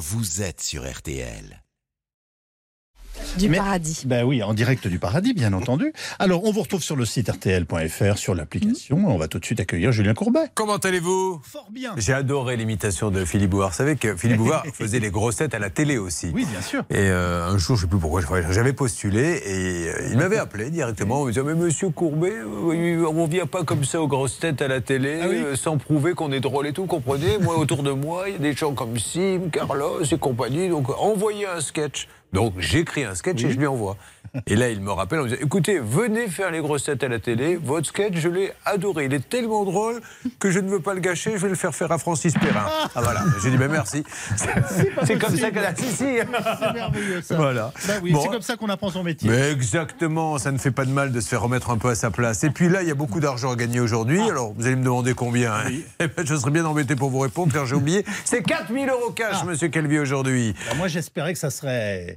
vous êtes sur RTL. Du Mais- paradis. Ben oui, en direct du paradis, bien entendu. Alors, on vous retrouve sur le site rtl.fr, sur l'application. On va tout de suite accueillir Julien Courbet. Comment allez-vous? Fort bien. J'ai adoré l'imitation de Philippe Bouvard. Vous savez que Philippe Bouvard faisait les grossettes à la télé aussi. Oui, bien sûr. Et euh, un jour, je ne sais plus pourquoi, j'avais postulé et euh, il m'avait appelé directement en me disant Mais monsieur Courbet, euh, on ne vient pas comme ça aux grosses têtes à la télé Ah oui sans prouver qu'on est drôle et tout, comprenez? Moi, autour de moi, il y a des gens comme Sim, Carlos et compagnie, donc envoyez un sketch. Donc j'écris un sketch et je lui envoie. Et là, il me rappelle en me disant Écoutez, venez faire les grosses têtes à la télé. Votre sketch, je l'ai adoré. Il est tellement drôle que je ne veux pas le gâcher. Je vais le faire faire à Francis Perrin. Ah voilà. J'ai dit Ben merci. C'est comme ça qu'elle a. Si, si. C'est merveilleux, ça. Voilà. Ben oui, Bon. c'est comme ça qu'on apprend son métier. Mais exactement, ça ne fait pas de mal de se faire remettre un peu à sa place. Et puis là, il y a beaucoup d'argent à gagner aujourd'hui. Alors, vous allez me demander combien. hein. Eh ben, je serais bien embêté pour vous répondre, car j'ai oublié. C'est 4000 euros cash, monsieur Calvi, aujourd'hui. Alors, moi, j'espérais que ça serait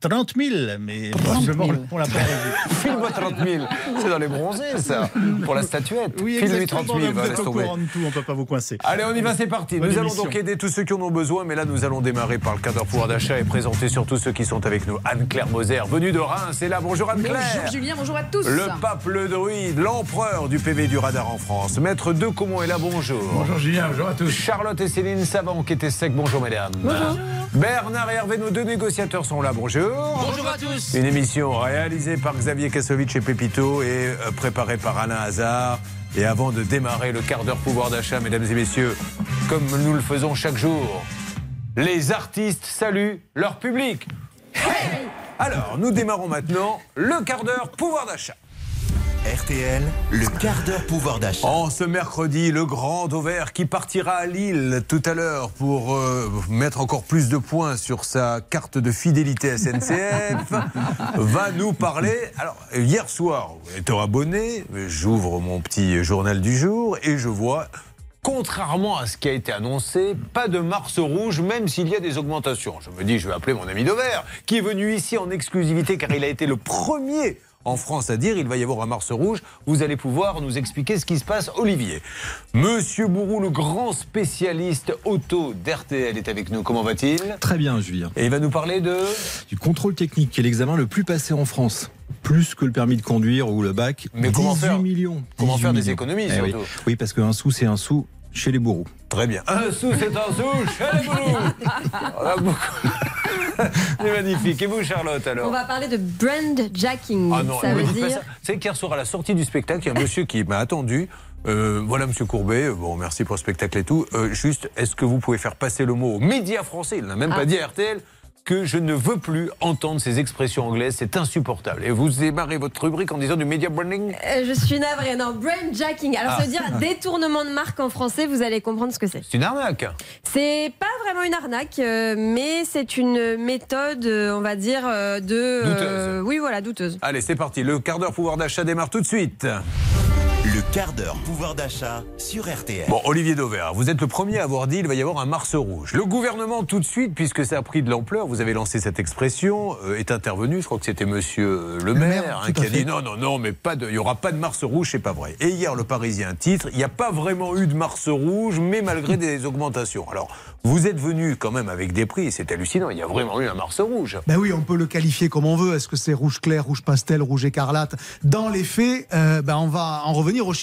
30 000, mais probablement, on l'a pas revu. File-moi 30 000. C'est dans les bronzés, ça. Pour la statuette. File-lui 30 000, Vous va, êtes laisse au tomber. courant de tout, on ne peut pas vous coincer. Allez, on y va, c'est parti. Bonne nous allons donc aider tous ceux qui en ont besoin, mais là, nous allons démarrer par le d'heure pouvoir d'achat et présenter surtout ceux qui sont avec nous. Anne-Claire Moser, venue de Reims, c'est là. Bonjour Anne-Claire. Bonjour Julien, bonjour à tous. Le pape le druide, l'empereur du PV du radar en France. Maître De Comont est là, bonjour. Bonjour Julien, bonjour à tous. Charlotte et Céline Savant qui étaient secs, bonjour mesdames. Bonjour. Bernard et Hervé, nos deux négociateurs sont là, bonjour. Bonjour à tous. Une émission réalisée par Xavier Kassovitch et Pépito et euh, préparée par Alain Hazard. Et avant de démarrer le quart d'heure pouvoir d'achat, mesdames et messieurs, comme nous le faisons chaque jour, les artistes saluent leur public. Alors, nous démarrons maintenant le quart d'heure pouvoir d'achat. RTL, le quart d'heure pouvoir d'achat. En ce mercredi, le grand Dover qui partira à Lille tout à l'heure pour euh, mettre encore plus de points sur sa carte de fidélité SNCF va nous parler. Alors, hier soir, étant abonné, j'ouvre mon petit journal du jour et je vois. Contrairement à ce qui a été annoncé, pas de Mars rouge, même s'il y a des augmentations. Je me dis, je vais appeler mon ami Dover, qui est venu ici en exclusivité car il a été le premier en France à dire il va y avoir un Mars rouge. Vous allez pouvoir nous expliquer ce qui se passe, Olivier. Monsieur Bourou, le grand spécialiste auto d'RTL, est avec nous. Comment va-t-il? Très bien, Julien. Et il va nous parler de. Du contrôle technique, qui est l'examen le plus passé en France. Plus que le permis de conduire ou le bac. Mais comment 18 faire millions. Comment 18 faire des économies, Eh oui. surtout? oui, parce qu'un sou, c'est un sou chez les bourreaux. Très bien. Un sou, c'est un sou, chez les boulous. On a beaucoup. C'est magnifique. Et vous, Charlotte, alors On va parler de brand jacking. Ah non, ça veut pas dire. C'est qu'hier soir, à la sortie du spectacle, il y a un monsieur qui m'a attendu. Euh, voilà, monsieur Courbet, euh, bon, merci pour le spectacle et tout. Euh, juste, est-ce que vous pouvez faire passer le mot aux médias français? Il n'a même pas Ah. dit à RTL que je ne veux plus entendre ces expressions anglaises, c'est insupportable. Et vous démarrez votre rubrique en disant du media branding? Euh, je suis navrée. Non, brand jacking. Alors, ça veut dire détournement de marque en français. Vous allez comprendre ce que c'est. C'est une arnaque. C'est pas vraiment une arnaque, euh, mais c'est une méthode, euh, on va dire, euh, de. euh, oui, voilà, douteuse. Allez, c'est parti. Le quart d'heure pouvoir d'achat démarre tout de suite. Le quart d'heure pouvoir d'achat sur RTL. Bon, Olivier Dauvert, vous êtes le premier à avoir dit il va y avoir un Mars rouge. Le gouvernement, tout de suite, puisque ça a pris de l'ampleur, vous avez lancé cette expression, euh, est intervenu. Je crois que c'était Monsieur euh, le, maire, maire, hein, qui a fait. dit non, non, non, mais pas de, il y aura pas de Mars rouge, c'est pas vrai. Et hier, le Parisien titre, il n'y a pas vraiment eu de Mars rouge, mais malgré des augmentations. Alors, vous êtes venu quand même avec des prix, c'est hallucinant. Il y a vraiment eu un Mars rouge. Ben oui, on peut le qualifier comme on veut. Est-ce que c'est rouge clair, rouge pastel, rouge écarlate? Dans les faits, euh, ben on va en revenir aux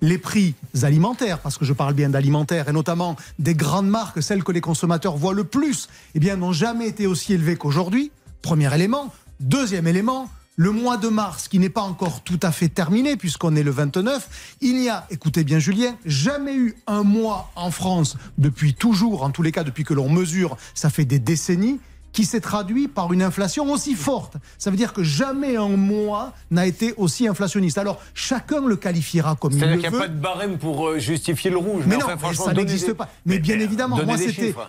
Les prix alimentaires, parce que je parle bien d'alimentaires, et notamment des grandes marques, celles que les consommateurs voient le plus, eh bien, n'ont jamais été aussi élevés qu'aujourd'hui. Premier élément. Deuxième élément. Le mois de mars, qui n'est pas encore tout à fait terminé, puisqu'on est le 29, il n'y a, écoutez bien Julien, jamais eu un mois en France, depuis toujours, en tous les cas depuis que l'on mesure, ça fait des décennies, qui s'est traduit par une inflation aussi forte. Ça veut dire que jamais un mois n'a été aussi inflationniste. Alors, chacun le qualifiera comme il C'est-à-dire le qu'il n'y veut. a pas de barème pour euh, justifier le rouge. Mais non, enfin, mais franchement, ça n'existe des- pas. Mais bien euh, évidemment, moi,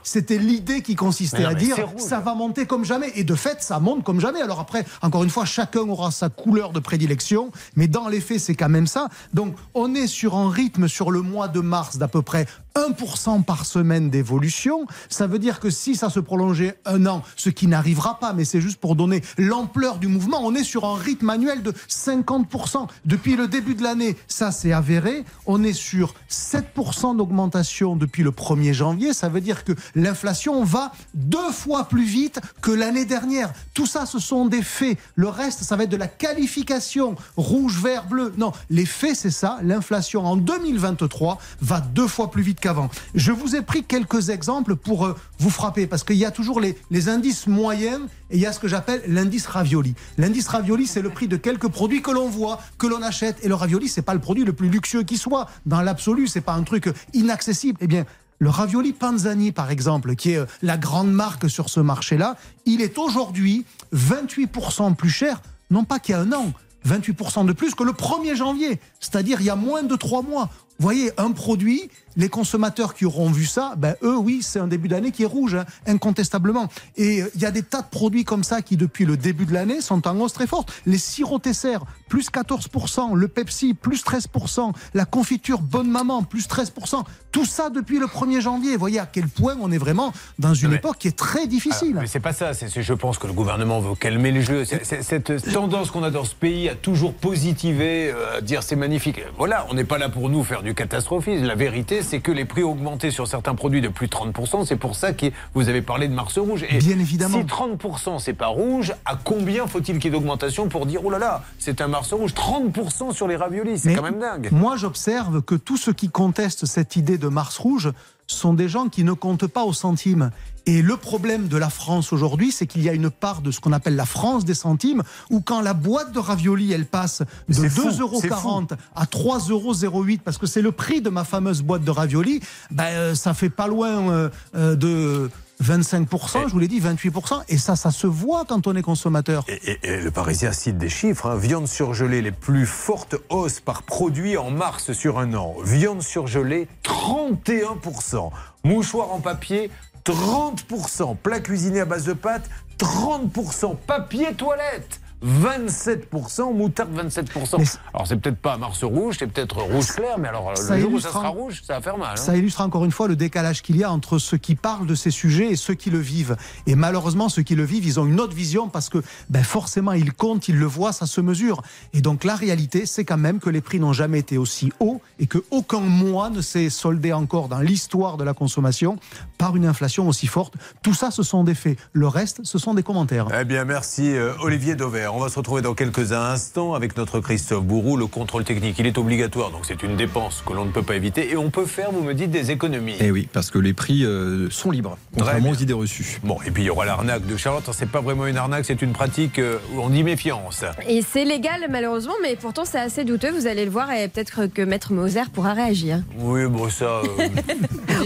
c'était, l'idée qui consistait non, à dire ça va monter comme jamais. Et de fait, ça monte comme jamais. Alors après, encore une fois, chacun aura sa couleur de prédilection. Mais dans les faits, c'est quand même ça. Donc, on est sur un rythme sur le mois de mars d'à peu près 1% par semaine d'évolution. Ça veut dire que si ça se prolongeait un an, ce qui n'arrivera pas, mais c'est juste pour donner l'ampleur du mouvement, on est sur un rythme annuel de 50%. Depuis le début de l'année, ça c'est avéré, on est sur 7% d'augmentation depuis le 1er janvier. Ça veut dire que l'inflation va deux fois plus vite que l'année dernière. Tout ça, ce sont des faits. Le reste, ça va être de la qualification rouge, vert, bleu. Non, les faits, c'est ça. L'inflation en 2023 va deux fois plus vite qu'avant. Je vous ai pris quelques exemples pour euh, vous frapper, parce qu'il y a toujours les, indices moyens et il y a ce que j'appelle l'indice ravioli. L'indice ravioli, c'est le prix de quelques produits que l'on voit, que l'on achète. Et le ravioli, c'est pas le produit le plus luxueux qui soit. Dans l'absolu, c'est pas un truc inaccessible. Eh bien, le ravioli Panzani, par exemple, qui est euh, la grande marque sur ce marché-là, il est aujourd'hui 28% plus cher, non pas qu'il y a un an, 28% de plus que le 1er janvier, c'est-à-dire il y a moins de trois mois. Vous voyez, un produit, les consommateurs qui auront vu ça, ben eux, oui, c'est un début d'année qui est rouge, hein, incontestablement. Et euh, il y a des tas de produits comme ça qui, depuis le début de l'année, sont en hausse très forte. Les sirops Tesser, plus 14%, le Pepsi, plus 13%, la confiture Bonne Maman, plus 13%. Tout ça depuis le 1er janvier. Vous voyez à quel point on est vraiment dans une mais- époque qui est très difficile. Ah, mais c'est pas ça. C'est, c'est- je pense que le gouvernement veut calmer le jeu. C'est- c'est- cette tendance qu'on a dans ce pays à toujours positiver, euh, à dire c'est magnifique. Voilà, on n'est pas là pour nous faire du catastrophisme. La vérité, c'est que les prix ont augmenté sur certains produits de plus de 30%. C'est pour ça que vous avez parlé de Mars rouge. Et Bien évidemment. Si 30% c'est pas rouge, à combien faut-il qu'il y ait d'augmentation pour dire oh là là, c'est un Mars rouge? 30% sur les raviolis, c'est quand même dingue. Moi, j'observe que tous ceux qui contestent cette idée de Mars rouge sont des gens qui ne comptent pas au centime. Et le problème de la France aujourd'hui, c'est qu'il y a une part de ce qu'on appelle la France des centimes, où quand la boîte de raviolis, elle passe de C'est fou, 2,40€ à 3,08€, parce que c'est le prix de ma fameuse boîte de raviolis, ben, euh, ça fait pas loin euh, euh, de 25%, je vous l'ai dit, 28%. Et ça, ça se voit quand on est consommateur. Et, et- et le Parisien cite des chiffres. hein. Viande surgelée, les plus fortes hausses par produit en mars sur un an. Viande surgelée, 31%. Mouchoir en papier, 30%. Plat cuisiné à base de pâtes, 30%. Papier toilette. 27%, moutarde 27%. Mais- alors c'est peut-être pas Mars rouge, c'est peut-être rouge clair, mais alors Ça le jour où illustre ça sera rouge, ça va faire mal. hein. Ça illustre encore une fois le décalage qu'il y a entre ceux qui parlent de ces sujets et ceux qui le vivent. Et malheureusement, ceux qui le vivent, ils ont une autre vision parce que ben forcément, ils comptent, ils le voient, ça se mesure. Et donc la réalité, c'est quand même que les prix n'ont jamais été aussi hauts et que aucun mois ne s'est soldé encore dans l'histoire de la consommation par une inflation aussi forte. Tout ça, ce sont des faits. Le reste, ce sont des commentaires. Eh bien, merci euh, Olivier Dauvert. On va se retrouver dans quelques instants avec notre Christophe Bourou. Le contrôle technique, il est obligatoire, donc c'est une dépense que l'on ne peut pas éviter. Et on peut faire, vous me dites, des économies. Eh oui, parce que les prix euh, sont libres, contrairement aux idées reçues. Bon, et puis il y aura l'arnaque de Charlotte. C'est pas vraiment une arnaque, c'est une pratique euh, où on dit méfiance. Et c'est légal malheureusement, mais pourtant c'est assez douteux. Vous allez le voir et peut-être que Maître Moser pourra réagir. Oui, bon, ça. euh,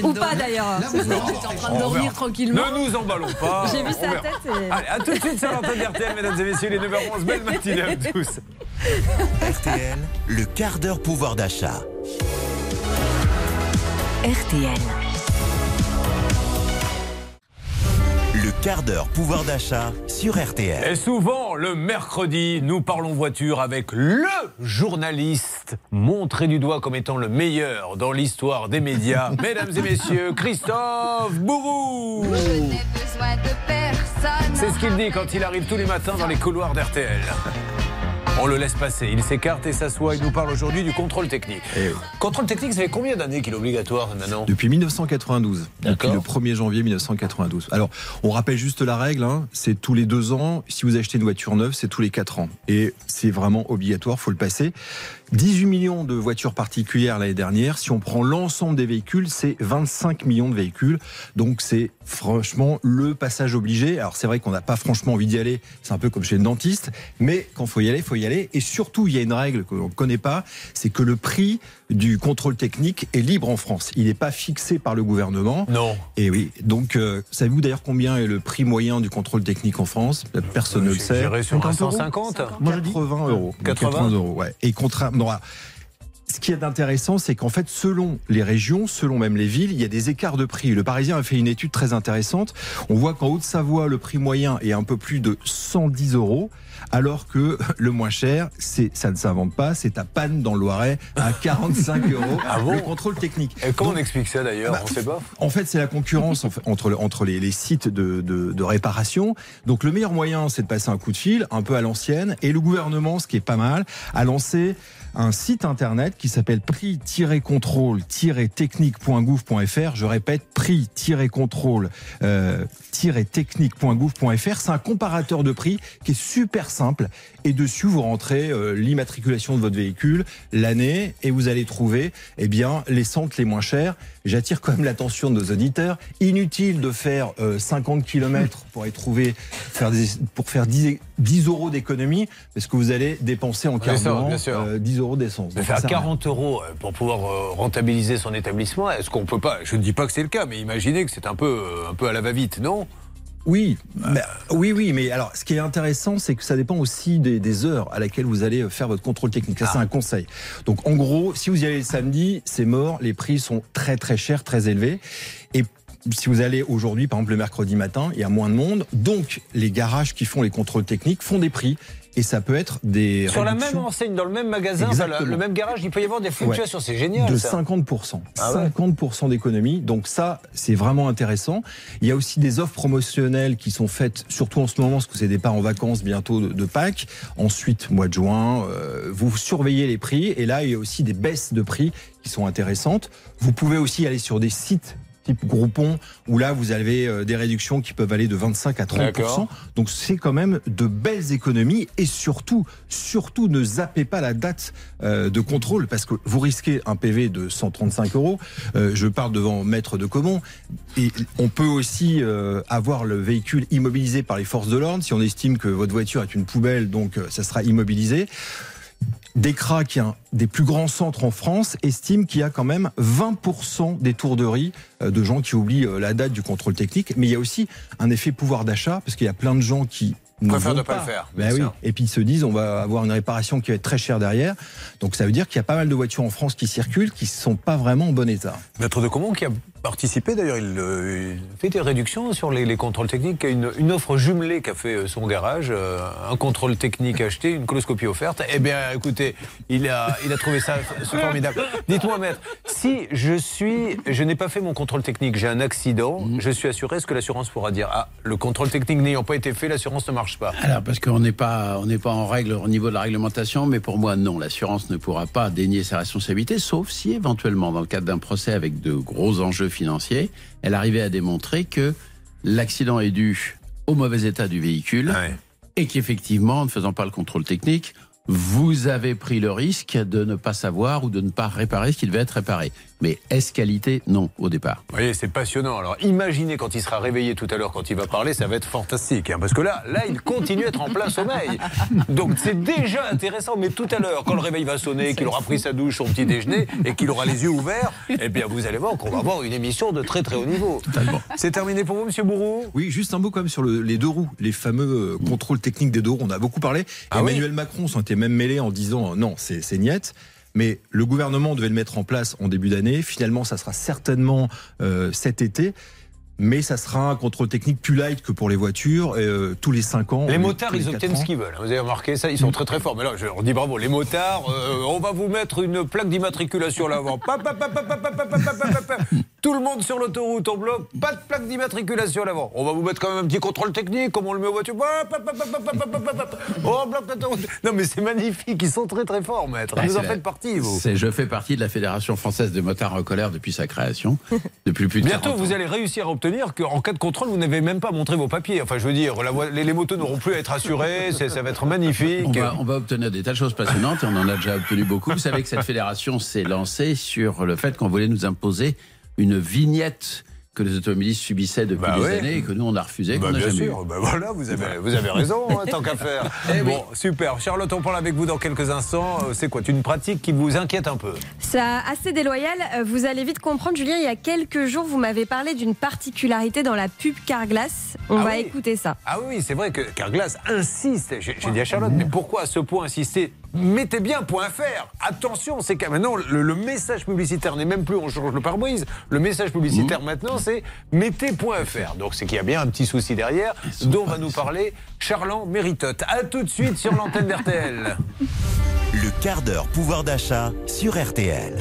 Ou pas d'ailleurs. J'étais en train de dormir tranquillement. ne nous emballons pas. J'ai vu sa tête. et- Allez, à tout de suite sur l'antenne d'RTL, mesdames et messieurs, les 9h11. Belle matinée à tous. RTL, le quart d'heure pouvoir d'achat. RTL. Quart d'heure pouvoir d'achat sur RTL. Et souvent, le mercredi, nous parlons voiture avec le journaliste montré du doigt comme étant le meilleur dans l'histoire des médias. Mesdames et messieurs, Christophe Bourou C'est ce qu'il dit quand il arrive tous les matins dans les couloirs d'RTL. On le laisse passer, il s'écarte et s'assoit. Il nous parle aujourd'hui du contrôle technique. Eh oui. Contrôle technique, ça fait combien d'années qu'il est obligatoire maintenant Depuis 1992, depuis le 1er janvier 1992. Alors, on rappelle juste la règle, hein, c'est tous les deux ans. Si vous achetez une voiture neuve, c'est tous les quatre ans. Et c'est vraiment obligatoire, faut le passer. 18 millions de voitures particulières l'année dernière. Si on prend l'ensemble des véhicules, c'est 25 millions de véhicules. Donc c'est franchement le passage obligé. Alors c'est vrai qu'on n'a pas franchement envie d'y aller. C'est un peu comme chez le dentiste. Mais quand faut y aller, faut y aller. Et surtout, il y a une règle que l'on ne connaît pas. C'est que le prix du contrôle technique est libre en France. Il n'est pas fixé par le gouvernement. Non. Et oui. Donc, euh, savez-vous d'ailleurs combien est le prix moyen du contrôle technique en France? Personne ne le sait. Sur 50 euros 150 Moi, je dis 80 euros. 80 euros, ouais. Et contrairement. Ce qui est intéressant, c'est qu'en fait, selon les régions, selon même les villes, il y a des écarts de prix. Le Parisien a fait une étude très intéressante. On voit qu'en Haute-Savoie, le prix moyen est un peu plus de 110 euros alors que le moins cher, c'est ça ne s'invente pas, c'est à Panne dans le Loiret à 45 euros Ah bon le contrôle technique. Et comment Donc, on explique ça d'ailleurs bah, On sait pas. en fait, c'est la concurrence entre, le- entre les, les sites de, de, de réparation. Donc, le meilleur moyen, c'est de passer un coup de fil, un peu à l'ancienne. Et le gouvernement, ce qui est pas mal, a lancé un site internet qui s'appelle prix-contrôle-technique.gouv.fr. Je répète, prix-contrôle-technique.gouv.fr. C'est un comparateur de prix qui est super simple. Et dessus, vous rentrez euh, l'immatriculation de votre véhicule, l'année, et vous allez trouver, eh bien, les centres les moins chers. J'attire quand même l'attention de nos auditeurs. Inutile de faire euh, 50 km pour aller trouver, faire des, pour faire 10, 10 euros d'économie, parce que vous allez dépenser en carburant bien sûr. euh, 10 euros d'essence. Donc, faire ça sert à rien. 40 euros euh, pour pouvoir euh, rentabiliser son établissement, est-ce qu'on peut pas Je ne dis pas que c'est le cas, mais imaginez que c'est un peu, euh, un peu à la va-vite, non? Oui, mais- oui, oui, mais alors ce qui est intéressant, c'est que ça dépend aussi des, des heures à laquelle vous allez faire votre contrôle technique. Ça, c'est un conseil. Donc, en gros, si vous y allez le samedi, c'est mort. Les prix sont très, très chers, très élevés. Et si vous allez aujourd'hui, par exemple, le mercredi matin, il y a moins de monde. Donc, les garages qui font les contrôles techniques font des prix. Et ça peut être des Sur la même enseigne, dans le même magasin, enfin, le, même garage, il peut y avoir des fluctuations. C'est génial. de ça. 50%. Ah ouais 50% d'économie. Donc ça, c'est vraiment intéressant. Il y a aussi des offres promotionnelles qui sont faites, surtout en ce moment, parce que c'est départ en vacances bientôt de, de Pâques. Ensuite, mois de juin, euh, vous surveillez les prix. Et là, il y a aussi des baisses de prix qui sont intéressantes. Vous pouvez aussi aller sur des sites type Groupon, où là, vous avez euh, des réductions qui peuvent aller de 25 à 30%. D'accord. Donc c'est quand même de belles économies et surtout, surtout ne zappez pas la date euh, de contrôle parce que vous risquez un PV de 135 euros. Euh, je parle devant maître de Comont et on peut aussi avoir le véhicule immobilisé par les forces de l'ordre si on estime que votre voiture est une poubelle, donc ça sera immobilisé. Decra, qui est un des plus grands centres en France, estime qu'il y a quand même 20% d'étourderies euh, de gens qui oublient euh, la date du contrôle technique. Mais il y a aussi un effet pouvoir d'achat, parce qu'il y a plein de gens qui ne Préfèrent vont ne pas le faire, Ben oui. Et puis ils se disent, on va avoir une réparation qui va être très chère derrière. Donc ça veut dire qu'il y a pas mal de voitures en France qui circulent, qui ne sont pas vraiment en bon état. Maître de Comont qui a participé d'ailleurs, il, euh, il fait des réductions sur les, les contrôles techniques. Une, une offre jumelée qu'a fait euh, son garage, euh, un contrôle technique acheté, une coloscopie offerte. Eh bien, écoutez, il a, il a trouvé ça formidable. Dites-moi, maître, si je suis, je n'ai pas fait mon contrôle technique, j'ai un accident, je suis assuré, est-ce que l'assurance pourra dire ah, le contrôle technique n'ayant pas été fait, l'assurance ne marche pas? Alors, parce qu'on n'est pas, on n'est pas en règle au niveau de la réglementation, mais pour moi, non. L'assurance ne pourra pas dénier sa responsabilité, sauf si, éventuellement, dans le cadre d'un procès avec de gros enjeux financiers, elle arrivait à démontrer que l'accident est dû au mauvais état du véhicule Ouais. et qu'effectivement, en ne faisant pas le contrôle technique, vous avez pris le risque de ne pas savoir ou de ne pas réparer ce qui devait être réparé. Mais est-ce qualité? Non, au départ. Vous voyez, c'est passionnant. Alors, imaginez quand il sera réveillé tout à l'heure, quand il va parler, ça va être fantastique. hein, parce que là, là, il continue à être en plein sommeil. Donc, c'est déjà intéressant. Mais tout à l'heure, quand le réveil va sonner, qu'il aura pris sa douche, son petit déjeuner, et qu'il aura les yeux ouverts, eh bien, vous allez voir qu'on va avoir une émission de très très haut niveau. C'est terminé pour vous, Monsieur Bourreau? Oui, juste un mot quand même sur le- les deux roues, les fameux euh, contrôles techniques des deux roues. On a beaucoup parlé. Ah oui? Emmanuel Macron s'en était même mêlé en disant non, c'est c'est niette. Mais le gouvernement devait le mettre en place en début d'année. Finalement, ça sera certainement euh, cet été mais ça sera un contrôle technique plus light que pour les voitures, euh, tous les 5 ans. Les motards, ils obtiennent ce qu'ils veulent. Vous avez remarqué ça, ils sont très très forts. Mais là, je leur bravo, les motards, on va vous mettre une plaque d'immatriculation là-avant. Tout le monde sur l'autoroute, on bloque, pas de plaque d'immatriculation à l'avant. On va vous mettre quand même un petit contrôle technique, comme on le met aux voitures. Non mais c'est magnifique, ils sont très très forts, maître. Vous en faites partie, vous. Je fais partie de la Fédération française des motards en colère depuis sa création, depuis plus de Bientôt, vous allez réussir à obtenir qu'en cas de contrôle, vous n'avez même pas montré vos papiers. Enfin, je veux dire, la les, les motos n'auront plus à être assurées. Ça va être magnifique. On va, on va obtenir des tas de choses passionnantes et on en a déjà obtenu beaucoup. Vous savez que cette fédération s'est lancée sur le fait qu'on voulait nous imposer une vignette que les automobilistes subissaient depuis Bah des ouais. années et que nous on a refusé, Bah, bien jamais eu. sûr, Bah, voilà, vous avez, vous avez raison, hein, tant qu'à faire. bon, super. Charlotte, on parle avec vous dans quelques instants. Euh, C'est quoi une pratique qui vous inquiète un peu C'est assez déloyal. Euh, Vous allez vite comprendre, Julien. Il y a quelques jours, vous m'avez parlé d'une particularité dans la pub Carglass. On Ah va oui. écouter ça. Ah oui, c'est vrai que Carglass insiste. J'ai j'ai dit à Charlotte, mais pourquoi à ce point insister mettez bien .fr. Attention, c'est que maintenant le, le message publicitaire n'est même plus on change le pare-brise. Le message publicitaire Mmh. maintenant c'est mettez .fr. Donc c'est qu'il y a bien un petit souci derrière dont va nous parler Charlan Méritote. À tout de suite sur l'antenne d'RTL. Le quart d'heure pouvoir d'achat sur RTL.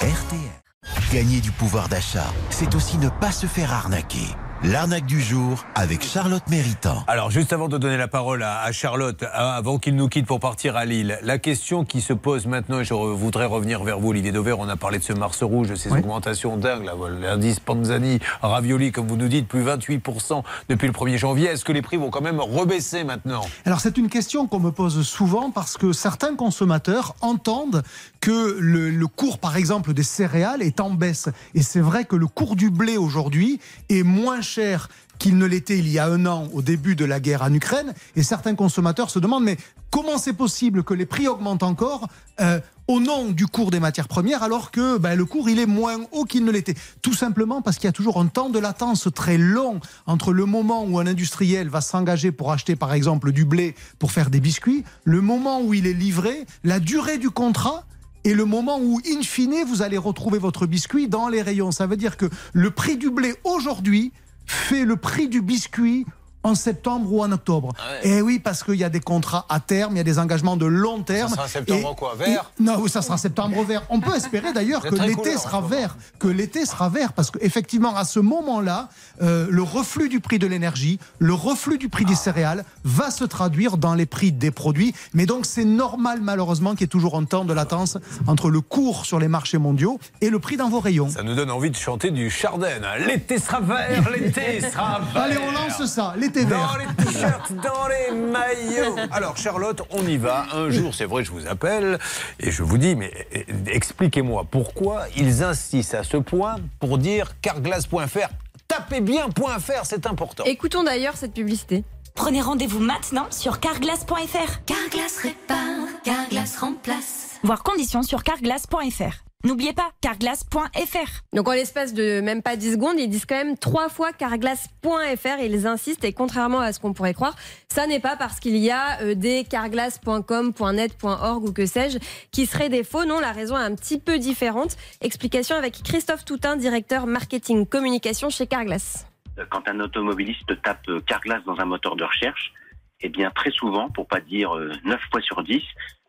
RTL. Gagner du pouvoir d'achat, c'est aussi ne pas se faire arnaquer. L'arnaque du jour avec Charlotte Méritant. Alors, juste avant de donner la parole à, à Charlotte, à- avant qu'il nous quitte pour partir à Lille, la question qui se pose maintenant, et je re- voudrais revenir vers vous, Olivier Dauvert, on a parlé de ce Mars rouge, de ces Oui. augmentations dingues, l'indice Panzani, ravioli, comme vous nous dites, plus 28% depuis le 1er janvier. Est-ce que les prix vont quand même rebaisser maintenant? Alors c'est une question qu'on me pose souvent parce que certains consommateurs entendent que le, le cours, par exemple, des céréales est en baisse. Et c'est vrai que le cours du blé aujourd'hui est moins cher qu'il ne l'était il y a un an au début de la guerre en Ukraine. Et certains consommateurs se demandent mais comment c'est possible que les prix augmentent encore euh, au nom du cours des matières premières alors que ben, le cours il est moins haut qu'il ne l'était? Tout simplement parce qu'il y a toujours un temps de latence très long entre le moment où un industriel va s'engager pour acheter par exemple du blé pour faire des biscuits, le moment où il est livré, la durée du contrat et le moment où, in fine, vous allez retrouver votre biscuit dans les rayons. Ça veut dire que le prix du blé aujourd'hui fait le prix du biscuit en septembre ou en octobre. Et oui, parce qu'il y a des contrats à terme, il y a des engagements de long terme. sera septembre Et- quoi, vert et- Non, oui, ça sera septembre vert. On peut espérer d'ailleurs que l'été en sera vert, que l'été sera vert, parce qu'effectivement, à ce moment-là, euh, le reflux du prix de l'énergie, le reflux du prix des céréales va se traduire dans les prix des produits. Mais donc, c'est normal, malheureusement, qu'il y ait toujours un temps de latence entre le cours sur les marchés mondiaux et le prix dans vos rayons. Ça nous donne envie de chanter du Chardin. L'été sera vert, l'été sera vert. Allez, on lance ça, l'été vert. Dans les t-shirts, dans les maillots. Alors, Charlotte, on y va. Un jour, c'est vrai, je vous appelle et je vous dis, mais eh, expliquez-moi pourquoi ils insistent à ce point pour dire carglass.fr. Tapez bien .fr, c'est important. Écoutons d'ailleurs cette publicité. Prenez rendez-vous maintenant sur carglass.fr. Carglass répare, Carglass remplace. Voir conditions sur carglass.fr. N'oubliez pas carglass.fr. Donc en l'espace de même pas 10 secondes, ils disent quand même trois fois carglass.fr et ils insistent et contrairement à ce qu'on pourrait croire, ça n'est pas parce qu'il y a euh, des carglass.com, .net, .org ou que sais-je qui seraient des faux. Non, la raison est un petit peu différente. Explication avec Christophe Toutin, directeur marketing communication chez Carglass. quand un automobiliste tape euh, Carglass dans un moteur de recherche, eh bien très souvent, pour pas dire euh, 9 fois sur 10,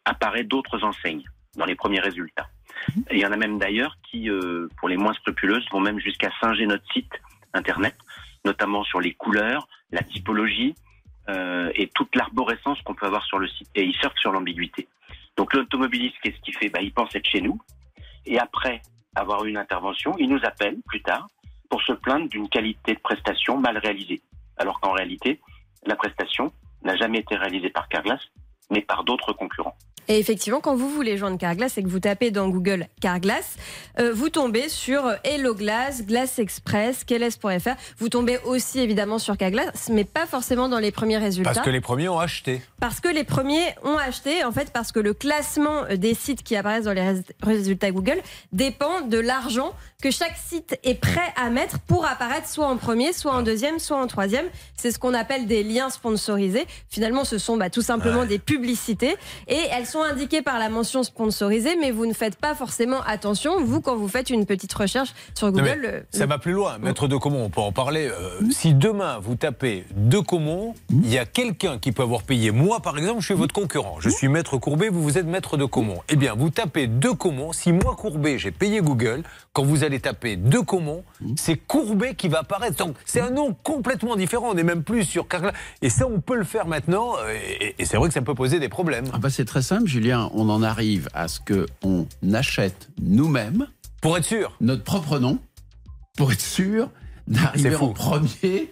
apparaît d'autres enseignes dans les premiers résultats. Il y en a même d'ailleurs qui, euh, pour les moins scrupuleuses, vont même jusqu'à singer notre site internet, notamment sur les couleurs, la typologie euh, et toute l'arborescence qu'on peut avoir sur le site. Et ils surfent sur l'ambiguïté. Donc l'automobiliste, qu'est-ce qu'il fait? Bah, Il pense être chez nous. Et après avoir eu une intervention, il nous appelle plus tard pour se plaindre d'une qualité de prestation mal réalisée. Alors qu'en réalité, la prestation n'a jamais été réalisée par Carglass, mais par d'autres concurrents. Et effectivement, quand vous voulez joindre Carglass et que vous tapez dans Google Carglass, euh, vous tombez sur euh, Hello Glass, Glass Express, Keles.fr. Vous tombez aussi évidemment sur Carglass, mais pas forcément dans les premiers résultats. Parce que les premiers ont acheté. Parce que les premiers ont acheté, en fait, parce que le classement des sites qui apparaissent dans les rés- résultats Google dépend de l'argent que chaque site est prêt à mettre pour apparaître soit en premier, soit en deuxième, soit en troisième. C'est ce qu'on appelle des liens sponsorisés. Finalement, ce sont bah, tout simplement des publicités et elles sont indiquées par la mention sponsorisée, mais vous ne faites pas forcément attention, vous, quand vous faites une petite recherche sur Google. le- ça va plus loin. Maître de Comont, on peut en parler. Euh, Si demain vous tapez de Comont, il y a quelqu'un qui peut avoir payé. Moi, par exemple, je suis votre concurrent. Je suis Maître Courbet, vous, vous êtes Maître de Comont. Eh bien, vous tapez de Comont. Si moi, Courbet, j'ai payé Google, quand vous allez taper de Comont, c'est Courbet qui va apparaître. Donc, C'est un nom complètement différent. On n'est même plus sur Carglass. Et ça, on peut le faire maintenant. euh, Et, et c'est vrai que ça peut poser des problèmes. Ah bah c'est très simple, Julien. On en arrive à ce que on achète nous-mêmes Pour être sûr. notre propre nom, pour être sûr d'arriver en premier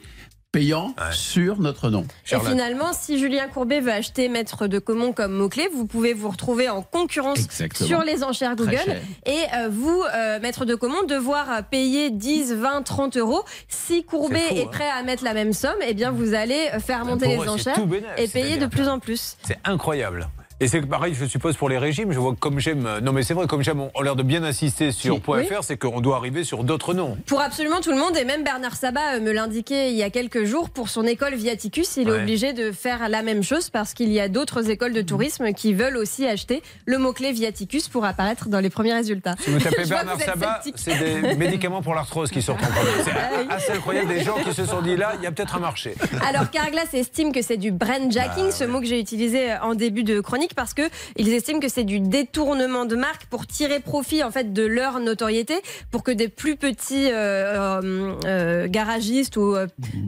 payant sur notre nom. Et finalement, si Julien Courbet veut acheter Maître de Comont comme mot-clé, vous pouvez vous retrouver en concurrence Exactement. sur les enchères Google. Et euh, vous, euh, Maître de Comont, devoir payer 10, 20, 30 euros. Si Courbet est hein. prêt à mettre la même somme, eh bien vous allez faire monter les eux, enchères et payer de plus en plus. C'est incroyable. Et c'est pareil, je suppose, pour les régimes. Je vois que comme j'aime. Non, mais c'est vrai, comme j'aime, on a l'air de bien insister sur Si. .fr, Oui. c'est qu'on doit arriver sur d'autres noms. Pour absolument tout le monde, et même Bernard Sabat euh, me l'indiquait il y a quelques jours, pour son école Viaticus, il est obligé de faire la même chose parce qu'il y a d'autres écoles de tourisme qui veulent aussi acheter le mot-clé Viaticus pour apparaître dans les premiers résultats. Si vous tapez Bernard vous Sabat, c'est des médicaments pour l'arthrose qui sortent en premier. C'est Ah oui. assez incroyable des gens qui se sont dit là, il y a peut-être un marché. Alors Carglass estime que c'est du brandjacking, Bah ce mot que j'ai utilisé euh, en début de chronique, parce que ils estiment que c'est du détournement de marque pour tirer profit en fait de leur notoriété, pour que des plus petits euh, euh, euh, garagistes ou,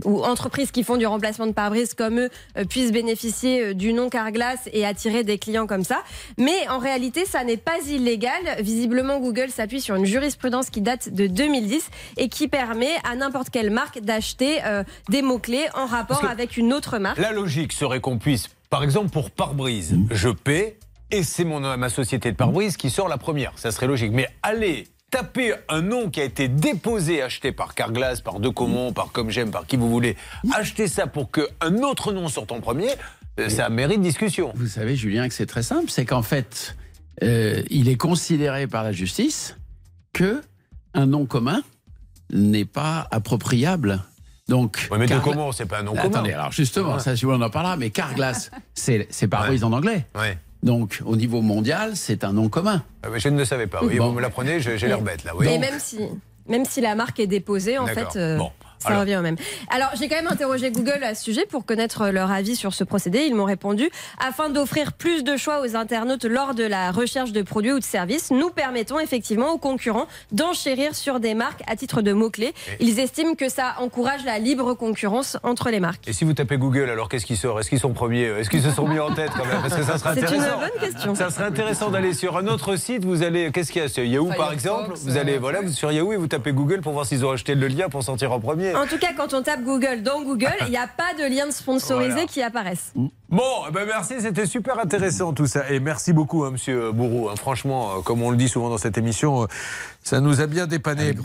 ou entreprises qui font du remplacement de pare-brise comme eux puissent bénéficier du nom Carglass et attirer des clients comme ça. Mais en réalité, ça n'est pas illégal. Visiblement, Google s'appuie sur une jurisprudence qui date de 2010 et qui permet à n'importe quelle marque d'acheter euh, des mots-clés en rapport avec une autre marque. La logique serait qu'on puisse, par exemple, pour pare-brise, je paie et c'est mon, ma société de pare-brise qui sort la première. Ça serait logique. Mais aller taper un nom qui a été déposé, acheté par Carglass, par Decomont, par Comme J'aime, par qui vous voulez, acheter ça pour qu'un autre nom sorte en premier, euh, ça mérite discussion. Vous savez, Julien, que c'est très simple. C'est qu'en fait, euh, il est considéré par la justice que un nom commun n'est pas appropriable. Donc, Ouais, mais Carglass- Decomont, c'est pas un nom commun. Attendez, alors justement, Ouais. ça, si on en parlera, mais Carglass, c'est c'est pare-brise en anglais. Ouais. Donc, au niveau mondial, c'est un nom commun. Ah, mais Je ne le savais pas. Oui, Bon. vous me l'apprenez, j'ai l'air bête là. Oui. Et même si, même si la marque est déposée, en fait, euh, Bon. Ça Alors. revient au même. Alors, j'ai quand même interrogé Google à ce sujet pour connaître leur avis sur ce procédé. Ils m'ont répondu afin d'offrir plus de choix aux internautes lors de la recherche de produits ou de services, nous permettons effectivement aux concurrents d'enchérir sur des marques à titre de mots-clés. Ils estiment que ça encourage la libre concurrence entre les marques. Et si vous tapez Google, alors qu'est-ce qui sort? Est-ce qu'ils sont premiers Est-ce qu'ils se sont mis en tête quand même? Parce que ça serait C'est une intéressant. bonne question. Ça serait intéressant d'aller sur un autre site. Vous allez, qu'est-ce qu'il y a? Sur Yahoo par exemple Vous allez, voilà, vous- sur Yahoo et vous tapez Google pour voir s'ils ont acheté le lien pour sortir en premier. En tout cas, quand on tape Google dans Google, il n'y a pas de lien sponsorisé Voilà. qui apparaissent. Bon, eh ben merci, c'était super intéressant tout ça. Et merci beaucoup, hein, monsieur Bourreau. hein. Franchement, euh, comme on le dit souvent dans cette émission, euh, ça nous a bien dépanné.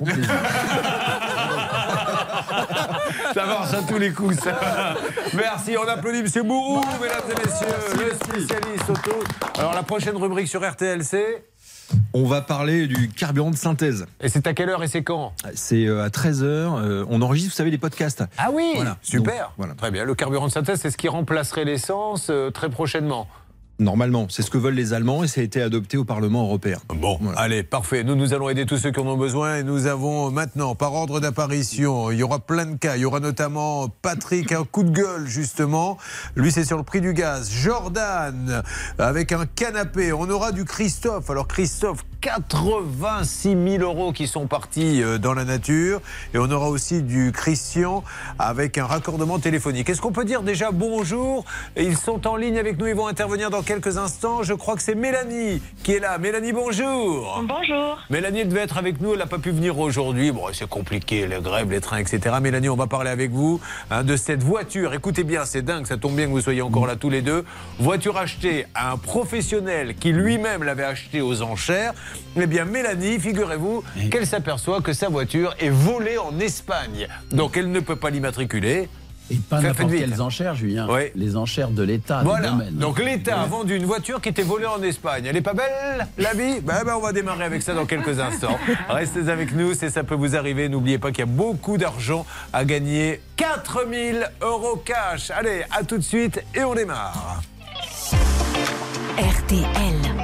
Ça marche à tous les coups, ça. Merci, on applaudit Monsieur Bourreau, mesdames et messieurs, le spécialiste auto. Alors, la prochaine rubrique sur RTL, c'est On va parler du carburant de synthèse. Et c'est à quelle heure et c'est quand? C'est euh, à 13h. on enregistre, vous savez, les podcasts. Ah oui Voilà. Super Donc, voilà. Très bien, le carburant de synthèse, c'est ce qui remplacerait l'essence euh, très prochainement. Normalement, c'est ce que veulent les Allemands et ça a été adopté au Parlement européen. Bon, Voilà. allez, parfait. Nous, nous allons aider tous ceux qui en ont besoin et nous avons maintenant, par ordre d'apparition, il y aura plein de cas. Il y aura notamment Patrick, un coup de gueule, justement. Lui, c'est sur le prix du gaz. Jordan, avec un canapé. On aura du Christophe. Alors, Christophe, 86 000 euros qui sont partis euh, dans la nature. Et on aura aussi du Christian avec un raccordement téléphonique. Est-ce qu'on peut dire déjà bonjour? Ils sont en ligne avec nous, ils vont intervenir dans quelques instants. Je crois que c'est Mélanie qui est là. Mélanie, bonjour. Bonjour. Mélanie devait être avec nous, elle n'a pas pu venir aujourd'hui. Bon, c'est compliqué, les grèves, les trains, etc. Mélanie, on va parler avec vous hein, de cette voiture. Écoutez bien, c'est dingue, ça tombe bien que vous soyez encore là tous les deux. Voiture achetée à un professionnel qui lui-même l'avait achetée aux enchères. Eh bien, Mélanie, figurez-vous qu'elle s'aperçoit que sa voiture est volée en Espagne. Donc, elle ne peut pas l'immatriculer. Et pas n'importe quelles enchères, Julien. Oui. Les enchères de l'État, Voilà. Donc l'État a vendu une voiture qui était volée en Espagne. Elle est pas belle, la vie? Ben, ben, On va démarrer avec ça dans quelques instants. Restez avec nous, c'est ça peut vous arriver. N'oubliez pas qu'il y a beaucoup d'argent à gagner. 4000 euros cash. Allez, à tout de suite et on démarre. RTL.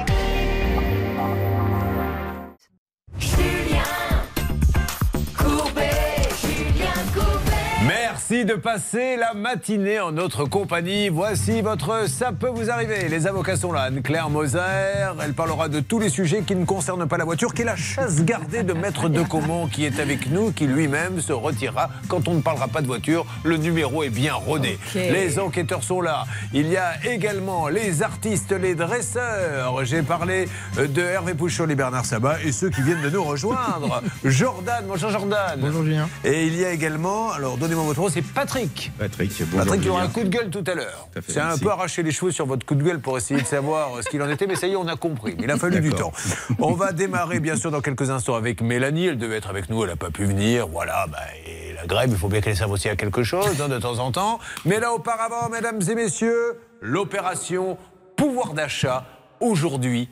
Courbet. Merci de passer la matinée en notre compagnie. Voici votre Ça peut vous arriver. Les avocats sont là. Anne-Claire Moser, elle parlera de tous les sujets qui ne concernent pas la voiture, qui est la chasse gardée de Maître de Comont qui est avec nous, qui lui-même se retirera quand on ne parlera pas de voiture. Le numéro est bien rodé. Les enquêteurs sont là. Il y a également les artistes, les dresseurs. J'ai parlé euh, de Hervé Pouchon et Bernard Sabat et ceux qui viennent de nous rejoindre. Jordan, bonjour Jordan. Bonjour Julien. Et il y a également, alors donnez-moi votre c'est Patrick. Patrick, bonjour. Patrick, il aura un coup de gueule tout à l'heure. C'est un peu arraché les cheveux sur votre coup de gueule pour essayer de savoir euh, ce qu'il en était, mais ça y est, on a compris. Il a fallu du temps. On va démarrer bien sûr dans quelques instants avec Mélanie. Elle devait être avec nous, elle n'a pas pu venir. Voilà, bah, et la grève, il faut bien qu'elle serve aussi à quelque chose hein, de temps en temps. Mais là, auparavant, mesdames et messieurs, l'opération pouvoir d'achat aujourd'hui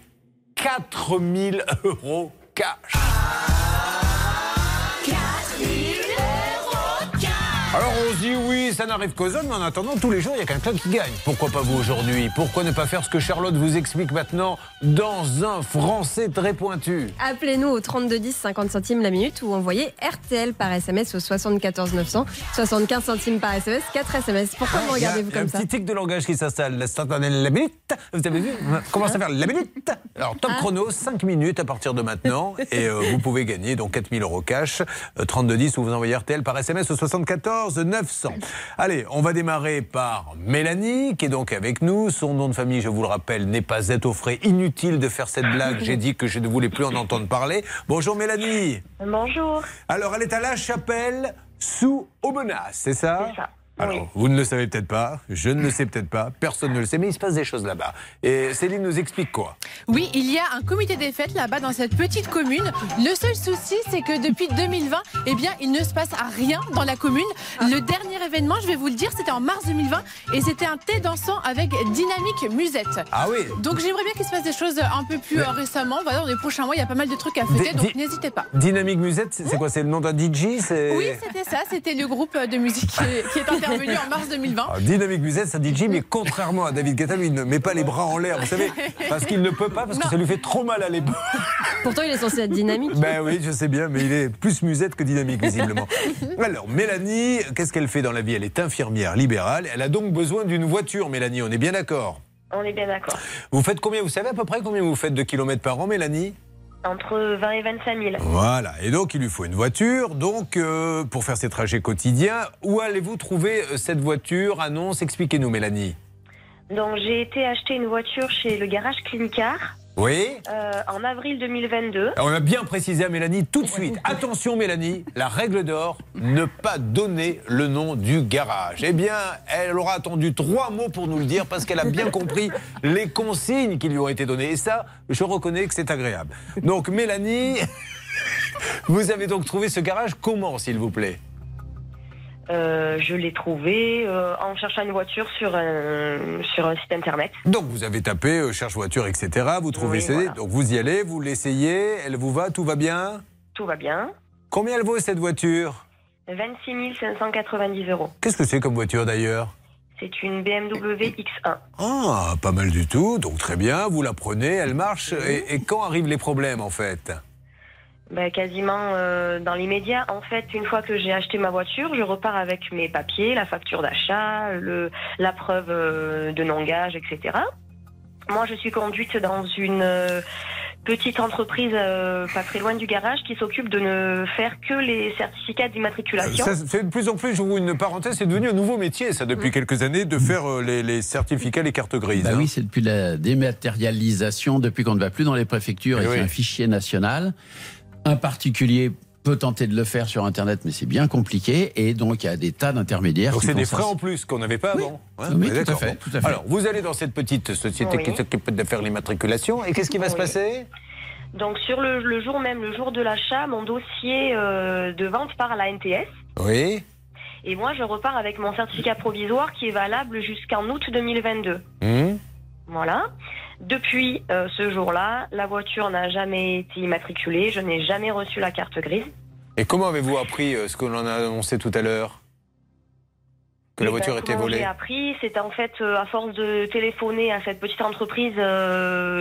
4000 euros cash. Alors on se dit oui, ça n'arrive qu'aux hommes, mais en attendant, tous les jours, il y a quelqu'un qui gagne. Pourquoi pas vous aujourd'hui? Pourquoi ne pas faire ce que Charlotte vous explique maintenant dans un français très pointu? Appelez-nous au 3210 50 centimes la minute ou envoyez RTL par SMS au 74 900 75 centimes par SMS 4 SMS. Pourquoi vous Il y a- regardez-vous comme un ça? petit tic de langage qui s'installe. La minute. Vous avez vu? Comment ça faire? La minute Alors, top Ah. chrono, 5 minutes à partir de maintenant. Et euh, vous pouvez gagner donc 4000 euros cash. Euh, 3210 ou vous envoyez RTL par SMS au 74 900. Allez, on va démarrer par Mélanie qui est donc avec nous. Son nom de famille, je vous le rappelle, n'est pas frais. Inutile de faire cette blague. J'ai dit que je ne voulais plus en entendre parler. Bonjour Mélanie. Bonjour. Alors, elle est à La Chapelle, sous Aubenas, c'est ça? C'est ça. Alors, vous ne le savez peut-être pas, je ne le sais peut-être pas, personne ne le sait, mais il se passe des choses là-bas. Et Céline nous explique quoi Oui, il y a un comité des fêtes là-bas dans cette petite commune. Le seul souci, c'est que depuis 2020, eh bien, il ne se passe rien dans la commune. Le dernier événement, je vais vous le dire, c'était en mars 2020 et c'était un thé dansant avec Dynamique Musette. Ah oui Donc j'aimerais bien qu'il se passe des choses un peu plus euh, récemment. Voilà, dans les prochains mois, il y a pas mal de trucs à fêter, donc n'hésitez pas. Dynamique Musette, c'est quoi C'est le nom d'un DJ Oui, c'était ça, c'était le groupe de musique qui est, qui est intervenu en mars 2020. Alors, Dynamique Musette, c'est un DJ, mais contrairement à David Guetta, lui, il ne met pas les bras en l'air, vous savez, parce qu'il ne peut pas, parce que ça lui fait trop mal à l'épaule. Pourtant, il est censé être dynamique. Ben oui, je sais bien, mais il est plus musette que dynamique, visiblement. Alors, Mélanie, qu'est-ce qu'elle fait dans la vie? Elle est infirmière libérale. Elle a donc besoin d'une voiture, Mélanie, on est bien d'accord? On est bien d'accord. Vous faites combien? Vous savez à peu près combien vous faites de kilomètres par an, Mélanie? Entre 20 et 25 000. Voilà. Et donc, il lui faut une voiture. Donc, euh, pour faire ses trajets quotidiens, où allez-vous trouver euh, cette voiture? Annonce, expliquez-nous, Mélanie. Donc j'ai été acheter une voiture chez le garage Clinicar Oui euh, en avril 2022. Alors, On a bien précisé à Mélanie tout de suite. Attention Mélanie, la règle d'or, ne pas donner le nom du garage. Eh bien, elle aura attendu trois mots pour nous le dire parce qu'elle a bien compris les consignes qui lui ont été données. Et ça, je reconnais que c'est agréable. Donc Mélanie, vous avez donc trouvé ce garage comment, s'il vous plaît? Euh, je l'ai trouvé euh, en cherchant une voiture sur un, sur un site internet. Donc vous avez tapé euh, cherche voiture, etc. Vous trouvez Oui, voilà. Donc vous y allez, vous l'essayez, elle vous va, tout va bien? Tout va bien. Combien elle vaut cette voiture? 26 590 euros. Qu'est-ce que c'est comme voiture d'ailleurs? C'est une BMW X1. Ah, pas mal du tout. Donc très bien, vous la prenez, elle marche. Et, et quand arrivent les problèmes en fait? Ben, quasiment euh, dans l'immédiat. En fait, une fois que j'ai acheté ma voiture, je repars avec mes papiers, la facture d'achat, le, la preuve euh, de non-gage, etc. Moi, je suis conduite dans une euh, petite entreprise euh, pas très loin du garage qui s'occupe de ne faire que les certificats d'immatriculation. Ça fait de plus en plus, j'ouvre une parenthèse, c'est devenu un nouveau métier, ça, depuis quelques années, de faire euh, les, les certificats, les cartes grises. Bah hein. oui, c'est depuis la dématérialisation, depuis qu'on ne va plus dans les préfectures Eh et oui. un fichier national. Un particulier peut tenter de le faire sur Internet, mais c'est bien compliqué. Et donc, il y a des tas d'intermédiaires. Donc c'est des ça. frais en plus qu'on n'avait pas avant. hein Oui, tout à d'accord. fait, Bon. tout à fait. Alors, vous allez dans cette petite société Oui. qui s'occupe de faire l'immatriculation. Et qu'est-ce qui va se passer? Donc sur le, le jour même, le jour de l'achat, mon dossier euh, de vente part à la NTS. Oui. Et moi, je repars avec mon certificat provisoire qui est valable jusqu'en août 2022. Hum. Voilà. Depuis euh, ce jour-là, la voiture n'a jamais été immatriculée. Je n'ai jamais reçu la carte grise. Et comment avez-vous appris euh, ce que l'on a annoncé tout à l'heure Que la Eh ben, voiture était volée J'ai appris, c'est en fait euh, à force de téléphoner à cette petite entreprise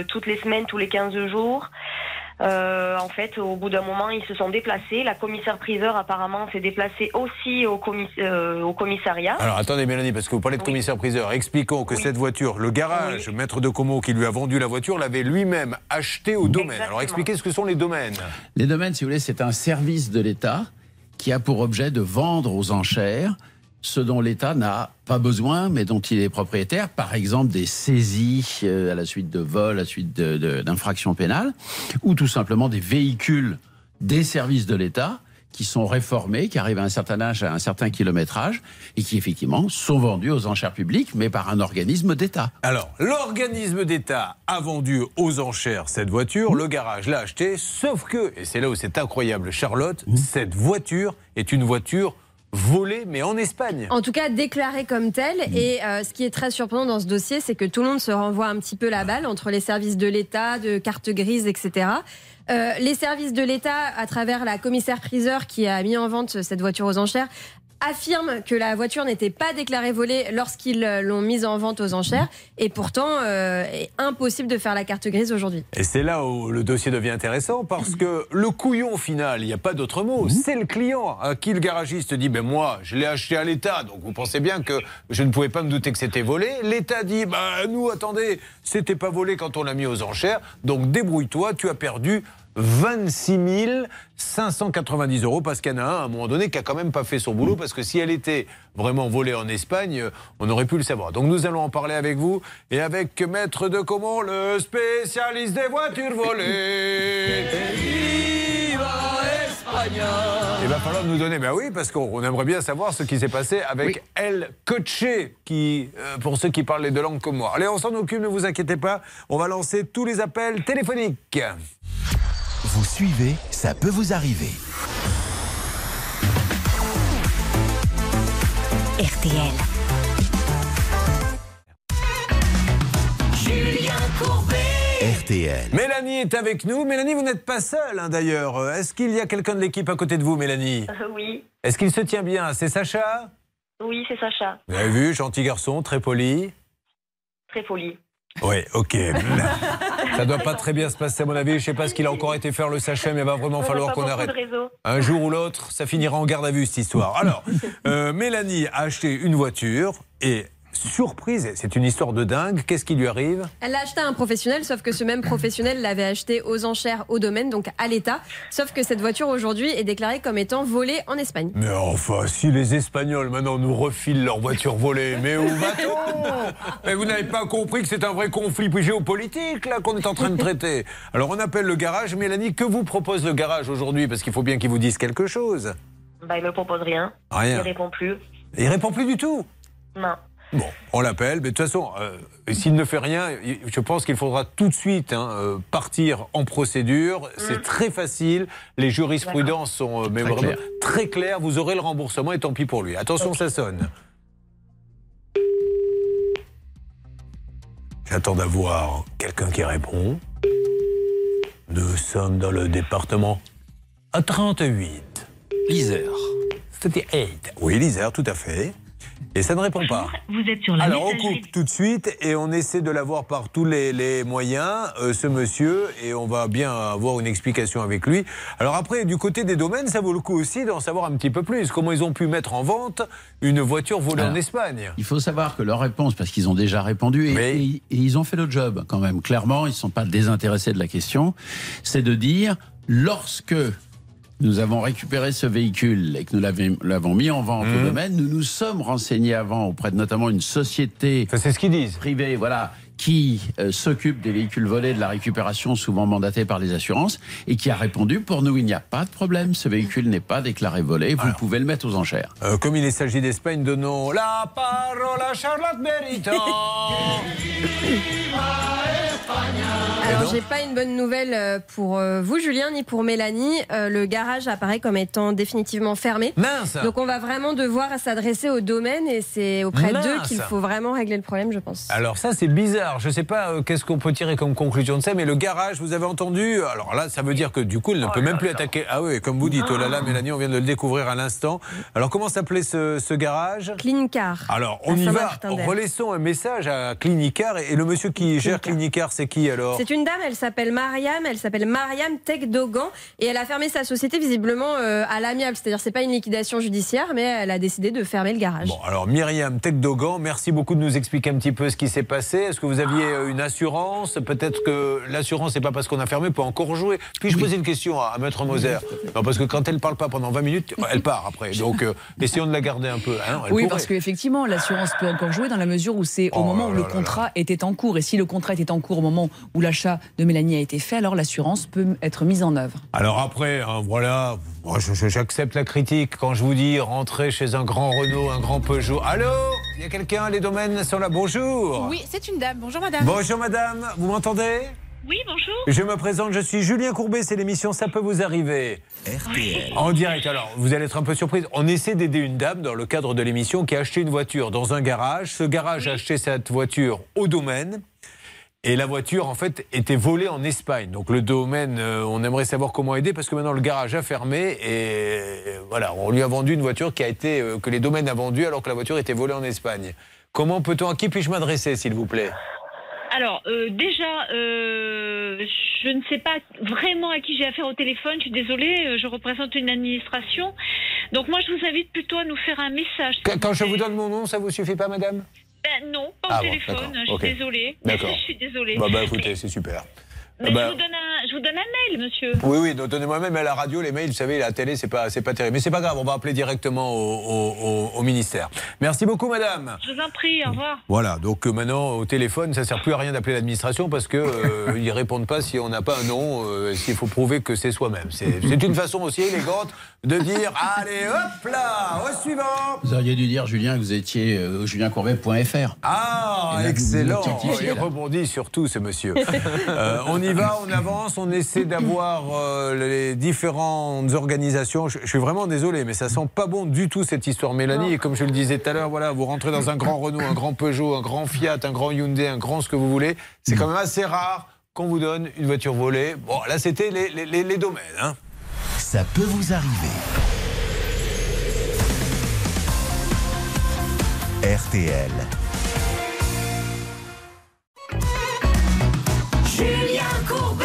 toutes les semaines, tous les 15 jours. Euh, en fait, au bout d'un moment, ils se sont déplacés. La commissaire-priseur, apparemment, s'est déplacée aussi au, commis- euh, au commissariat. Alors attendez Mélanie, parce que vous parlez de commissaire-priseur. Expliquons que cette voiture, le garage, maître de Como qui lui a vendu la voiture, l'avait lui-même achetée au domaine. Alors expliquez ce que sont les domaines. Les domaines, si vous voulez, c'est un service de l'État qui a pour objet de vendre aux enchères ce dont l'État n'a pas besoin, mais dont il est propriétaire, par exemple des saisies euh, à la suite de vols, à la suite d'infractions pénales, ou tout simplement des véhicules des services de l'État qui sont réformés, qui arrivent à un certain âge, à un certain kilométrage, et qui effectivement sont vendus aux enchères publiques, mais par un organisme d'État. Alors, l'organisme d'État a vendu aux enchères cette voiture, le garage l'a achetée, sauf que, et c'est là où c'est incroyable, Charlotte, cette voiture est une voiture volée, mais en Espagne. En tout cas, déclaré comme tel. Et euh, ce qui est très surprenant dans ce dossier, c'est que tout le monde se renvoie un petit peu la balle entre les services de l'État, de cartes grises, etc. Euh, les services de l'État, à travers la commissaire priseur qui a mis en vente cette voiture aux enchères, affirment que la voiture n'était pas déclarée volée lorsqu'ils euh, l'ont mise en vente aux enchères. Et pourtant, euh, est impossible de faire la carte grise aujourd'hui. Et c'est là où le dossier devient intéressant parce que le couillon final, il n'y a pas d'autre mot, c'est le client à qui le garagiste dit ben moi je l'ai acheté à l'État donc vous pensez bien que je ne pouvais pas me douter que c'était volé. L'État dit bah nous attendez c'était pas volé quand on l'a mis aux enchères donc débrouille-toi tu as perdu 26 590 euros parce qu'il y en a un à un moment donné qui a quand même pas fait son boulot parce que si elle était vraiment volée en Espagne, on aurait pu le savoir. Donc nous allons en parler avec vous et avec Maître de Comont, le spécialiste des voitures volées. Il va falloir nous donner, ben oui, parce qu'on aimerait bien savoir ce qui s'est passé avec El Coche, qui, euh, pour ceux qui parlent les deux langues comme moi. Allez, on s'en occupe, ne vous inquiétez pas. On va lancer tous les appels téléphoniques. Vous suivez, ça peut vous arriver. RTL. Julien Courbet. RTL. Mélanie est avec nous. Mélanie, vous n'êtes pas seule, hein, d'ailleurs. Est-ce qu'il y a quelqu'un de l'équipe à côté de vous, Mélanie Euh, oui, Est-ce qu'il se tient bien? C'est Sacha? Oui, c'est Sacha. Vous avez vu, gentil garçon, très poli. Très poli. Oui, ok. Ça doit pas très bien se passer à mon avis. Je sais pas ce qu'il a encore été faire le sachet, mais il va vraiment On falloir qu'on arrête. Un jour ou l'autre, ça finira en garde à vue cette histoire. Alors, euh, Mélanie a acheté une voiture et surprise, c'est une histoire de dingue. Qu'est-ce qui lui arrive? Elle l'a acheté à un professionnel, sauf que ce même professionnel l'avait acheté aux enchères au domaine, donc à l'État. Sauf que cette voiture aujourd'hui est déclarée comme étant volée en Espagne. Mais enfin, si les Espagnols maintenant nous refilent leur voiture volée, mais où va-t-on? Mais vous n'avez pas compris que c'est un vrai conflit géopolitique là qu'on est en train de traiter. Alors on appelle le garage. Mélanie, que vous propose le garage aujourd'hui? Parce qu'il faut bien qu'il vous dise quelque chose. Bah, il me propose rien. Rien. Il répond plus. Il répond plus du tout? Non. Bon, on l'appelle, mais de toute façon, euh, s'il ne fait rien, je pense qu'il faudra tout de suite hein, euh, partir en procédure. C'est très facile. Les jurisprudences sont euh, mais très claires. Vous aurez le remboursement et tant pis pour lui. Attention, ça sonne. J'attends d'avoir quelqu'un qui répond. Nous sommes dans le département à 38. L'Isère. C'était 8. Oui, l'Isère, tout à fait. Et ça ne répond pas. Vous êtes sur la Alors on messagerie. coupe tout de suite et on essaie de l'avoir par tous les, les moyens, euh, ce monsieur, et on va bien avoir une explication avec lui. Alors après, du côté des domaines, ça vaut le coup aussi d'en savoir un petit peu plus. Comment ils ont pu mettre en vente une voiture volée en Espagne? Il faut savoir que leur réponse, parce qu'ils ont déjà répondu, et, et- et ils ont fait le job quand même. Clairement, ils ne sont pas désintéressés de la question. C'est de dire, lorsque nous avons récupéré ce véhicule et que nous l'avons mis en vente au Mhm. domaine, nous nous sommes renseignés avant auprès de notamment une société c'est ce qu'ils disent. privée, voilà, qui euh, s'occupe des véhicules volés, de la récupération, souvent mandatée par les assurances, et qui a répondu pour nous, il n'y a pas de problème, ce véhicule n'est pas déclaré volé, vous pouvez le mettre aux enchères. Euh, comme il s'agit d'Espagne, donnons la parole à Charlotte Méritant. Alors, j'ai pas une bonne nouvelle euh, pour vous, Julien, ni pour Mélanie. Le garage apparaît comme étant définitivement fermé. Mince Donc, on va vraiment devoir s'adresser au domaine et c'est auprès d'eux qu'il faut vraiment régler le problème, je pense. Alors ça c'est bizarre, je ne sais pas euh, qu'est-ce qu'on peut tirer comme conclusion de ça, mais le garage, vous avez entendu, alors là ça veut dire que du coup il ne peut même plus attaquer. Ah oui, comme vous dites, oh là là Mélanie, on vient de le découvrir à l'instant. Alors comment s'appelait ce, ce garage? Clean Car. Alors on y va, relaissons un message à Clinicar. Et, et le monsieur qui gère Clinicar. C'est qui alors? C'est une dame, elle s'appelle Mariam, elle s'appelle Mariam Tekdogan et elle a fermé sa société visiblement euh, à l'amiable, c'est-à-dire c'est pas une liquidation judiciaire, mais elle a décidé de fermer le garage. Bon, alors Myriam Tekdogan, merci beaucoup de nous expliquer un petit peu ce qui s'est passé. Est-ce que vous aviez euh, une assurance Peut-être que l'assurance, c'est pas parce qu'on a fermé, peut encore jouer. Puis-je poser une question à, à Maître Moser Non, parce que quand elle parle pas pendant 20 minutes, elle part après. Donc, euh, essayons de la garder un peu. hein, Oui, pourrait. parce qu'effectivement, l'assurance peut encore jouer dans la mesure où c'est au Oh moment où là le là contrat était en cours. Et si le contrat était en cours au moment où l'achat de Mélanie a été fait, alors l'assurance peut être mise en œuvre. Alors après, hein, voilà, moi, je- je- j'accepte la critique quand je vous dis rentrer chez un grand Renault, un grand Peugeot. Allô Il y a quelqu'un Les domaines sont là. Bonjour. Oui, c'est une dame. Bonjour madame. Bonjour madame, vous m'entendez Oui, bonjour. Je me présente, je suis Julien Courbet, c'est l'émission Ça peut vous arriver. RTL. En direct, alors vous allez être un peu surprise. On essaie d'aider une dame dans le cadre de l'émission qui a acheté une voiture dans un garage. Ce garage a acheté cette voiture au domaine. Et la voiture, en fait, était volée en Espagne. Donc le domaine, euh, on aimerait savoir comment aider parce que maintenant le garage a fermé et voilà, on lui a vendu une voiture qui a été euh, que les domaines a vendue alors que la voiture était volée en Espagne. Comment peut-on à qui puis-je m'adresser, s'il vous plaît? Alors, euh, déjà, euh, je ne sais pas vraiment à qui j'ai affaire au téléphone. Je suis désolée, je représente une administration. Donc, moi, je vous invite plutôt à nous faire un message. Quand- Quand je vous donne mon nom, ça vous suffit pas, madame? Ben, non, pas Ah au bon, téléphone. Je suis ok. désolée. D'accord. je suis désolée. Bah, bah écoutez, c'est super. Mais Bah, je, vous donne un, je vous donne un mail, monsieur. Oui, oui, donc donnez-moi même à la radio, les mails, vous savez, la télé, c'est pas, c'est pas terrible. Mais c'est pas grave, on va appeler directement au, au- au- au ministère. Merci beaucoup, madame. Je vous en prie, au revoir. Voilà, donc euh, maintenant, au téléphone, ça sert plus à rien d'appeler l'administration parce que euh, ils répondent pas si on n'a pas un nom, euh, s'il faut prouver que c'est soi-même? C'est une façon aussi élégante de dire allez, hop là, au suivant. Vous auriez dû dire, Julien, que vous étiez euh, au juliencourbet.fr. Ah, là, excellent. Il rebondit sur tout, ce monsieur. Euh, on y va, on avance, on essaie d'avoir euh, les différentes organisations. Je, je suis vraiment désolé, mais ça sent pas bon du tout cette histoire, Mélanie. Et comme je le disais tout à l'heure, voilà, vous rentrez dans un grand Renault, un grand Peugeot, un grand Fiat, un grand Hyundai, un grand ce que vous voulez. C'est quand même assez rare qu'on vous donne une voiture volée. Bon, là, c'était les, les- les- les domaines. Hein. Ça peut vous arriver. RTL. Julien Courbet.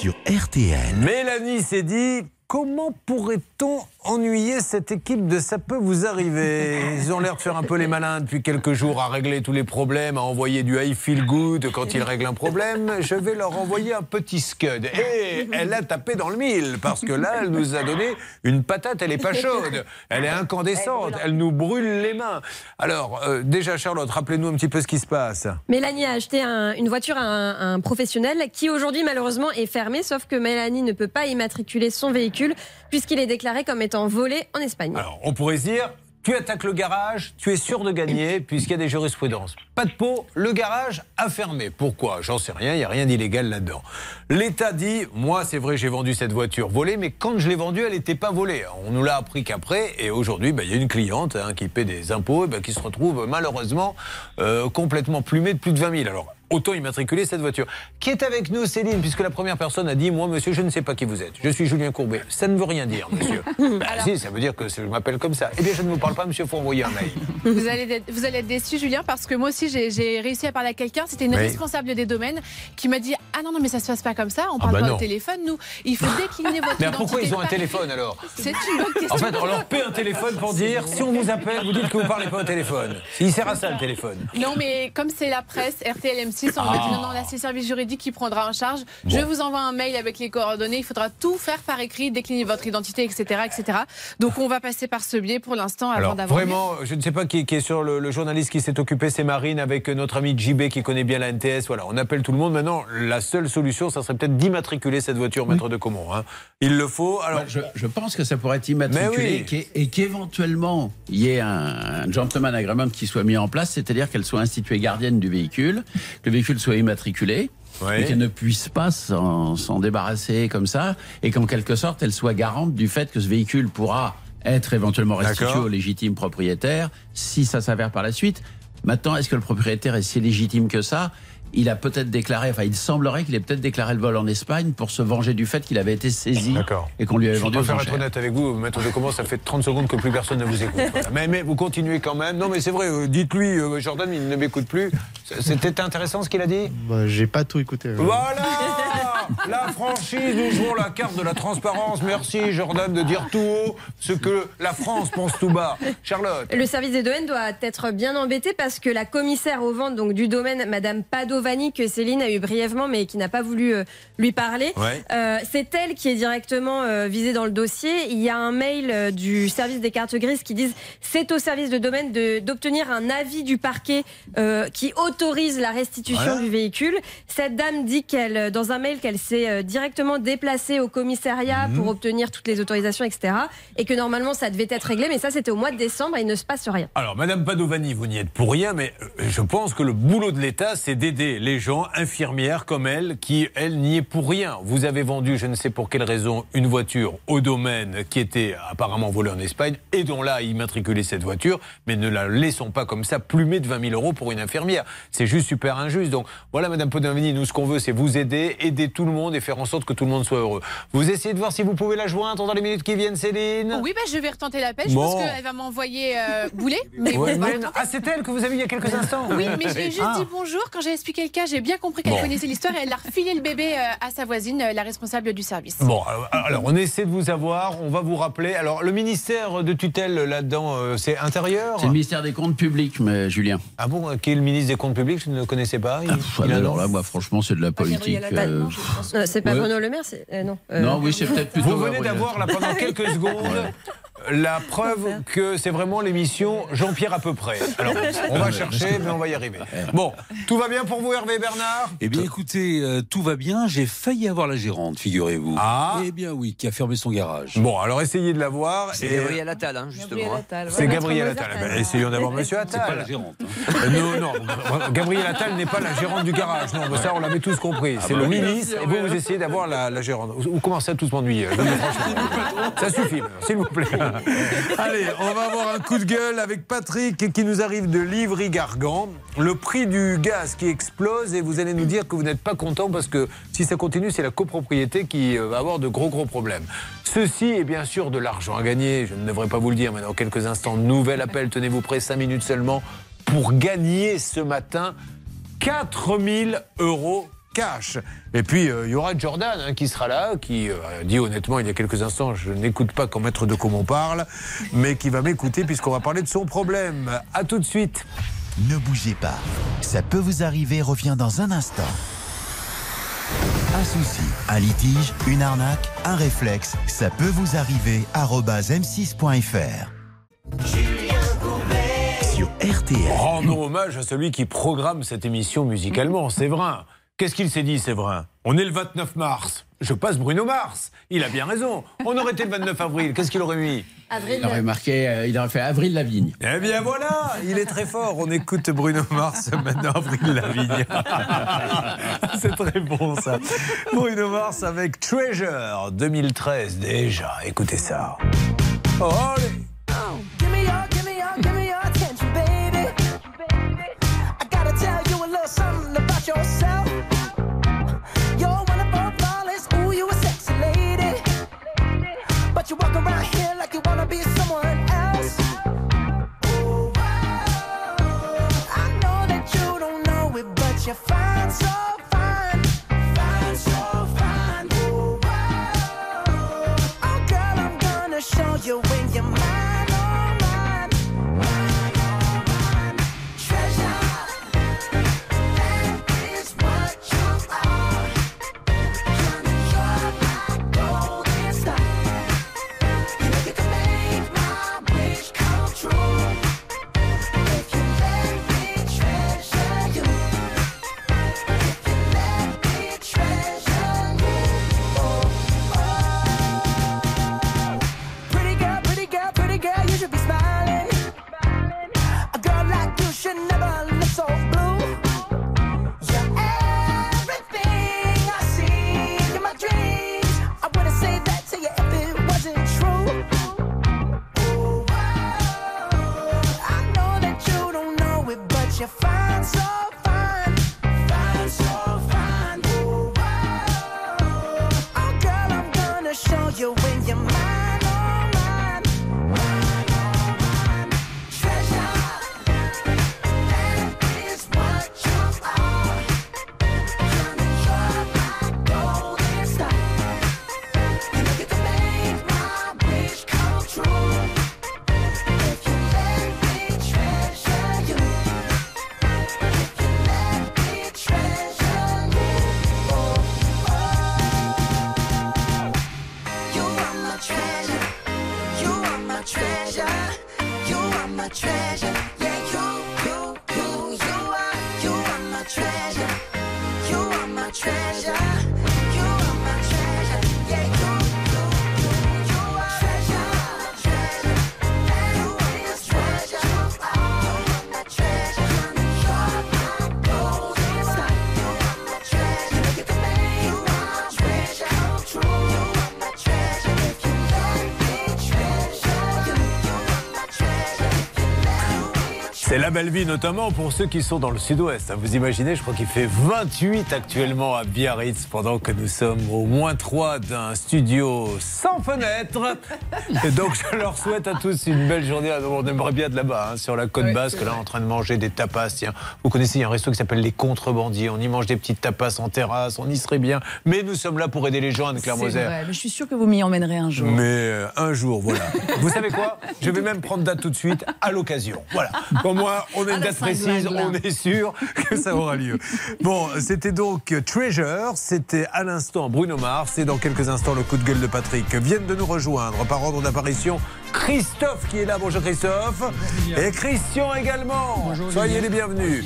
Sur RTL. Mélanie s'est dit comment pourrait-on ennuyer cette équipe de Ça peut vous arriver Ils ont l'air de faire un peu les malins depuis quelques jours à régler tous les problèmes, à envoyer du I feel good quand ils règlent un problème. Je vais leur envoyer un petit scud. Et elle a tapé dans le mille parce que là, elle nous a donné une patate, elle est pas chaude, elle est incandescente, elle nous brûle les mains. Alors, euh, déjà, Charlotte, rappelez-nous un petit peu ce qui se passe. Mélanie a acheté un- une voiture à un, un professionnel qui aujourd'hui malheureusement est fermé, sauf que Mélanie ne peut pas immatriculer son véhicule puisqu'il est déclaré comme étant volé en Espagne. Alors, on pourrait se dire, tu attaques le garage, tu es sûr de gagner, puisqu'il y a des jurisprudences. Pas de peau, le garage a fermé. Pourquoi? J'en sais rien, il n'y a rien d'illégal là-dedans. L'État dit, moi c'est vrai, j'ai vendu cette voiture volée, mais quand je l'ai vendue, elle n'était pas volée. On nous l'a appris qu'après, et aujourd'hui, ben, il y a une cliente hein, qui paie des impôts, ben, qui se retrouve malheureusement euh, complètement plumée de plus de 20 000. Alors, autant immatriculer cette voiture. Qui est avec nous, Céline, puisque la première personne a dit, moi, monsieur, je ne sais pas qui vous êtes. Je suis Julien Courbet. Ça ne veut rien dire, monsieur. Ben, si, ça veut dire que je m'appelle comme ça. Eh bien, je ne vous parle pas, monsieur, il faut envoyer un mail. Vous allez, être, vous allez être déçu, Julien, parce que moi aussi, j'ai réussi à parler à quelqu'un. C'était une Oui. responsable des domaines qui m'a dit Ah non, non, mais ça se passe pas comme ça. On Ah parle bah pas non. au téléphone. Nous, il faut décliner votre Mais pourquoi ils ont un téléphone alors C'est une bonne question. En fait, on leur paie un téléphone pour dire si on vous appelle, vous dites que vous parlez pas au téléphone. Il sert à ça le téléphone. Non, mais comme c'est la presse, RTL M6, on m'a dit Ah. non, non, là c'est le service juridique qui prendra en charge. Je vous envoie un mail avec les coordonnées. Il faudra tout faire par écrit, décliner votre identité, etc. etc. Donc on va passer par ce biais pour l'instant avant Alors d'avoir. vraiment, je ne sais pas qui, qui est sur le, le journaliste qui s'est occupé, c'est Marine avec notre ami JB qui connaît bien la NTS. Voilà, on appelle tout le monde. Maintenant, la seule solution, ça serait peut-être d'immatriculer cette voiture, maître de Comont. hein. Il le faut. Alors, je, je pense que ça pourrait être immatriculé oui. et qu'éventuellement il y ait un, un gentleman agreement qui soit mis en place, c'est-à-dire qu'elle soit instituée gardienne du véhicule, le véhicule soit immatriculé. Ouais. Et qu'elle ne puisse pas s'en débarrasser comme ça, et qu'en quelque sorte, elle soit garante du fait que ce véhicule pourra être éventuellement restitué au légitime propriétaire, si ça s'avère par la suite. Maintenant, est-ce que le propriétaire est si légitime que ça? Il a peut-être déclaré, enfin il semblerait qu'il ait peut-être déclaré le vol en Espagne pour se venger du fait qu'il avait été saisi et qu'on lui avait Je vendu aux préfère être honnête avec vous, maître de comment ça fait 30 secondes que plus personne ne vous écoute. Voilà. Mais, mais vous continuez quand même. Non, mais c'est vrai, euh, dites-lui, euh, Jordan, il ne m'écoute plus. C'était intéressant ce qu'il a dit? Bah, j'ai pas tout écouté. euh. Voilà La franchise, nous jouons la carte de la transparence. Merci, Jordan, de dire tout haut ce que la France pense tout bas. Charlotte Le service des domaines doit être bien embêté parce que la commissaire aux ventes donc, du domaine, Madame Padovani, que Céline a eu brièvement mais qui n'a pas voulu euh, lui parler, Ouais. euh, c'est elle qui est directement euh, visée dans le dossier. Il y a un mail euh, du service des cartes grises qui disent c'est au service de domaine d'obtenir un avis du parquet euh, qui autorise la restitution Voilà. du véhicule. Cette dame dit qu'elle, dans un mail qu'elle qu'elle s'est euh, directement déplacée au commissariat Mhm. pour obtenir toutes les autorisations, etc. Et que normalement, ça devait être réglé, mais ça, c'était au mois de décembre et il ne se passe rien. Alors, Madame Padovani, vous n'y êtes pour rien, mais euh, je pense que le boulot de l'État, c'est d'aider les gens, infirmières comme elle, qui, elle, n'y est pour rien. Vous avez vendu, je ne sais pour quelle raison, une voiture au domaine qui était apparemment volée en Espagne et dont là, immatriculé cette voiture, mais ne la laissons pas comme ça plumer de 20 000 euros pour une infirmière. C'est juste super injuste. Donc, voilà, Madame Padovani, nous, ce qu'on veut, c'est vous aider, aider tout le monde et faire en sorte que tout le monde soit heureux. Vous essayez de voir si vous pouvez la joindre dans les minutes qui viennent, Céline Oui, bah, je vais retenter l'appel. Je Bon. pense qu'elle va m'envoyer euh, bouler. Mais Ouais, mais- retenter. ah, c'est elle que vous avez eu il y a quelques instants Oui, mais j'ai juste Ah. dit bonjour. Quand j'ai expliqué le cas, j'ai bien compris qu'elle Bon. connaissait l'histoire et elle a refilé le bébé euh, à sa voisine, euh, la responsable du service. Bon, alors, alors, on essaie de vous avoir, on va vous rappeler. Alors le ministère de tutelle là-dedans, euh, c'est intérieur C'est le ministère des Comptes publics, mais Julien. Ah bon, qui est le ministre des Comptes publics Je ne le connaissais pas. Il- Ah, il alors là, moi, franchement, c'est de la politique. C'est pas Ouais. Bruno Le Maire, c'est. euh, non. Euh, Non, oui, c'est peut-être plutôt. Vous venez d'avoir là pendant quelques secondes la preuve que c'est vraiment l'émission Jean-Pierre à peu près. Alors on va chercher, mais on va y arriver. Bon, tout va bien pour vous Hervé Bernard? Eh bien, écoutez, euh, tout va bien. J'ai failli avoir la gérante, figurez-vous. Ah Eh bien, oui, qui a fermé son garage. Bon, alors essayez de la voir. C'est Gabriel Attal, hein, justement. hein. C'est Gabriel Attal. Ben, essayons d'avoir Monsieur C'est pas Attal. la gérante. Euh, non, non, Gabriel Attal n'est pas la gérante du garage. Non, ça, on l'avait tous compris. Ah C'est bah le ministre et vous, vous essayez d'avoir la, la gérante. Vous commencez à tous m'ennuyer. Ça suffit, s'il vous plaît. Allez, on va avoir un coup de gueule avec Patrick qui nous arrive de Livry-Gargan. Le prix du gaz qui explose et vous allez nous dire que vous n'êtes pas content parce que si ça continue, c'est la copropriété qui euh, va avoir de gros, gros problèmes. Ceci est bien sûr de l'argent à gagner. Je ne devrais pas vous le dire, mais dans quelques instants, nouvel appel. Tenez-vous prêts, 5 minutes seulement pour gagner ce matin 4000 euros cash. Et puis, euh, il y aura Jordan hein, qui sera là, qui euh, a dit honnêtement il y a quelques instants, je n'écoute pas quand Maître de Comont parle, mais qui va m'écouter puisqu'on va parler de son problème. À tout de suite. Ne bougez pas. Ça peut vous arriver revient dans un instant. Un souci, un litige, une arnaque, un réflexe, ça peut vous arriver. arobase m6.fr. Sur RTL. Rendons hommage à celui qui programme cette émission musicalement, Séverin. Qu'est-ce qu'il s'est dit, Séverin On est le 29 mars. Je passe Bruno Mars. Il a bien raison. On aurait été le 29 avril. Qu'est-ce qu'il aurait mis? Avril. Il aurait marqué, euh, il aurait fait Avril Lavigne. Eh bien voilà, il est très fort. On écoute Bruno Mars maintenant, Avril Lavigne. C'est très bon ça. Bruno Mars avec Treasure 2013 déjà. Écoutez ça. Oh, allez. La belle vie, notamment pour ceux qui sont dans le sud-ouest. hein. Vous imaginez, je crois qu'il fait 28 actuellement à Biarritz, pendant que nous sommes au moins 3 d'un studio sans fenêtre. Et donc, je leur souhaite à tous une belle journée. On aimerait bien de là-bas, hein, sur la côte basque, là, en train de manger des tapas. Tiens, vous connaissez, il y a un resto qui s'appelle Les Contrebandiers. On y mange des petites tapas en terrasse, on y serait bien. Mais nous sommes là pour aider les gens, Anne-Claire Moser. je suis sûre que vous m'y emmènerez un jour. Mais euh, un jour, voilà. Vous savez quoi? Je vais même prendre date tout de suite à l'occasion. Voilà. Pour moi, on a une date précise, on est sûr que ça aura lieu. Bon, c'était donc Treasure, c'était à l'instant Bruno Mars et dans quelques instants le coup de gueule de Patrick. Viennent de nous rejoindre par ordre d'apparition Christophe qui est là. Bonjour Christophe. Et Christian également. Soyez les bienvenus.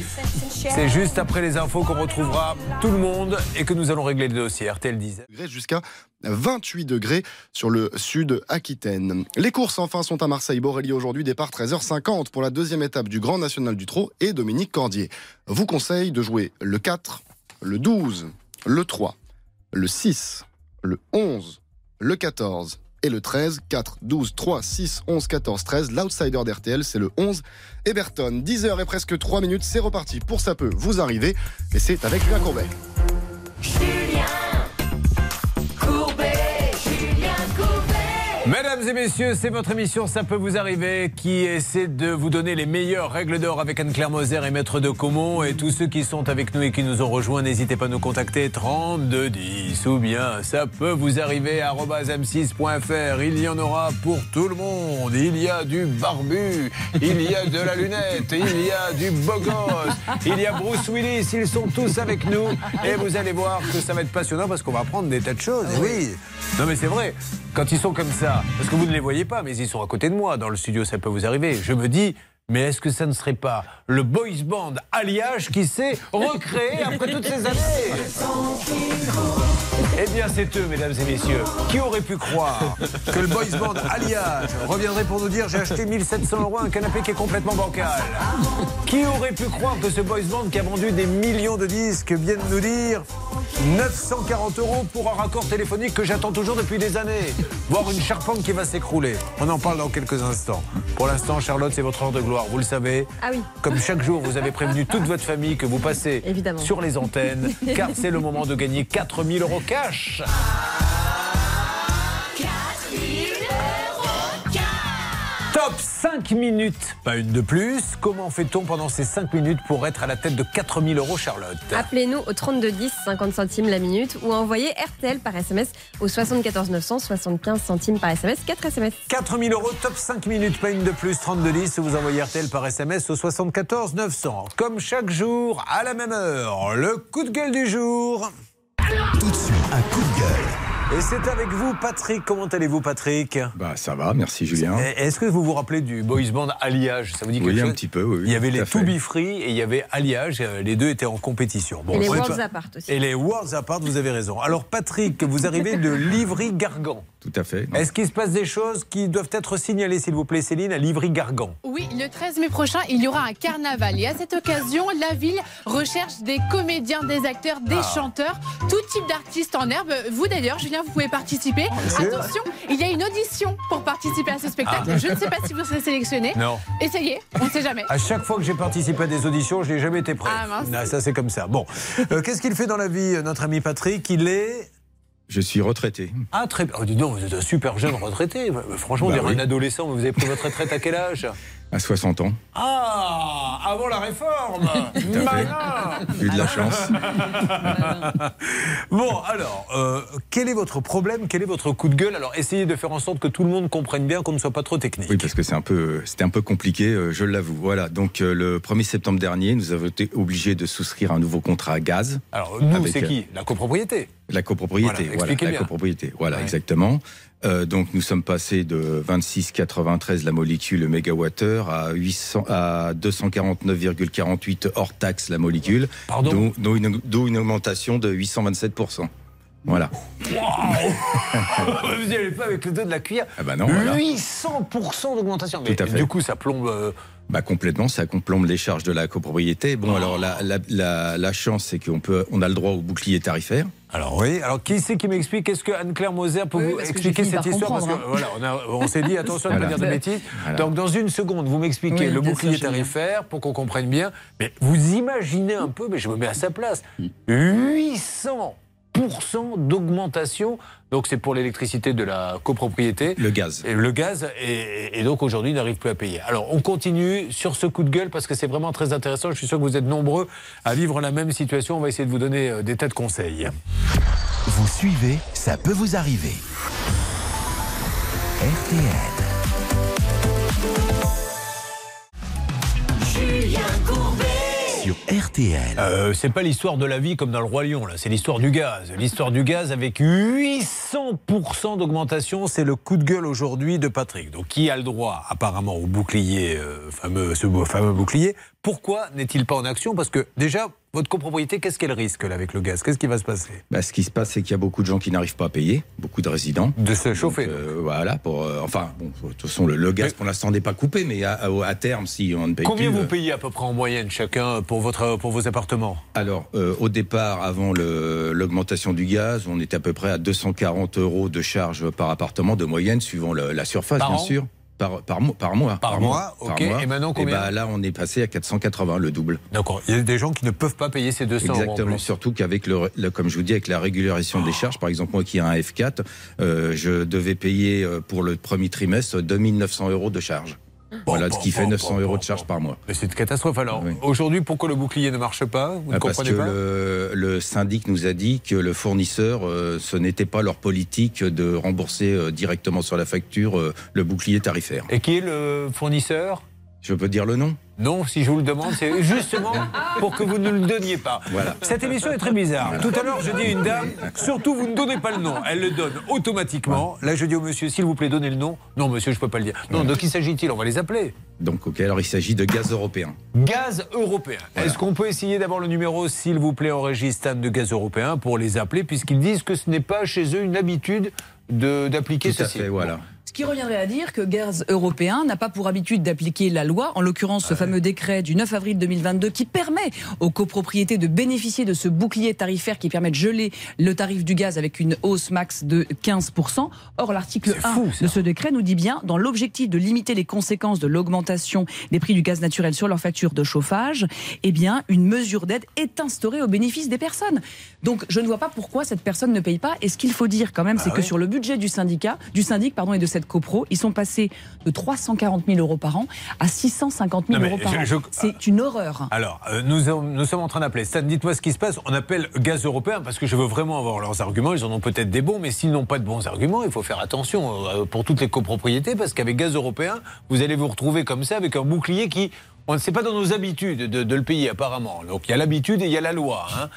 C'est juste après les infos qu'on retrouvera tout le monde et que nous allons régler le dossier. RTL disait. jusqu'à 28 degrés sur le sud Aquitaine. Les courses enfin sont à Marseille. Borelli aujourd'hui départ 13h50 pour la deuxième étape du Grand National du Trot et Dominique Cordier vous conseille de jouer le 4, le 12, le 3, le 6, le 11, le 14 et le 13. 4, 12, 3, 6, 11, 14, 13. L'outsider d'RTL, c'est le 11. Everton, 10h et presque 3 minutes, c'est reparti pour ça peut vous arriver. Et c'est avec Julien Courbet. Mesdames et messieurs, c'est votre émission Ça peut vous arriver qui essaie de vous donner les meilleures règles d'or avec Anne-Claire Moser et Maître de Comont. Et tous ceux qui sont avec nous et qui nous ont rejoints, n'hésitez pas à nous contacter 3210 ou bien ça peut vous arriver à m6.fr. Il y en aura pour tout le monde. Il y a du barbu, il y a de la lunette, il y a du beau gosse, il y a Bruce Willis. Ils sont tous avec nous et vous allez voir que ça va être passionnant parce qu'on va apprendre des tas de choses. Oui. Non mais c'est vrai. Quand ils sont comme ça, parce que vous ne les voyez pas, mais ils sont à côté de moi dans le studio, ça peut vous arriver. Je me dis, mais est-ce que ça ne serait pas le boys band alliage qui s'est recréé après toutes ces années Eh bien, c'est eux, mesdames et messieurs. Qui aurait pu croire que le boys band alliage reviendrait pour nous dire j'ai acheté 1700 euros un canapé qui est complètement bancal Qui aurait pu croire que ce boys band qui a vendu des millions de disques vienne nous dire 940 euros pour un raccord téléphonique que j'attends toujours depuis des années, voire une charpente qui va s'écrouler. On en parle dans quelques instants. Pour l'instant, Charlotte, c'est votre heure de gloire, vous le savez. Ah oui. Comme chaque jour, vous avez prévenu toute votre famille que vous passez Évidemment. sur les antennes, car c'est le moment de gagner 4000 euros cash. 5 minutes, pas une de plus. Comment fait-on pendant ces 5 minutes pour être à la tête de 4000 euros, Charlotte Appelez-nous au 3210, 50 centimes la minute, ou envoyez RTL par SMS au 74 900, 75 centimes par SMS, 4 SMS. 4000 euros, top 5 minutes, pas une de plus, 32 10. Vous envoyez RTL par SMS au 74 900. Comme chaque jour, à la même heure, le coup de gueule du jour. Tout de suite, un coup de gueule. Et c'est avec vous, Patrick. Comment allez-vous, Patrick? Bah ça va, merci Julien. Est-ce que vous vous rappelez du boys band Alliage? Ça vous dit quelque Oui, un petit peu, oui, Il y avait les. To Be Free et il y avait Alliage. euh, Les deux étaient en compétition. Et les Worlds pas- Apart aussi. Et les Worlds Apart, vous avez raison. Alors, Patrick, vous arrivez de Livry-Gargan. Tout à fait. Est-ce qu'il se passe des choses qui doivent être signalées, s'il vous plaît, Céline, à Livry-Gargan? Oui, le 13 mai prochain, il y aura un carnaval. Et à cette occasion, la ville recherche des comédiens, des acteurs, des Ah. chanteurs, tout type d'artistes en herbe. Vous d'ailleurs, Julien, vous pouvez participer. Attention, il y a une audition pour participer à ce spectacle. Ah. Je ne sais pas si vous serez sélectionné. Non. Essayez, on ne sait jamais. À chaque fois que j'ai participé à des auditions, je n'ai jamais été prêt. Ah, mince. Non, ça, c'est comme ça. Bon. Euh, Qu'est-ce qu'il fait dans la vie, euh, notre ami Patrick? Il est. Je suis retraité. Ah, très bien. Oh, dis donc, vous êtes un super jeune retraité. Franchement, Bah oui. un adolescent, vous avez pris votre retraite à quel âge? À 60 ans. Ah Avant la réforme Malin eu de la chance. Bon, alors, euh, quel est votre problème? Quel est votre coup de gueule? Alors, essayez de faire en sorte que tout le monde comprenne bien, qu'on ne soit pas trop technique. Oui, parce que c'est un peu, c'était un peu compliqué, euh, je l'avoue. Voilà. Donc euh, le 1er septembre dernier, nous avons été obligés de souscrire un nouveau contrat à gaz. Alors, nous, c'est qui? La copropriété La copropriété, Voilà, voilà, la bien. copropriété, voilà, Ouais. exactement. Euh, donc nous sommes passés de 26,93 la molécule le mégawattheure à 800 à 249,48 hors taxe la molécule, Pardon dont, dont une, dont une augmentation de 827% Voilà. Vous n'y allez pas avec le dos de la cuillère. Ah bah non, voilà. 800% d'augmentation. Mais Tout à fait. du coup, ça plombe. euh, Bah complètement, ça complombe les charges de la copropriété. Bon, alors la, la, la, la chance, c'est qu'on peut, on a le droit au bouclier tarifaire. Alors oui, alors qui c'est qui m'explique Est-ce que Anne-Claire Moser peut Oui, vous expliquer cette par histoire Parce que hein. voilà, on, a- on s'est dit attention à ne pas dire de bêtises. Voilà. Donc dans une seconde, vous m'expliquez Oui, le bouclier tarifaire pour qu'on comprenne bien. Mais vous imaginez un peu, mais je me mets à sa place, 800 d'augmentation. Donc c'est pour l'électricité de la copropriété. Le gaz. Et le gaz, et, et donc aujourd'hui, n'arrive plus à payer. Alors, on continue sur ce coup de gueule parce que c'est vraiment très intéressant. Je suis sûr que vous êtes nombreux à vivre la même situation. On va essayer de vous donner euh, des tas de conseils. Vous suivez, ça peut vous arriver. RTL. Julien Courbet. RTL. Euh, c'est pas l'histoire de la vie comme dans le Roi Lion. C'est l'histoire du gaz. L'histoire du gaz avec 800% d'augmentation. C'est le coup de gueule aujourd'hui de Patrick. Donc, qui a le droit, apparemment, au bouclier, euh, fameux, ce fameux bouclier? Pourquoi n'est-il pas en action? Parce que, déjà, votre copropriété, qu'est-ce qu'elle risque, là, avec le gaz? Qu'est-ce qui va se passer? Bah, ce qui se passe, c'est qu'il y a beaucoup de gens qui n'arrivent pas à payer, beaucoup de résidents. De se chauffer. Donc, euh, voilà, pour, euh, enfin, bon, de toute façon, le, le gaz pour l'instant n'est pas coupé, mais à, à- à terme, si on ne paye Combien plus. vous euh, payez à peu près en moyenne chacun pour, votre, pour vos appartements? Alors, euh, au départ, avant l'augmentation du gaz, on était à peu près à 240 euros de charge par appartement de moyenne, suivant le- la surface, Par bien an? sûr. Par, par, mois- par mois. Par mois, ok. Et maintenant, combien bah, Là, on est passé à 480, le double. D'accord. Il y a des gens qui ne peuvent pas payer ces 200 euros en Exactement. Surtout qu'avec le, le- comme je vous dis, avec la régularisation des charges, par exemple moi qui ai un F4, euh, je devais payer euh, pour le premier trimestre 2900 euros de charge. Voilà, ce qui fait 900 euros de charge par mois. Mais c'est une catastrophe. Alors, aujourd'hui, pourquoi le bouclier ne marche pas Vous ne Ah, Parce comprenez que pas le, le syndic nous a dit que le fournisseur, euh, ce n'était pas leur politique de rembourser euh, directement sur la facture euh, le bouclier tarifaire. Et qui est le fournisseur Je peux dire le nom Non, si je vous le demande, c'est justement pour que vous ne le donniez pas. Voilà. Cette émission est très bizarre. Tout à l'heure, je dis à une dame, surtout vous ne donnez pas le nom. Elle le donne automatiquement. Là, je dis au monsieur, s'il vous plaît, donnez le nom. Non, monsieur, je ne peux pas le dire. Non, de qui s'agit-il? On va les appeler. Donc, ok, alors il s'agit de gaz européen. Gaz européen. Est-ce qu'on peut essayer d'avoir le numéro, s'il vous plaît, en registre de gaz européen pour les appeler, puisqu'ils disent que ce n'est pas chez eux une habitude de- d'appliquer Tout à ceci? fait, voilà. Ce qui reviendrait à dire que Gaz européen n'a pas pour habitude d'appliquer la loi, en l'occurrence ce fameux décret du 9 avril 2022 qui permet aux copropriétés de bénéficier de ce bouclier tarifaire qui permet de geler le tarif du gaz avec une hausse max de 15%. Or, l'article 1 de ce décret nous dit bien, dans l'objectif de limiter les conséquences de l'augmentation des prix du gaz naturel sur leur facture de chauffage, eh bien, une mesure d'aide est instaurée au bénéfice des personnes. Donc, je ne vois pas pourquoi cette personne ne paye pas. Et ce qu'il faut dire quand même, c'est que sur le budget du syndicat, du syndic pardon, et de cette copro, ils sont passés de 340 000 euros par an à 650 000 Non, mais euros par je- an. C'est une horreur. Alors, euh, nous, nous sommes en train d'appeler. Stan, dites-moi ce qui se passe. On appelle gaz européen parce que je veux vraiment avoir leurs arguments. Ils en ont peut-être des bons, mais s'ils n'ont pas de bons arguments, il faut faire attention euh, pour toutes les copropriétés parce qu'avec gaz européen, vous allez vous retrouver comme ça avec un bouclier qui. On ne sait pas dans nos habitudes de, de le payer apparemment. Donc il y a l'habitude et il y a la loi. hein.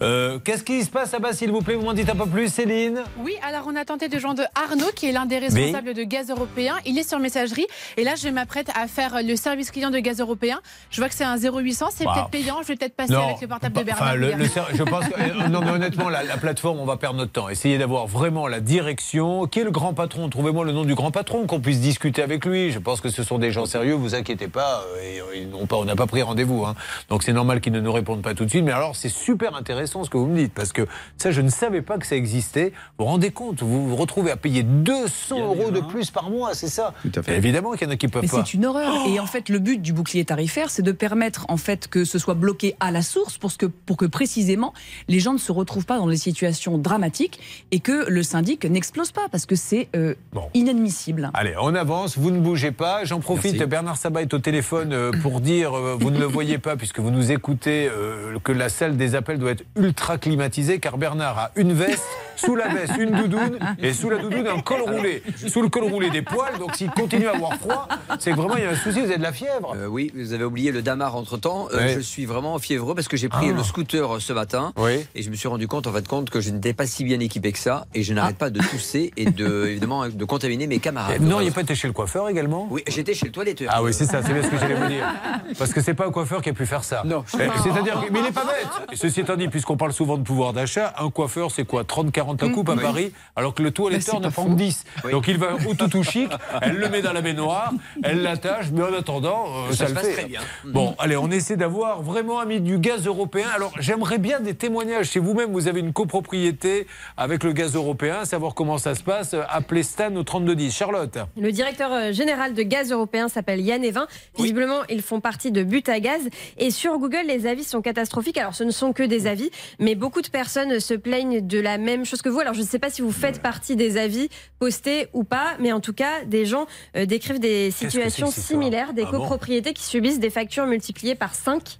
Euh, Qu'est-ce qui se passe là-bas, s'il vous plaît? Vous m'en dites un peu plus, Céline? Oui, alors on a tenté de joindre Arnaud, qui est l'un des responsables de Gaz Européen. Il est sur messagerie. Et là, je m'apprête à faire le service client de Gaz Européen. Je vois que c'est un 0800. C'est Bah, peut-être payant. Je vais peut-être passer Non, avec le portable de Enfin, Bernard. le- je pense que, euh, non, mais honnêtement, la, la plateforme, on va perdre notre temps. Essayez d'avoir vraiment la direction. Qui est le grand patron? Trouvez-moi le nom du grand patron, qu'on puisse discuter avec lui. Je pense que ce sont des gens sérieux, vous inquiétez pas. euh, et, pas on n'a pas pris rendez-vous. hein. Donc c'est normal qu'ils ne nous répondent pas tout de suite. Mais alors, c'est super intéressant ce que vous me dites, parce que ça, je ne savais pas que ça existait. Vous vous rendez compte Vous vous retrouvez à payer 200 euros de plus par mois, c'est ça? Évidemment qu'il y en a qui peuvent Mais pas. c'est une horreur. Et en fait, le but du bouclier tarifaire, c'est de permettre en fait que ce soit bloqué à la source pour que, pour que précisément les gens ne se retrouvent pas dans des situations dramatiques et que le syndic n'explose pas parce que c'est euh, inadmissible. Allez, on avance, vous ne bougez pas. J'en profite, Merci. Bernard Sabat est au téléphone euh, pour dire, euh, vous ne le voyez pas puisque vous nous écoutez, euh, que la salle des appels doit être ultra climatisée car Bernard a une veste, sous la veste une doudoune et sous la doudoune un col roulé. Sous le col roulé des poils, donc s'il continue à avoir froid, c'est que vraiment il y a un souci, vous avez de la fièvre. Euh, oui, vous avez oublié le damar entre temps. Ouais. je suis vraiment fiévreux parce que j'ai pris Ah. le scooter euh, ce matin et je me suis rendu compte en fait compte que je n'étais pas si bien équipé que ça et je n'arrête pas de tousser et de évidemment de contaminer mes camarades. Non, il n'y a pas été chez le coiffeur également? Oui, j'étais chez le toiletteur. Ah oui, c'est ça, c'est bien ce que j'allais vous dire. Parce que c'est pas un coiffeur qui a pu faire ça. Non. Eh, C'est-à-dire, mais il n'est pas bête. Et ceci étant dit, puisqu'on parle souvent de pouvoir d'achat, un coiffeur, c'est quoi? 30-40 40 la coupe à Oui. Paris, alors que le toiletteur ne prend que faux. 10. Oui. Donc il va au toutou chic, elle le met dans la baignoire, elle l'attache, mais en attendant, euh, Ça ça, se le passe fait. très bien. Bon, allez, on essaie d'avoir vraiment un mis du gaz européen. Alors j'aimerais bien des témoignages. Si vous-même vous avez une copropriété avec le gaz européen, savoir comment ça se passe, euh, appelez Stan au 3210. Charlotte Le directeur euh, général de Gaz Européen s'appelle Yann Evin. Visiblement, ils font partie de But à Gaz. Et sur Google, les avis sont catastrophiques. Alors, ce ne sont que des avis, mais beaucoup de personnes se plaignent de la même chose que vous. Alors, je ne sais pas si vous faites partie des avis postés ou pas, mais en tout cas, des gens euh, décrivent des situations similaires, des Ah bon copropriétés qui subissent des factures multipliées par 5,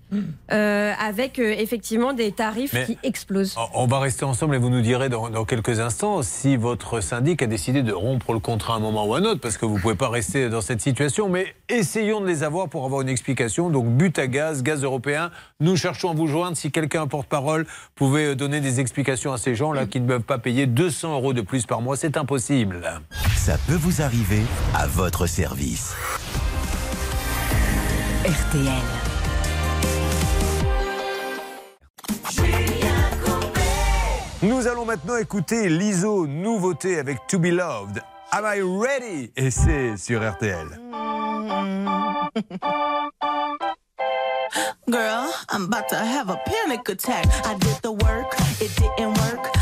avec euh, effectivement des tarifs Mais- qui explosent. On va rester ensemble et vous nous direz dans, dans quelques instants si votre syndic a décidé de rompre le contrat à un moment ou à un autre, parce que vous ne pouvez pas rester dans cette situation. Mais essayons de les avoir pour avoir une explication. Donc, but à gaz, gaz européen. Nous cherchons à vous joindre. Si quelqu'un, un porte-parole, pouvait euh, donner des explications à ces gens-là qui ne peuvent pas payer 200 euros de plus par mois, c'est impossible. Ça peut vous arriver à votre service. RTL. Nous allons maintenant écouter l'ISO nouveauté avec To Be Loved. Am I ready? Et c'est sur RTL. Girl, I'm about to have a panic attack. I did the work, it didn't work.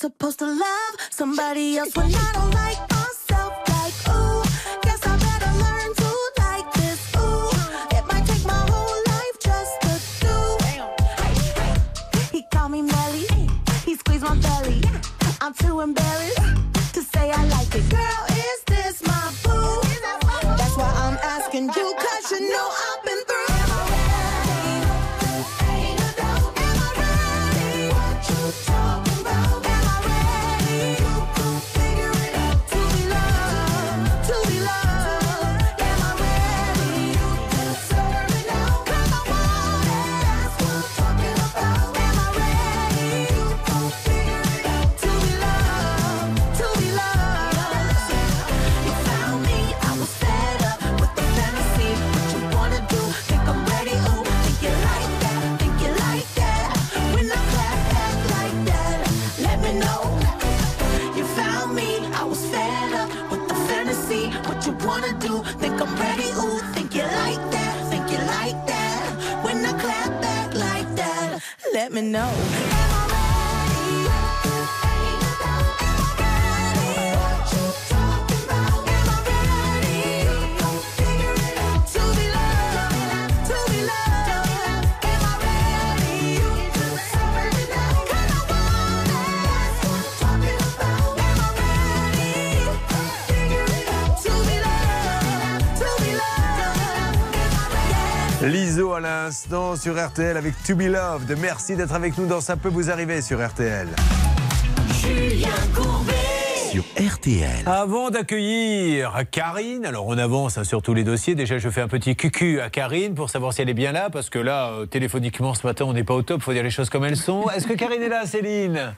supposed to love somebody else when I don't like myself? Like, ooh, guess I better learn to like this. Ooh, it might take my whole life just to do. He called me Melly, he squeezed my belly. I'm too embarrassed to say I like it. Girl, let me know. À l'instant sur RTL avec To Be Loved. Merci d'être avec nous dans Ça peut vous arriver sur RTL. Julien Courbet. Sur RTL. Avant d'accueillir Karine, alors on avance hein, sur tous les dossiers. Déjà, je fais un petit cucu à Karine pour savoir si elle est bien là, parce que là, euh, téléphoniquement ce matin, on n'est pas au top. Faut dire les choses comme elles sont. Est-ce que Karine est là, Céline?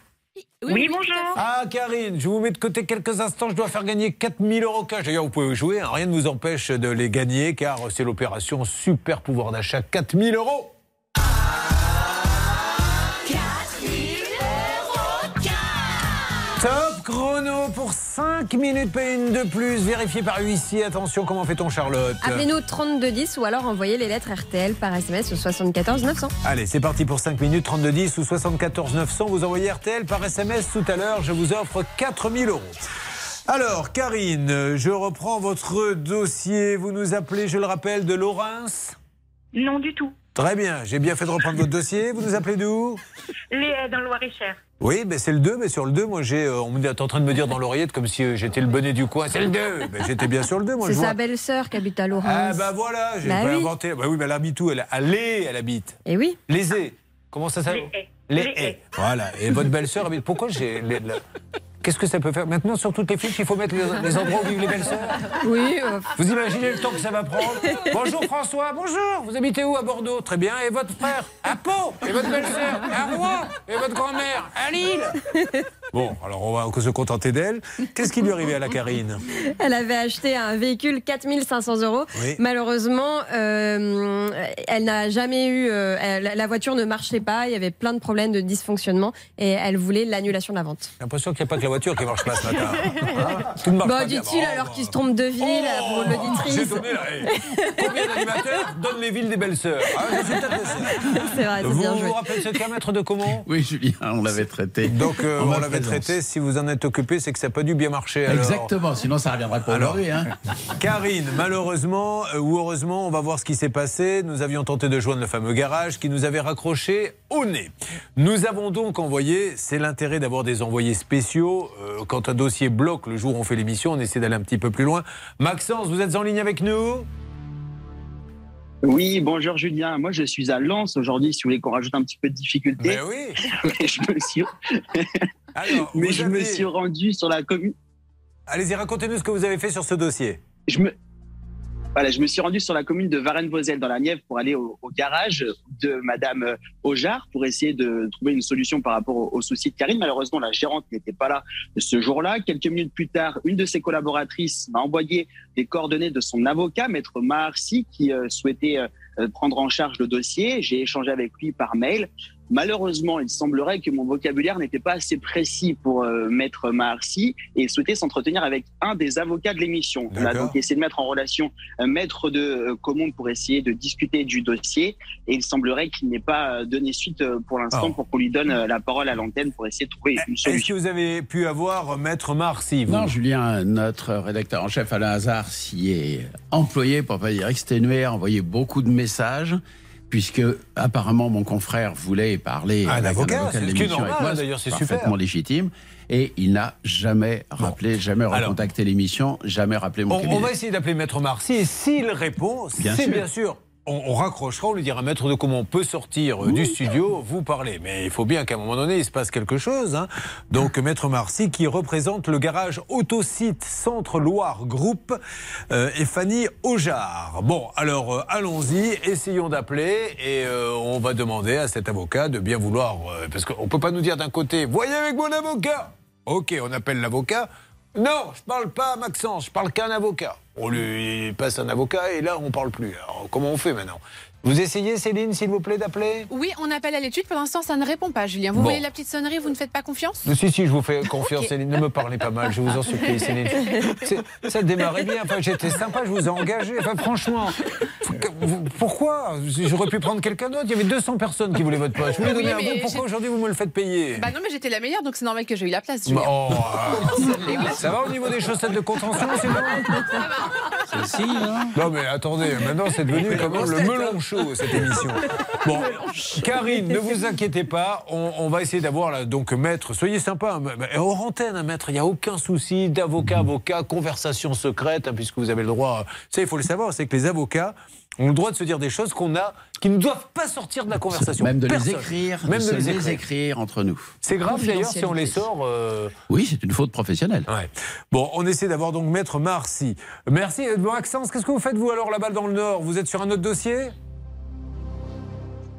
Oui, bonjour. Ah, Karine, je vous mets de côté quelques instants. Je dois faire gagner 4000 euros cash. D'ailleurs, vous pouvez jouer. hein, rien ne vous empêche de les gagner, car c'est l'opération Super Pouvoir d'achat 4000 euros. Top chrono pour 5 minutes, pas une de plus, vérifié par huissier. Attention, comment fait-on, Charlotte Appelez-nous 3210 ou alors envoyez les lettres RTL par SMS au 74 900. Allez, c'est parti pour 5 minutes, 3210 ou 74 900. Vous envoyez RTL par SMS tout à l'heure. Je vous offre 4000 euros. Alors, Karine, je reprends votre dossier. Vous nous appelez, je le rappelle, de Laurens? Non, du tout. Très bien, j'ai bien fait de reprendre votre dossier. Vous nous appelez d'où? Les, euh, dans le Loir-et-Cher. Oui, ben c'est le 2, mais sur le 2, moi j'ai. euh, on me dit- est en train de me dire dans l'oreillette comme si euh, j'étais le bonnet du coin. C'est le 2 ben, J'étais bien sur le 2, moi C'est je vois. sa belle-sœur qui habite à Laurence. Ah bah voilà, j'ai Bah pas oui. inventé. Bah oui, mais elle habite où? Elle, À Lé, elle habite. Et oui. Les. Comment ça s'appelle? Les haies. Voilà. Et votre belle-sœur habite. Pourquoi j'ai. Qu'est-ce que ça peut faire Maintenant, sur toutes les fiches, il faut mettre les, les endroits où vivent les belles-sœurs Oui. euh, Vous imaginez le temps que ça va prendre Bonjour François, bonjour. Vous habitez où à Bordeaux Très bien. Et votre frère À Pau. Et votre belle-sœur À Rouen. Et votre grand-mère À Lille. Bon, alors on va se contenter d'elle. Qu'est-ce qui lui est arrivé à la Karine? Elle avait acheté un véhicule 4500 euros. Oui. Malheureusement, euh, elle n'a jamais eu. euh, elle- la voiture ne marchait pas. Il y avait plein de problèmes de dysfonctionnement et elle voulait l'annulation de la vente. J'ai l'impression qu'il n'y a pas que la voiture qui marche pas ce matin. Hein Tout ne marche Bon, pas dit-il alors qu'il se trompe de ville pour J'ai l'auditrice. donné la... Combien d'animateurs donnent les villes des belles sœurs Ah, C'est vrai, c'est Vous bien vous joué. rappelez de ce cas, maître de comment? Oui, Julien, on l'avait traité. Donc, euh, on l'avait. Traité. Si vous en êtes occupé, c'est que ça n'a pas dû bien marcher. alors. Exactement, sinon ça reviendrait pas aujourd'hui. Hein. Karine, malheureusement euh, ou heureusement, on va voir ce qui s'est passé. Nous avions tenté de joindre le fameux garage qui nous avait raccroché au nez. Nous avons donc envoyé, c'est l'intérêt d'avoir des envoyés spéciaux. euh, quand un dossier bloque le jour où on fait l'émission, on essaie d'aller un petit peu plus loin. Maxence, vous êtes en ligne avec nous? Oui, bonjour Julien. Moi, je suis à Lens aujourd'hui, si vous voulez qu'on rajoute un petit peu de difficulté. Mais oui. Mais je me suis, Alors, mais je me suis rendu sur la commune. Allez-y, racontez-nous ce que vous avez fait sur ce dossier. Je me, voilà, je me suis rendu sur la commune de Varennes-Vauzelles dans la Nièvre pour aller au, garage de Madame euh, Aujar pour essayer de trouver une solution par rapport au, au souci de Karine. Malheureusement, la gérante n'était pas là ce jour-là. Quelques minutes plus tard, une de ses collaboratrices m'a envoyé les coordonnées de son avocat, Maître Maharsi, qui euh, souhaitait euh, prendre en charge le dossier. J'ai échangé avec lui par mail. Malheureusement, il semblerait que mon vocabulaire n'était pas assez précis pour euh, Maître Maharsi et souhaitait s'entretenir avec un des avocats de l'émission. On a donc essayé de mettre en relation un maître de euh, commande pour essayer de discuter du dossier et il semblerait qu'il n'ait pas euh, donné suite euh, pour l'instant Alors. pour qu'on lui donne euh, la parole à l'antenne pour essayer de trouver une Est-ce que solution. vous avez pu avoir Maître vous? Non, Julien, notre rédacteur en chef Alain Hazard s'y est employé, pour pas dire exténué, a envoyé beaucoup de messages. Puisque apparemment mon confrère voulait parler Un avec avocat, un avocat de l'émission avec moi, d'ailleurs, c'est parfaitement super. légitime, et il n'a jamais rappelé, jamais recontacté l'émission, jamais rappelé mon On, cabinet. on va essayer d'appeler Maître Marcy et s'il répond, c'est bien sûr. On, on raccrochera, on lui dira Maître de comment on peut sortir euh, du studio, vous parler. Mais il faut bien qu'à un moment donné, il se passe quelque chose. hein. Donc Maître Marcy qui représente le garage Autosite Centre Loire Groupe euh, et Fanny Aujar. Bon, alors euh, allons-y, essayons d'appeler et euh, on va demander à cet avocat de bien vouloir, euh, parce qu'on peut pas nous dire d'un côté, voyez avec mon avocat. Ok, on appelle l'avocat. Non, je parle pas à Maxence, je parle qu'à un avocat. On lui passe un avocat et là on parle plus. Alors comment on fait maintenant? Vous essayez Céline, s'il vous plaît, d'appeler Oui, on appelle à l'étude. Pour l'instant, ça ne répond pas, Julien. Vous Bon. voyez la petite sonnerie, vous ne faites pas confiance? Si, si, je vous fais confiance. Céline. Ne me parlez pas mal, je vous en supplie, Céline. Ça démarrait bien. Enfin, j'étais sympa, je vous ai engagé. Enfin, franchement, vous- pourquoi? J'aurais pu prendre quelqu'un d'autre. Il y avait 200 personnes qui voulaient votre poste. Je voulais Oui, donner à mais vous. j'ai- Pourquoi aujourd'hui vous me le faites payer? Bah non, mais j'étais la meilleure, donc c'est normal que j'ai eu la place, Julien. Oh, euh, ça va au niveau des chaussettes de contention, c'est bon? Si, hein. Non mais attendez, maintenant c'est devenu quand même le melon chaud cette émission. Bon, Karine, ne vous inquiétez pas, on, on va essayer d'avoir là, donc maître, soyez sympa, hein, hors antenne, hein, maître, il n'y a aucun souci d'avocat, avocat, conversation secrète, hein, puisque vous avez le droit. Ça, il faut le savoir, c'est que les avocats ont le droit de se dire des choses qu'on a, qui ne doivent pas sortir de la conversation. Même de les écrire, même de les les écrire. entre nous. C'est grave d'ailleurs si on les sort. euh, Oui, c'est une faute professionnelle. Ouais. Bon, on essaie d'avoir donc Maître Marcy. Merci. Euh, Bon, Maxence, qu'est-ce que vous faites vous alors là-bas dans le Nord? Vous êtes sur un autre dossier?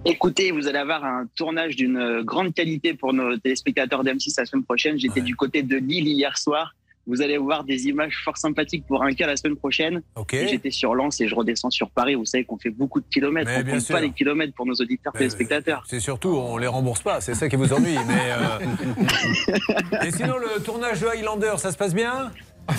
Écoutez, vous allez avoir un tournage d'une euh, grande qualité pour nos téléspectateurs d'M6 la semaine prochaine. J'étais du côté de Lille hier soir. Vous allez voir des images fort sympathiques pour un cas la semaine prochaine. J'étais sur Lens et je redescends sur Paris. Vous savez qu'on fait beaucoup de kilomètres. Mais on bien compte sûr. pas les kilomètres pour nos auditeurs téléspectateurs. C'est surtout, on les rembourse pas, c'est ça qui vous ennuie. Mais euh, Et sinon, le tournage de Highlander, ça se passe bien?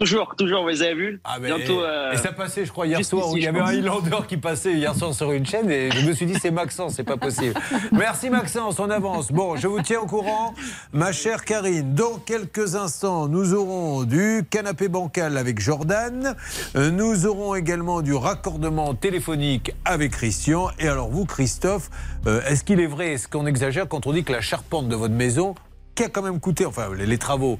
Toujours, toujours, vous avez vu Ah, Bientôt. euh, Et ça passait, je crois, hier soir, ici, où il y avait un. Highlander qui passait hier soir sur une chaîne et je me suis dit, c'est Maxence, c'est pas possible. Merci Maxence, on avance. Bon, je vous tiens au courant, ma chère Karine. Dans quelques instants, nous aurons du canapé bancal avec Jordan. Euh, Nous aurons également du raccordement téléphonique avec Christian. Et alors, vous, Christophe, euh, est-ce qu'il est vrai, est-ce qu'on exagère quand on dit que la charpente de votre maison, qui a quand même coûté, enfin, les, les travaux,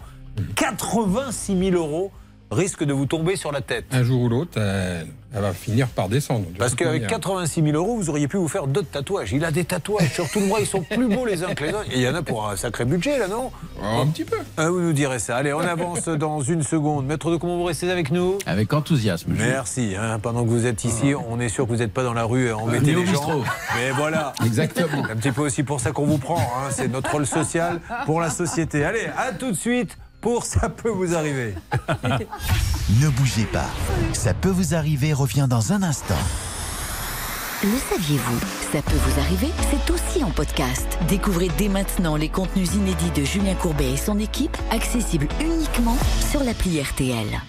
86 000 euros, risque de vous tomber sur la tête Un jour ou l'autre, elle, elle va finir par descendre. de Parce qu'avec manière. 86 000 euros, vous auriez pu vous faire d'autres tatouages. Il a des tatouages sur tout le bras, ils sont plus beaux les uns que les autres. Et il y en a pour un sacré budget, là, non Un petit peu. Ah, Vous nous direz ça. Allez, on avance dans une seconde. Maître de comment vous restez avec nous Avec enthousiasme. Merci. hein. pendant que vous êtes ici, on est sûr que vous n'êtes pas dans la rue à embêter les gens. Mais voilà. Exactement. C'est un petit peu aussi pour ça qu'on vous prend. hein. C'est notre rôle social pour la société. Allez, à tout de suite pour Ça peut vous arriver. Ne bougez pas. Ça peut vous arriver revient dans un instant. Le saviez-vous Ça peut vous arriver, c'est aussi en podcast. Découvrez dès maintenant les contenus inédits de Julien Courbet et son équipe, accessibles uniquement sur l'appli RTL.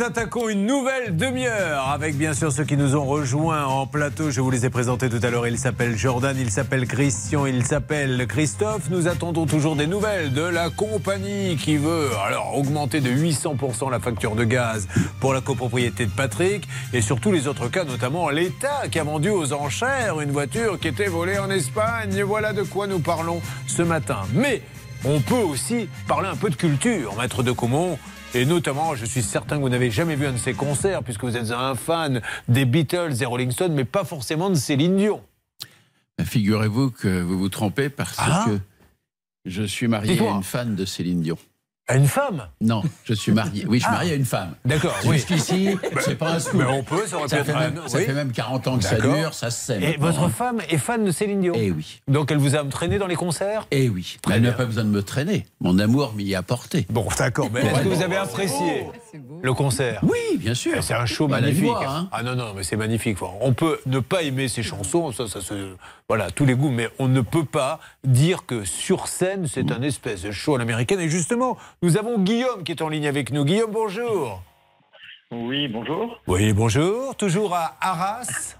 Nous attaquons une nouvelle demi-heure avec bien sûr ceux qui nous ont rejoints en plateau. Je vous les ai présentés tout à l'heure. Il s'appelle Jordan, il s'appelle Christian, il s'appelle Christophe. Nous attendons toujours des nouvelles de la compagnie qui veut alors augmenter de 800% la facture de gaz pour la copropriété de Patrick et surtout les autres cas, notamment l'État qui a vendu aux enchères une voiture qui était volée en Espagne. Voilà de quoi nous parlons ce matin. Mais on peut aussi parler un peu de culture, maître de Caumont. Et notamment, je suis certain que vous n'avez jamais vu un de ses concerts, puisque vous êtes un fan des Beatles et Rolling Stones, mais pas forcément de Céline Dion. Figurez-vous que vous vous trompez parce Ah. que je suis marié à une fan de Céline Dion. À une femme Non, je suis marié. Oui, je suis Ah. marié à une femme. D'accord, oui. Jusqu'ici, c'est pas un scoop. Mais on peut, ça aurait pu être fait, un- même, ça oui. fait même 40 ans que ça dure, ça se sait. Et votre hein. femme est fan de Céline Dion Eh oui. Donc elle vous a entraîné dans les concerts Eh oui. Mais elle n'a pas besoin de me traîner. Mon amour m'y a porté. Bon, d'accord. Mais est-ce que vous avez apprécié le concert Oui, bien sûr. C'est un show Bah, magnifique. voix, hein. Ah non, non, mais c'est magnifique. On peut ne pas aimer ses chansons, ça, ça se. Voilà, tous les goûts, mais on ne peut pas dire que sur scène, c'est Mm. un espèce de show à l'américaine. Et justement, nous avons Guillaume qui est en ligne avec nous. Guillaume, bonjour. Oui, bonjour. Oui, bonjour. Toujours à Arras.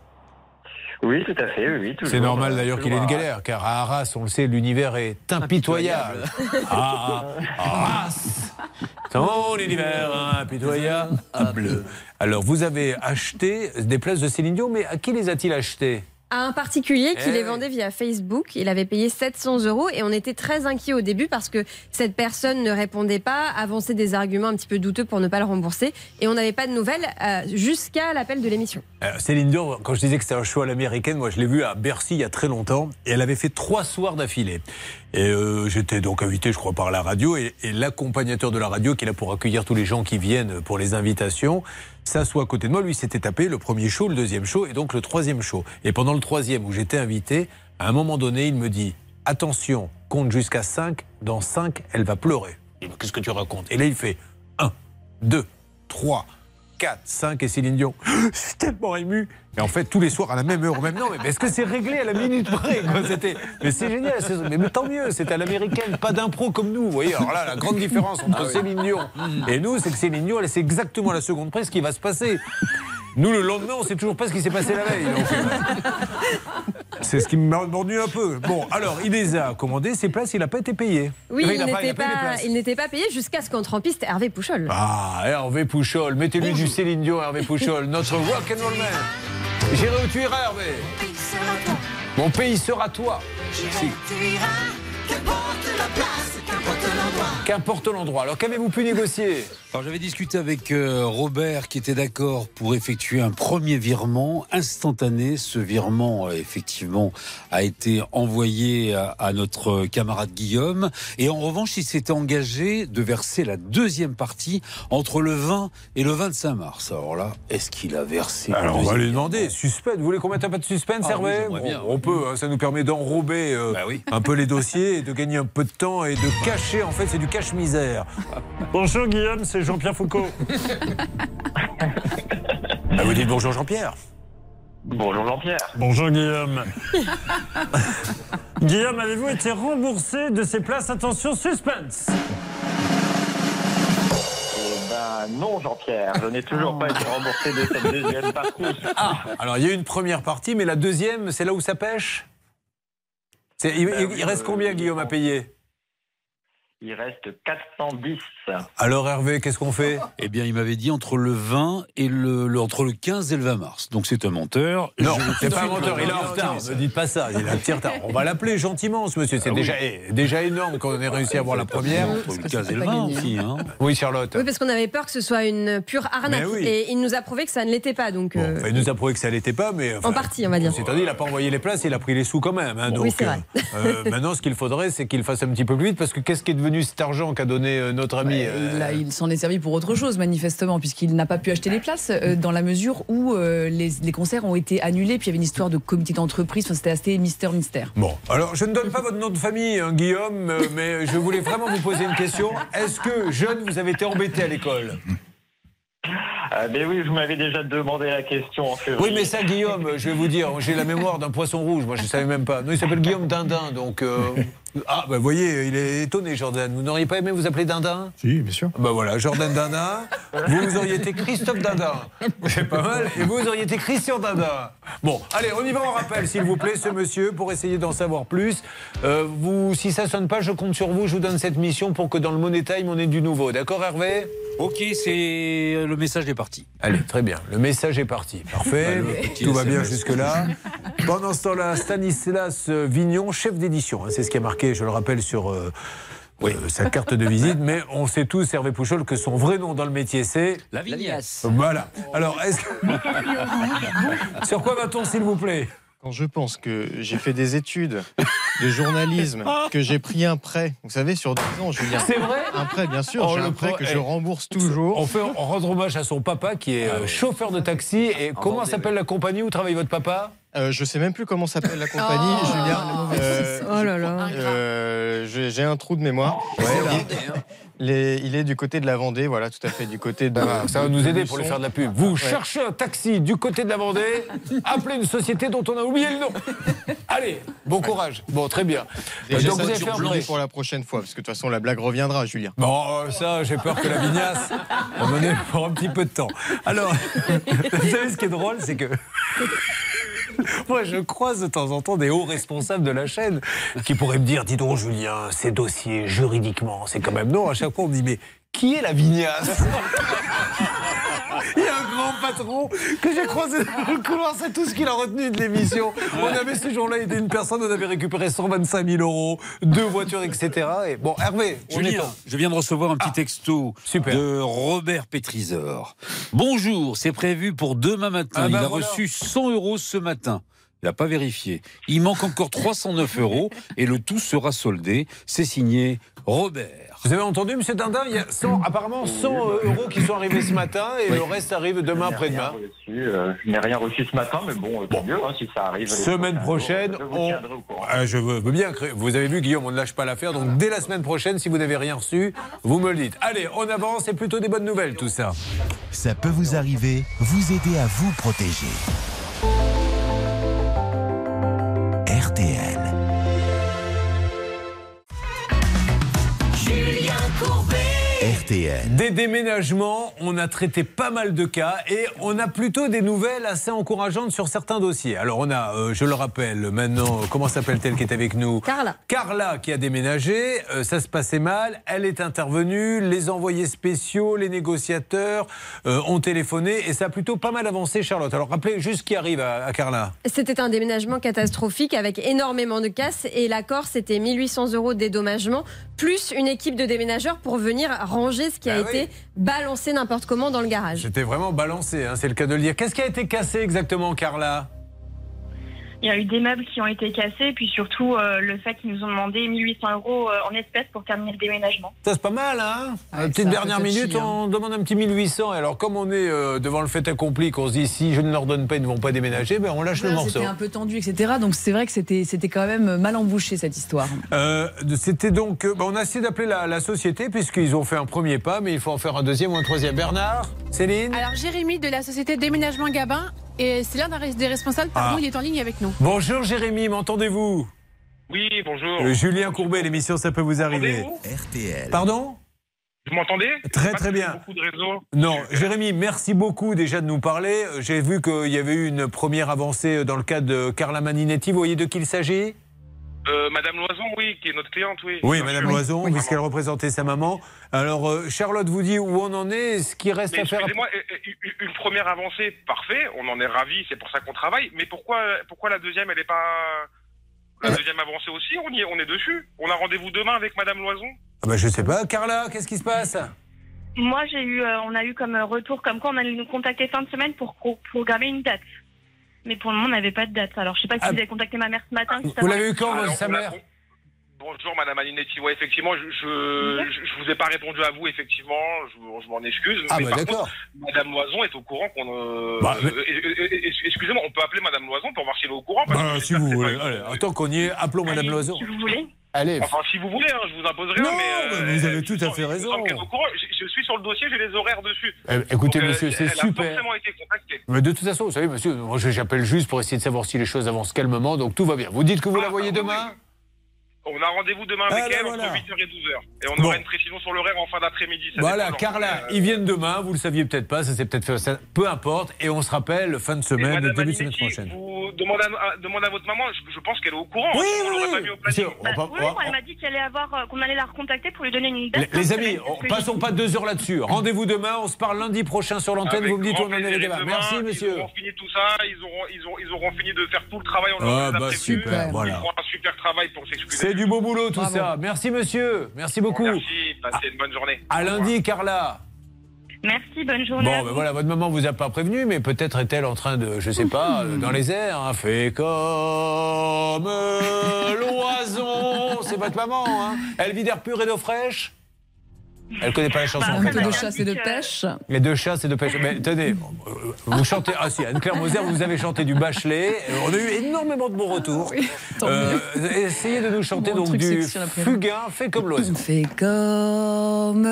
Oui, tout à fait, oui, toujours, C'est normal euh, d'ailleurs qu'il ait une galère, car à Arras, on le sait, l'univers est impitoyable. Ah, ah, Arras, ton univers impitoyable. Alors, vous avez acheté des places de Céline Dion, mais à qui les a-t-il achetées? À un particulier qui Eh les vendait via Facebook. Il avait payé 700 euros et on était très inquiets au début parce que cette personne ne répondait pas, avançait des arguments un petit peu douteux pour ne pas le rembourser et on n'avait pas de nouvelles euh, jusqu'à l'appel de l'émission. Euh, Céline Dion, quand je disais que c'était un show à l'américaine, moi je l'ai vu à Bercy il y a très longtemps, et elle avait fait trois soirs d'affilée. Et euh, j'étais donc invité, je crois, par la radio, et, et l'accompagnateur de la radio, qui est là pour accueillir tous les gens qui viennent pour les invitations, s'assoit à côté de moi. Lui s'était tapé le premier show, le deuxième show, et donc le troisième show. Et pendant le troisième, où j'étais invité, à un moment donné, il me dit Attention, compte jusqu'à 5, dans 5, elle va pleurer. Qu'est-ce que tu racontes? Et là, il fait 1, 2, 3, 4, 5 et Céline Dion. Je tellement ému. Et en fait, tous les soirs à la même heure, au même non, mais est-ce que c'est réglé à la minute près quoi, c'était... Mais c'est génial, mais, mais tant mieux, c'est à l'américaine, pas d'impro comme nous. Vous voyez, alors là, la grande différence entre Céline Dion et nous, c'est que Céline Dion, elle sait exactement à la seconde près ce qui va se passer. Nous, le lendemain, on sait toujours pas ce qui s'est passé la veille. euh, c'est ce qui m'a mordu un peu. Bon, alors, il les a commandés, ces places, il n'a pas été payé. Oui, Enfin, il n'était pas, payé jusqu'à ce qu'entre en piste Hervé Pouchol. Ah, Hervé Pouchol, mettez-lui du Céline Dion, Hervé Pouchol, notre rock and roll man. J'irai où tu iras, Hervé. Mon pays sera toi. Qu'importe l'endroit. Alors qu'avez-vous pu négocier? Alors j'avais discuté avec euh, Robert qui était d'accord pour effectuer un premier virement instantané. Ce virement euh, effectivement a été envoyé à, à notre camarade Guillaume et en revanche il s'était engagé de verser la deuxième partie entre le 20 et le 25 mars. Alors là, est-ce qu'il a versé Alors on va lui demander. Suspense. Vous voulez qu'on mette un peu de suspense, Ah Hervé bien, on, on peut. hein, ça nous permet d'enrober euh, un peu les dossiers et de gagner un peu de temps et de cacher. En fait, c'est du cache-misère. Bonjour Guillaume, c'est Jean-Pierre Foucault. Ah, vous dites bonjour Jean-Pierre. Bonjour Jean-Pierre. Bonjour Guillaume. Guillaume, avez-vous été remboursé de ces places Attention, suspense? Eh ben non, Jean-Pierre, je n'ai toujours pas été remboursé de cette deuxième partie. Ah, alors il y a eu une première partie, mais la deuxième, c'est là où ça pêche? C'est- il, il- il reste combien, Guillaume, à payer? Il reste 410. Alors Hervé, qu'est-ce qu'on fait? Eh bien, il m'avait dit entre le 20 et le, le- entre le 15 et le 20 mars. Donc c'est un menteur. Non, c'est pas un menteur, il est en retard. Ne dites pas ça, il a un petit retard. On va l'appeler gentiment, ce monsieur. C'est Ah déjà, eh, déjà énorme qu'on ait réussi à avoir la première. Entre le 15 et le 20 aussi. Hein. Oui, Charlotte. Oui, parce qu'on avait peur que ce soit une pure arnaque. Oui. Et il nous a prouvé que ça ne l'était pas. Donc, euh, Enfin, il nous a prouvé que ça l'était pas, mais. enfin, en partie, on va dire. C'est-à-dire, il n'a pas envoyé les places, il a pris les sous quand même. hein, Oui, donc, c'est vrai. euh, euh, maintenant, ce qu'il faudrait, c'est qu'il fasse un petit peu plus vite, parce que qu'est-ce qui est devenu cet argent qu'a donné notre ami euh, Là, il s'en est servi pour autre chose, manifestement, puisqu'il n'a pas pu acheter les places, euh, dans la mesure où euh, les, les concerts ont été annulés, puis il y avait une histoire de comité d'entreprise, enfin, c'était assez mystère-mystère. Bon, alors je ne donne pas votre nom de famille, hein, Guillaume, euh, mais je voulais vraiment vous poser une question. Est-ce que, jeune, vous avez été embêté à l'école? Ah, ben oui, vous m'avez déjà demandé la question en février. Oui, mais ça, Guillaume, je vais vous dire, j'ai la mémoire d'un poisson rouge. Moi, je ne savais même pas. Non, il s'appelle Guillaume Dindin, donc. euh, Ah, bah, vous voyez, il est étonné, Jordan. Vous n'auriez pas aimé vous appeler Dindin? Si, bien sûr. Bah voilà, Jordan Dindin. Vous, vous auriez été Christophe Dindin. C'est pas mal. Et vous, vous auriez été Christian Dindin. Bon, allez, on y va en rappel, s'il vous plaît, ce monsieur, pour essayer d'en savoir plus. Euh, vous, si ça sonne pas, je compte sur vous. Je vous donne cette mission pour que dans le Money Time, on ait du nouveau. D'accord, Hervé? Ok, c'est le message est parti. Allez, très bien. Le message est parti. Parfait. Bah, le Tout va bien jusque-là. Pendant ce temps-là, Stanislas Vignon, chef d'édition. hein, c'est ce qui est marqué, je le rappelle, sur euh, euh, sa carte de visite. Mais on sait tous, Hervé Pouchol, que son vrai nom dans le métier, c'est. La vignasse. Voilà. Alors, est-ce que. sur quoi va-t-on, s'il vous plaît? Quand je pense que j'ai fait des études de journalisme, que j'ai pris un prêt, vous savez, sur 10 ans, Julien. C'est vrai? Un prêt, bien sûr. Oh, j'ai le un prêt que eh, je rembourse toujours. On, fait, on rend hommage à son papa qui est euh, chauffeur de taxi. Et comment s'appelle la compagnie où travaille votre papa? Euh, je sais même plus comment s'appelle la compagnie, Oh, Julien. Euh, Oh là là. euh, j'ai un trou de mémoire. Les- il est du côté de la Vendée, voilà, tout à fait, du côté de. Ah, ça va nous aider pour lui faire de la pub. Vous Ouais. cherchez un taxi du côté de la Vendée, appelez une société dont on a oublié le nom. Allez, bon courage. Bon, très bien. Déjà, Donc ça, vous avez fait un pour la prochaine fois, parce que de toute façon, la blague reviendra, Julien. Bon, ça, j'ai peur que la vignasse va mener pour un petit peu de temps. Alors, vous savez ce qui est drôle, c'est que. Moi, je croise de temps en temps des hauts responsables de la chaîne qui pourraient me dire Dis donc, Julien, ces dossiers, juridiquement, c'est quand même non. À chaque fois, on me dit Mais qui est la vignasse Il y a un grand patron que j'ai croisé dans le couloir, c'est tout ce qu'il a retenu de l'émission. On avait ce jour-là aidé une personne, on avait récupéré 125 000 euros, deux voitures, etc. Et bon, Hervé, on est Julien, en- je viens de recevoir un petit texto de Robert Pétrisor. Bonjour, c'est prévu pour demain matin. Ah Il ben a voilà. reçu 100 euros ce matin. Il n'a pas vérifié. Il manque encore 309 euros et le tout sera soldé. C'est signé Robert. Vous avez entendu, monsieur Dindin? Il y a 100, apparemment 100 euros qui sont arrivés ce matin et le reste arrive demain, Je n'ai après-demain. rien reçu, euh, je n'ai rien reçu ce matin, mais bon, euh, tant mieux hein, si ça arrive. Semaine prochaine, jours, je vous on... tiendrai au courant. Ah, je veux veux bien. créer- Vous avez vu, Guillaume, on ne lâche pas l'affaire. Donc, dès la semaine prochaine, si vous n'avez rien reçu, vous me le dites. Allez, on avance. C'est plutôt des bonnes nouvelles, tout ça. Ça peut vous arriver, vous aider à vous protéger. RTL. Des déménagements, on a traité pas mal de cas et on a plutôt des nouvelles assez encourageantes sur certains dossiers. Alors on a, euh, je le rappelle maintenant, euh, comment s'appelle-t-elle qui est avec nous? Carla. Carla qui a déménagé, euh, ça se passait mal, elle est intervenue, les envoyés spéciaux, les négociateurs euh, ont téléphoné et ça a plutôt pas mal avancé Charlotte. Alors rappelez juste ce qui arrive à, à Carla. C'était un déménagement catastrophique avec énormément de casses et l'accord c'était 1800 euros de dédommagement plus une équipe de déménageurs pour venir ranger ce qui a Ah oui. été balancé n'importe comment dans le garage. C'était vraiment balancé, hein, c'est le cas de le dire. Qu'est-ce qui a été cassé exactement Carla? Il y a eu des meubles qui ont été cassés, et puis surtout euh, le fait qu'ils nous ont demandé 1800 euros euh, en espèces pour terminer le déménagement. Ça c'est pas mal, hein Ouais, Petite c'est un dernière minute, on demande un petit 1800. Et alors, comme on est euh, devant le fait accompli, qu'on se dit si je ne leur donne pas, ils ne vont pas déménager, ben on lâche le morceau. C'était un peu tendu, etc. Donc c'est vrai que c'était c'était quand même mal embouché cette histoire. Euh, C'était donc. euh, ben, on a essayé d'appeler la, la société, puisqu'ils ont fait un premier pas, mais il faut en faire un deuxième ou un troisième. Bernard Céline Alors Jérémy de la société Déménagement Gabin, et c'est l'un des responsables, pardon, Ah. il est en ligne avec nous. Bonjour Jérémy, m'entendez-vous? Oui, bonjour. Euh, Julien Courbet, l'émission Ça peut vous arriver. RTL. Pardon? Vous m'entendez? Très, très bien. Beaucoup de réseaux. Non, Jérémy, merci beaucoup déjà de nous parler. Euh, J'ai vu qu'il y avait eu une première avancée dans le cas de Carla Maninetti. Vous voyez de qui il s'agit? Euh, Madame Loison, oui, qui est notre cliente, oui. Oui, Madame sûr. Loison, Oui, puisqu'elle représentait sa maman. Alors, euh, Charlotte vous dit où on en est, ce qui reste Mais à faire. excusez-moi, euh, une première avancée, parfait, on en est ravis, c'est pour ça qu'on travaille, mais pourquoi, pourquoi la deuxième, elle n'est pas... La deuxième avancée aussi, on, y est, on est dessus. On a rendez-vous demain avec Madame Loison. Ah bah, je sais pas. Carla, qu'est-ce qui se passe? Moi, j'ai eu, euh, on a eu comme retour comme quoi on allait nous contacter fin de semaine pour pro- programmer une date. Mais pour le moment, on n'avait pas de date. Alors, je sais pas si vous avez contacté ma mère ce matin. si ça va. Alors, on l'a- Bonjour Madame Alinetti. Ouais, effectivement, je, je, je, je vous ai pas répondu à vous, effectivement, je, vous- je m'en excuse. Ah, mais bah, par d'accord. contre, Madame Loison est au courant qu'on. euh, Bah, mais- euh, Excusez-moi, on peut appeler Madame Loison pour voir si elle est au courant. parce Bah, que si vous voulez. Allez, tant qu'on y est, appelons Madame Loison. Si vous voulez. Allez. Enfin, si vous voulez, hein, je vous impose rien, Non, mais. mais vous avez tout à fait raison. Je, je suis sur le dossier, j'ai les horaires dessus. Eh, écoutez, Donc, euh, monsieur, c'est super. a forcément été contactée. Mais de toute façon, vous savez, monsieur, moi j'appelle juste pour essayer de savoir si les choses avancent calmement, donc tout va bien. Vous dites que vous la voyez demain On a rendez-vous demain avec Ah, ben elle voilà. entre 8h et 12h. Et on Bon. aura une précision sur l'horaire en fin d'après-midi. Voilà, Carla, euh, ils viennent demain, vous le saviez peut-être pas, ça s'est peut-être fait, ça- peu importe, et on se rappelle fin de semaine, début de semaine prochaine. Vous demandez à, à- demandez à votre maman, je, je pense qu'elle est au courant. Oui, on oui, l'aurait oui. pas mis au. Monsieur, on va elle m'a dit qu'elle allait avoir, euh, qu'on allait la recontacter pour lui donner une date. Les, amis, on- passons pas deux heures là-dessus. Rendez-vous demain, on se parle lundi prochain sur l'antenne, Avec vous me dites où on en est les débats. Merci, monsieur. Ils auront fini tout ça, ils auront, ils auront, ils auront fini de faire tout le travail. On Ah, bah, super, Ils voilà. feront un super travail pour s'excuser. C'est du beau boulot tout ça. Merci, monsieur. Merci beaucoup. Merci, passez une bonne journée. À lundi, Carla. Merci, bonne journée. Bon, ben voilà, votre maman vous a pas prévenu, mais peut-être est-elle en train de, je sais pas, euh, dans les airs, hein, fait comme l'oison. C'est votre maman, hein Elle vit d'air pur et d'eau fraîche Elle connaît pas la chanson. Bah, fait, de chasse et de pêche. Les deux chats, c'est de pêche. Mais tenez, vous chantez. Ah si, Anne-Claire Moser, vous avez chanté du Bachelet. On a eu énormément de bons retours. Euh, essayez de nous chanter donc du fugain fait comme l'oiseau. Fais comme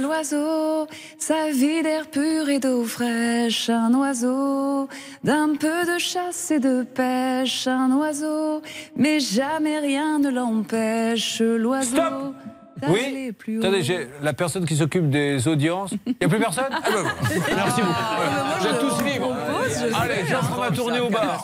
l'oiseau, sa vie d'air pur et d'eau fraîche, un oiseau, d'un peu de chasse et de pêche, un oiseau, mais jamais rien ne l'empêche, l'oiseau. Oui plus Attendez, la personne qui s'occupe des audiences. Il n'y a plus personne Ah ben. Merci beaucoup. Voilà. Vous êtes tous libres. Allez, j'en prends ma tournée au bar.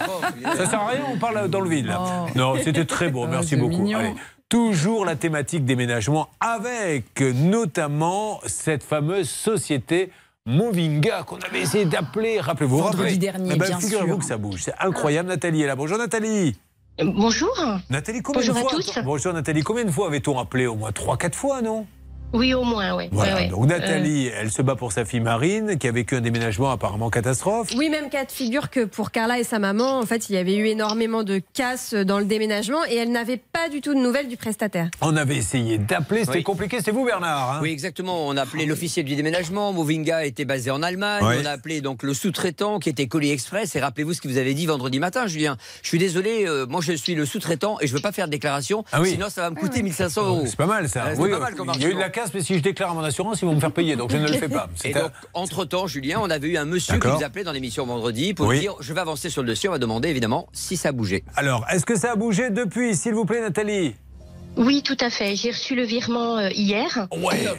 Ça sert à rien, on parle dans le vide. là. Non, c'était très beau, merci c'est beaucoup. Allez. Toujours la thématique déménagement avec notamment cette fameuse société Movinga qu'on avait essayé d'appeler. Rappelez-vous, vous Vendredi rappelez dernier, Eh ben, bien Figurez-vous sûr. que ça bouge. C'est incroyable. Nathalie est là. Bonjour Nathalie. Bonjour. Nathalie, combien Bonjour de à fois tous. Bonjour Nathalie, combien de fois avait-on appelé Au moins 3-4 fois, non? Oui, au moins, oui. Voilà, donc Nathalie, elle se bat pour sa fille Marine, qui a vécu un déménagement apparemment catastrophe. Oui, même cas de figure que pour Carla et sa maman, en fait, il y avait eu énormément de casse dans le déménagement et elle n'avait pas du tout de nouvelles du prestataire. On avait essayé d'appeler, c'était Oui. compliqué, c'est vous Bernard hein Oui, exactement. On a appelé l'officier du déménagement. Movinga était basé en Allemagne. Oui. On a appelé donc le sous-traitant qui était Colis Express. Et rappelez-vous ce que vous avez dit vendredi matin, Julien. Je suis désolé, euh, moi je suis le sous-traitant et je veux pas faire de déclaration. Ah oui. Sinon, ça va me coûter 1500 euros. C'est pas mal ça. Euh, c'est pas mal comme il y a eu de la casse, mais si je déclare à mon assurance, ils vont me faire payer, donc je ne le fais pas. Et donc, entre-temps, Julien, on avait eu un monsieur qui nous appelait dans l'émission vendredi pour Oui. dire je vais avancer sur le dossier. On va demander évidemment si ça a bougé. Alors, est-ce que ça a bougé depuis, s'il vous plaît Nathalie? Oui, tout à fait. J'ai reçu le virement euh, hier.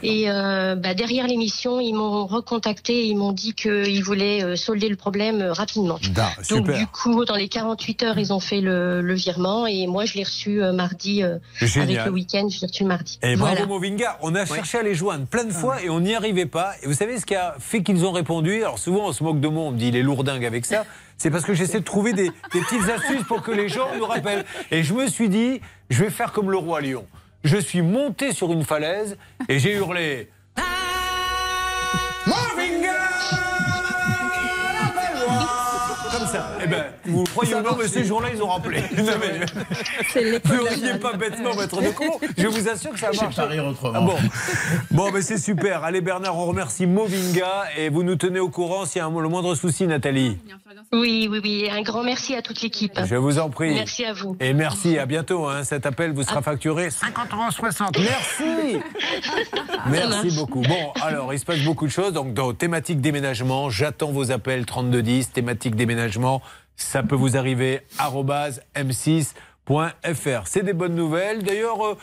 Et euh, bah, derrière l'émission, ils m'ont recontacté. Ils m'ont dit qu'ils voulaient euh, solder le problème euh, rapidement. Da, Donc super. du coup, dans les 48 heures, ils ont fait le, le virement. Et moi, je l'ai reçu euh, mardi. euh, avec le week-end, je l'ai reçu mardi. Et bravo Voilà. Movinga, on a cherché à les joindre plein de fois et on n'y arrivait pas. Et vous savez ce qui a fait qu'ils ont répondu? Alors souvent on se moque de moi, on me dit il est lourdingue avec ça. C'est parce que j'essaie de trouver des, petites astuces pour que les gens nous rappellent. Et je me suis dit, je vais faire comme le roi lion. Je suis monté sur une falaise et j'ai hurlé. Ben, vous croyez ou non, mais ces jours-là, ils ont rappelé. Non, mais- Ne riez pas bêtement, maître de con. Je vous assure que ça Je marche. pas rire autrement. Ah bon, bon mais c'est super. Allez, Bernard, on remercie Movinga et vous nous tenez au courant s'il y a un- le moindre souci, Nathalie. Oui, oui, oui. Un grand merci à toute l'équipe. Je vous en prie. Merci à vous. Et merci, à bientôt. hein. Cet appel vous sera facturé 50 euros 60. Merci. Merci beaucoup. Bon, alors, il se passe beaucoup de choses. Donc, dans thématique déménagement, j'attends vos appels 3210, thématique déménagement. Ça peut vous arriver, arrobase m6. C'est des bonnes nouvelles. D'ailleurs, euh,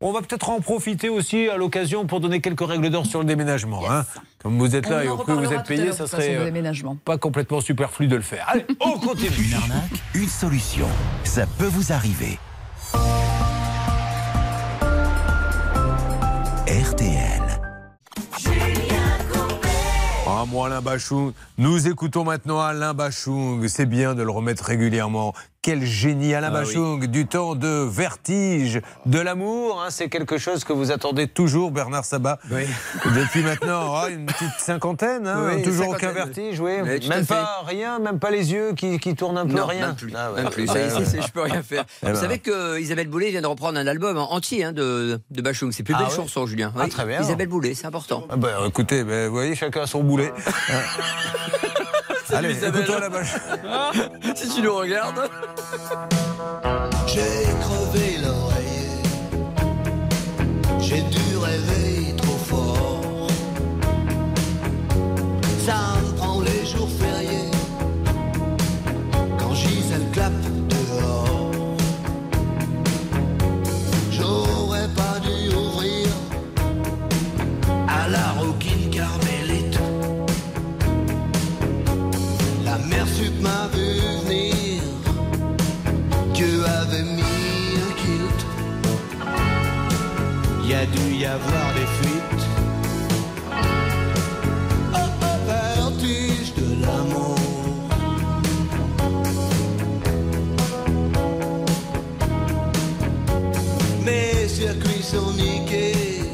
on va peut-être en profiter aussi à l'occasion pour donner quelques règles d'or sur le déménagement. hein. Comme vous êtes là On et au prix vous êtes payé, ça façon, serait euh, pas complètement superflu de le faire. Allez, on continue. Une arnaque, une solution. Ça peut vous arriver. RTL. Ah, moi, Alain Bachung. Nous écoutons maintenant Alain Bachung. C'est bien de le remettre régulièrement. Quel génie, Alain Ah Bachung, du temps de vertige, de l'amour. hein, c'est quelque chose que vous attendez toujours, Bernard Sabat. Depuis maintenant oh, une petite cinquantaine. hein, Oui, toujours aucun oui. vertige, oui. Oui, même fait. pas rien, même pas les yeux qui, qui tournent un peu, Non, rien. même plus. Ah ouais. Même plus. Ah Ça, ouais. ça, c'est- je peux rien faire. Eh Vous ben. savez que Isabelle Boulay vient de reprendre un album entier hein, de, de Bachung. C'est plus Ah belle chanson, Julien. Ah, très bien. Isabelle Boulay, c'est important. Ah bah, écoutez, bah, vous voyez, chacun son boulet. Allez, Isabelle. écoutons la Bachung. si tu nous regardes. J'ai crevé l'oreiller. J'ai dû rêver trop fort. Ça avoir des fuites. Oh, oh, vertige de l'amour. Mes circuits sont niqués.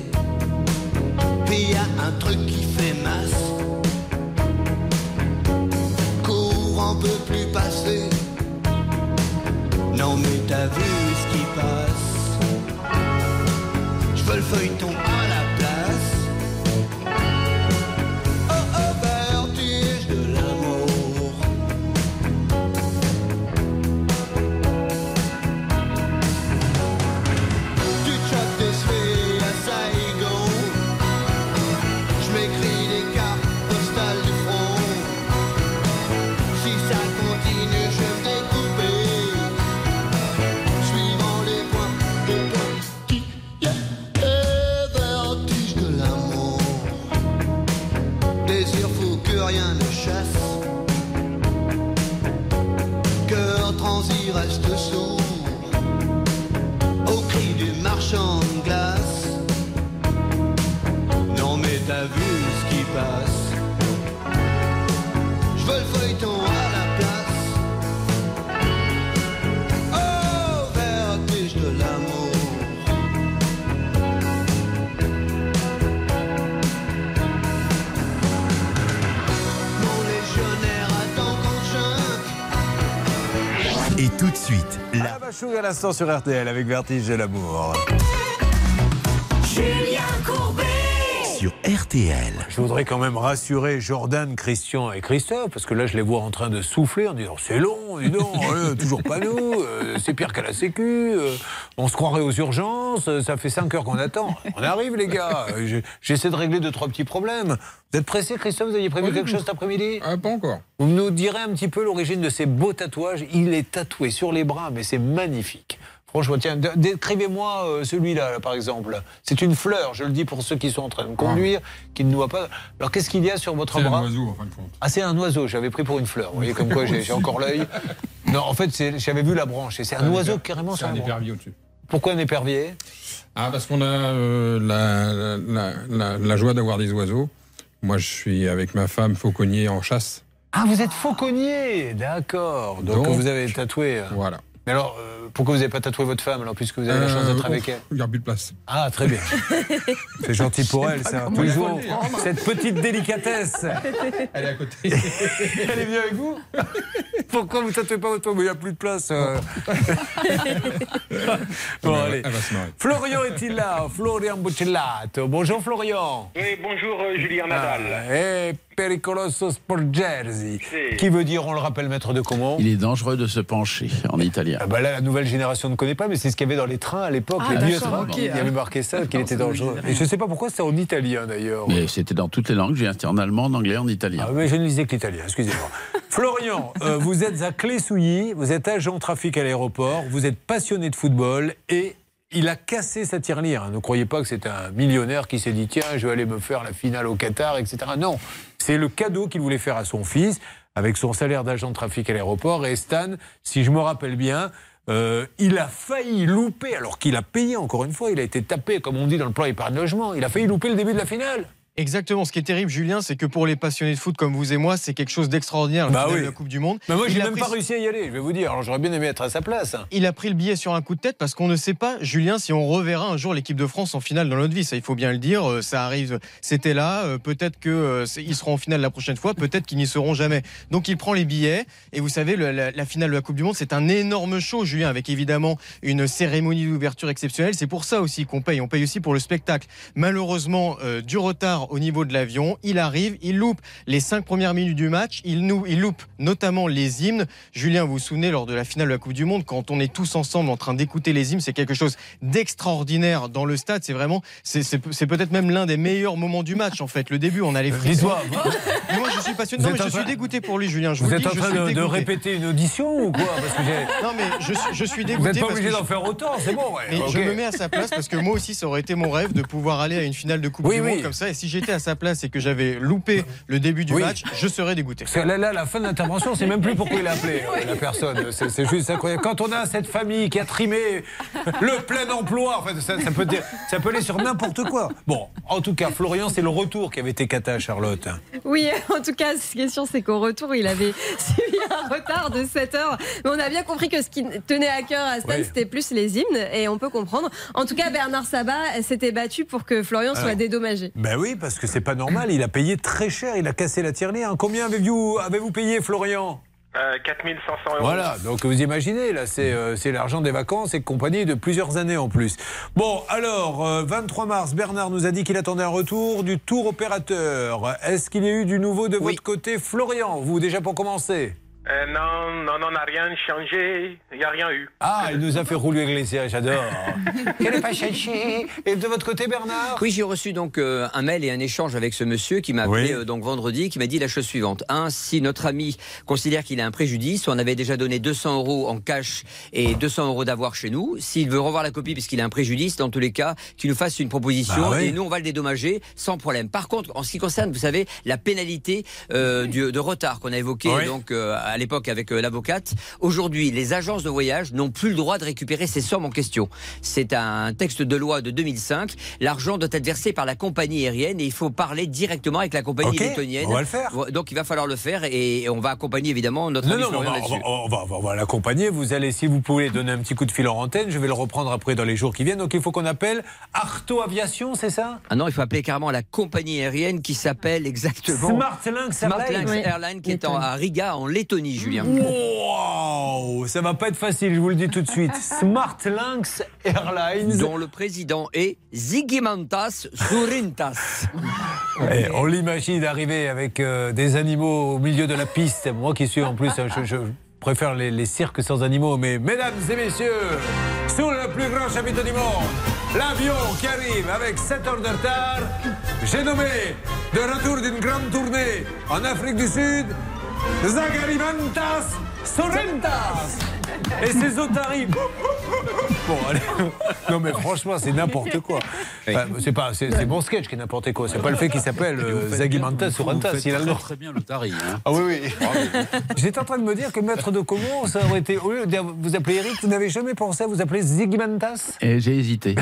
Puis y a un truc qui fait masse. Le feuilleton Bachung à l'instant sur RTL avec Vertige de l'amour. RTL. Je voudrais quand même rassurer Jordan, Christian et Christophe, parce que là, je les vois en train de souffler en disant c'est long, dis donc, euh, toujours pas nous, euh, c'est pire qu'à la Sécu, euh, on se croirait aux urgences, euh, ça fait 5 heures qu'on attend. On arrive, les gars, euh, j'ai- j'essaie de régler deux, trois petits problèmes. Vous êtes pressé, Christophe Vous aviez prévu quelque chose cet après-midi? Ah, pas encore. Vous nous direz un petit peu l'origine de ces beaux tatouages. Il est tatoué sur les bras, mais c'est magnifique. Franchement, tiens, décrivez-moi euh, celui-là, là, par exemple. C'est une fleur, je le dis pour ceux qui sont en train de conduire, qui ne nous voient pas. Alors, qu'est-ce qu'il y a sur votre C'est un bras oiseau, en fin de compte. Ah, c'est un oiseau, j'avais pris pour une fleur. Vous voyez, comme quoi j'ai encore l'œil. Non, en fait, j'avais vu la branche, et c'est un oiseau carrément C'est sur un épervier au-dessus. Pourquoi un épervier? Ah, parce qu'on a euh, la, la- la- la joie d'avoir des oiseaux. Moi, je suis avec ma femme fauconnier en chasse. Ah, vous êtes fauconnier D'accord. Donc, Donc, vous avez tatoué. euh. Voilà. Mais alors, euh, pourquoi vous n'avez pas tatoué votre femme, alors, puisque vous avez la chance d'être Euh, avec elle Il n'y a plus de place. Ah, très bien. C'est gentil pour elle, ça. Toujours cette petite délicatesse. Elle est à côté. Elle est venue avec vous Pourquoi vous ne tatouez pas votre femme Il n'y a plus de place. euh. bon, allez. Florian est-il là Florian Buccellato. Bonjour, Florian. Oui, bonjour Julien Nadal. Ah, et Pericoloso Sport Jersey. C'est- Qui veut dire, on le rappelle, maître de comment Il est dangereux de se pencher en italien. Ah bah là, la nouvelle génération ne connaît pas, mais c'est ce qu'il y avait dans les trains à l'époque, Ah, les vieux trains. ok. Il y avait marqué ça, qu'il était dangereux. Et je ne sais pas pourquoi c'était en italien d'ailleurs. Mais c'était dans toutes les langues. J'ai inscrit en allemand, en anglais, en italien. Ah, mais je ne lisais que l'italien, excusez-moi. Florian, euh, vous êtes à Clé-Souilly, vous êtes agent trafic à l'aéroport, vous êtes passionné de football et il a cassé sa tirelire. Ne croyez pas que c'est un millionnaire qui s'est dit tiens, je vais aller me faire la finale au Qatar, etc. Non, c'est le cadeau qu'il voulait faire à son fils avec son salaire d'agent de trafic à l'aéroport. Et Stan, si je me rappelle bien, euh, il a failli louper, alors qu'il a payé encore une fois, il a été tapé, comme on dit dans le plan épargne logement, il a failli louper le début de la finale. Exactement. Ce qui est terrible, Julien, c'est que pour les passionnés de foot comme vous et moi, c'est quelque chose d'extraordinaire. la Bah oui. de la Coupe du Monde. Mais moi, j'ai même pris pas réussi à y aller, je vais vous dire. Alors j'aurais bien aimé être à sa place. Il a pris le billet sur un coup de tête parce qu'on ne sait pas, Julien, si on reverra un jour l'équipe de France en finale dans notre vie. Ça, il faut bien le dire. Euh, Ça arrive, c'était là. Euh, Peut-être que euh, ils seront en finale la prochaine fois. Peut-être qu'ils n'y seront jamais. Donc il prend les billets. Et vous savez, le- la, la finale de la Coupe du Monde, c'est un énorme show, Julien, avec évidemment une cérémonie d'ouverture exceptionnelle. C'est pour ça aussi qu'on paye. On paye aussi pour le spectacle. Malheureusement, euh, du retard au niveau de l'avion. Il arrive, il loupe les cinq premières minutes du match. Il, nous, il loupe notamment les hymnes. Julien, vous vous souvenez, lors de la finale de la Coupe du Monde, quand on est tous ensemble en train d'écouter les hymnes, c'est quelque chose d'extraordinaire dans le stade. C'est vraiment, c'est peut-être même l'un des meilleurs moments du match, en fait. Le début, on a les frissons. Moi, je suis passionné. Vous Non, mais je suis dégoûté pour lui, Julien. Je Vous le êtes dis, en train de, de dégoûté. répéter une audition ou quoi? Parce que j'ai- Non, mais je, suis- je suis Vous dégoûté. n'êtes pas obligé d'en je- faire autant, c'est bon. ouais, mais ok. je me mets à sa place parce que moi aussi, ça aurait été mon rêve de pouvoir aller à une finale de Coupe Oui, du oui. Monde comme ça. Et si j'étais à sa place et que j'avais loupé le début du Oui. match, je serais dégoûté. Parce que là, là, la fin de l'intervention, c'est même plus pourquoi il a appelé euh, la personne. C'est juste incroyable. Quand on a cette famille qui a trimé le plein emploi, en fait, ça, ça peut, dire- ça peut aller sur n'importe quoi. Bon, en tout cas, Florian, c'est le retour qui avait été cata, Charlotte. Oui, en tout cas, ce qui est sûr, c'est qu'au retour, il avait subi un retard de 7 heures. Mais on a bien compris que ce qui tenait à cœur à Stan, Oui. c'était plus les hymnes, et on peut comprendre. En tout cas, Bernard Sabat s'était battu pour que Florian soit dédommagé. Ben oui, parce que c'est pas normal. Il a payé très cher. Il a cassé la tirelire. Combien avez-vous avez payé, Florian Euh, 4500 euros. Voilà, donc vous imaginez, là, c'est euh, c'est l'argent des vacances et compagnie de plusieurs années en plus. Bon, alors, euh, 23 mars, Bernard nous a dit qu'il attendait un retour du tour opérateur. Est-ce qu'il y a eu du nouveau de votre côté, Florian Vous, déjà pour commencer? Euh, non, non, non, on n'a rien changé. Il n'y a rien eu. Ah, il nous a fait rouler Iglesias, j'adore. Qu'elle n'est pas cherchée. Et de votre côté, Bernard? Oui, j'ai reçu donc euh, un mail et un échange avec ce monsieur qui m'a appelé Oui. euh, donc vendredi, qui m'a dit la chose suivante. Un, si notre ami considère qu'il a un préjudice, on avait déjà donné 200 euros en cash et 200 euros d'avoir chez nous. S'il veut revoir la copie puisqu'il a un préjudice, dans tous les cas, qu'il nous fasse une proposition Bah oui. et nous on va le dédommager sans problème. Par contre, en ce qui concerne, vous savez, la pénalité euh, du- de retard qu'on a évoqué Oui. donc euh, à l'époque avec euh, l'avocate, aujourd'hui les agences de voyage n'ont plus le droit de récupérer ces sommes en question. C'est un texte de loi de 2005. L'argent doit être versé par la compagnie aérienne et il faut parler directement avec la compagnie Ok, lettonienne. on va le faire. Donc il va falloir le faire et on va accompagner évidemment notre Non, non, on va, là-dessus. on va- on va- l'accompagner. Vous allez, si vous pouvez, donner un petit coup de fil en antenne. Je vais le reprendre après dans les jours qui viennent. Donc il faut qu'on appelle Arto Aviation, c'est ça? Ah non, il faut appeler carrément la compagnie aérienne qui s'appelle exactement Smartlinks Smartlinks Airlines. Oui. Airlines qui est en- à Riga en Lettonie, Julien. Wow, ça va pas être facile, je vous le dis tout de suite. Smartlinks Airlines. dont le président est Zigimantas Sourintas. Eh, on l'imagine arriver avec euh, des animaux au milieu de la piste. Moi qui suis en plus, euh, je, je préfère les, les cirques sans animaux. Mais mesdames et messieurs, sur le plus grand chapiteau du monde, l'avion qui arrive avec 7 heures de retard, j'ai nommé de retour d'une grande tournée en Afrique du Sud, Zagarimantas Sorrentas. Et ses otaries. Bon, allez. Non, mais franchement, c'est n'importe quoi. Enfin, c'est pas, c'est, mon sketch qui est n'importe quoi. C'est pas le fait qu'il s'appelle euh, Zagimantas Sorrentas. Il a le nom. très bien l'Otari. Hein. Ah oui, oui. J'étais en train de me dire que maître de Comont, ça aurait été. Au lieu de vous appeler Eric, vous n'avez jamais pensé à vous appeler Zigimantas j'ai hésité.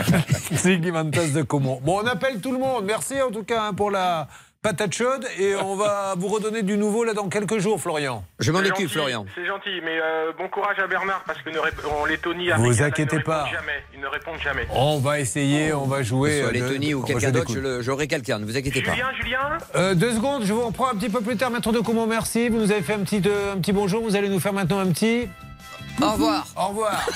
Zigimantas de Comont. Bon, on appelle tout le monde. Merci en tout cas hein, pour la patate chaude. Et on va vous redonner du nouveau là dans quelques jours, Florian. Je m'en occupe, Florian. C'est gentil, mais euh, bon courage à Bernard parce que ne en Lettonie, Vous inquiétez ils ne pas. répondent Jamais. Ils ne répondent jamais. On va essayer, on va jouer. Soit euh, Lettonie ou on va quelqu'un d'autre, le- j'aurai quelqu'un, ne vous inquiétez pas. Julien, Julien Euh, deux secondes, je vous reprends un petit peu plus tard. Maître de Comont, merci. Vous nous avez fait un petit, euh, un petit bonjour. Vous allez nous faire maintenant un petit. Au revoir. Au revoir.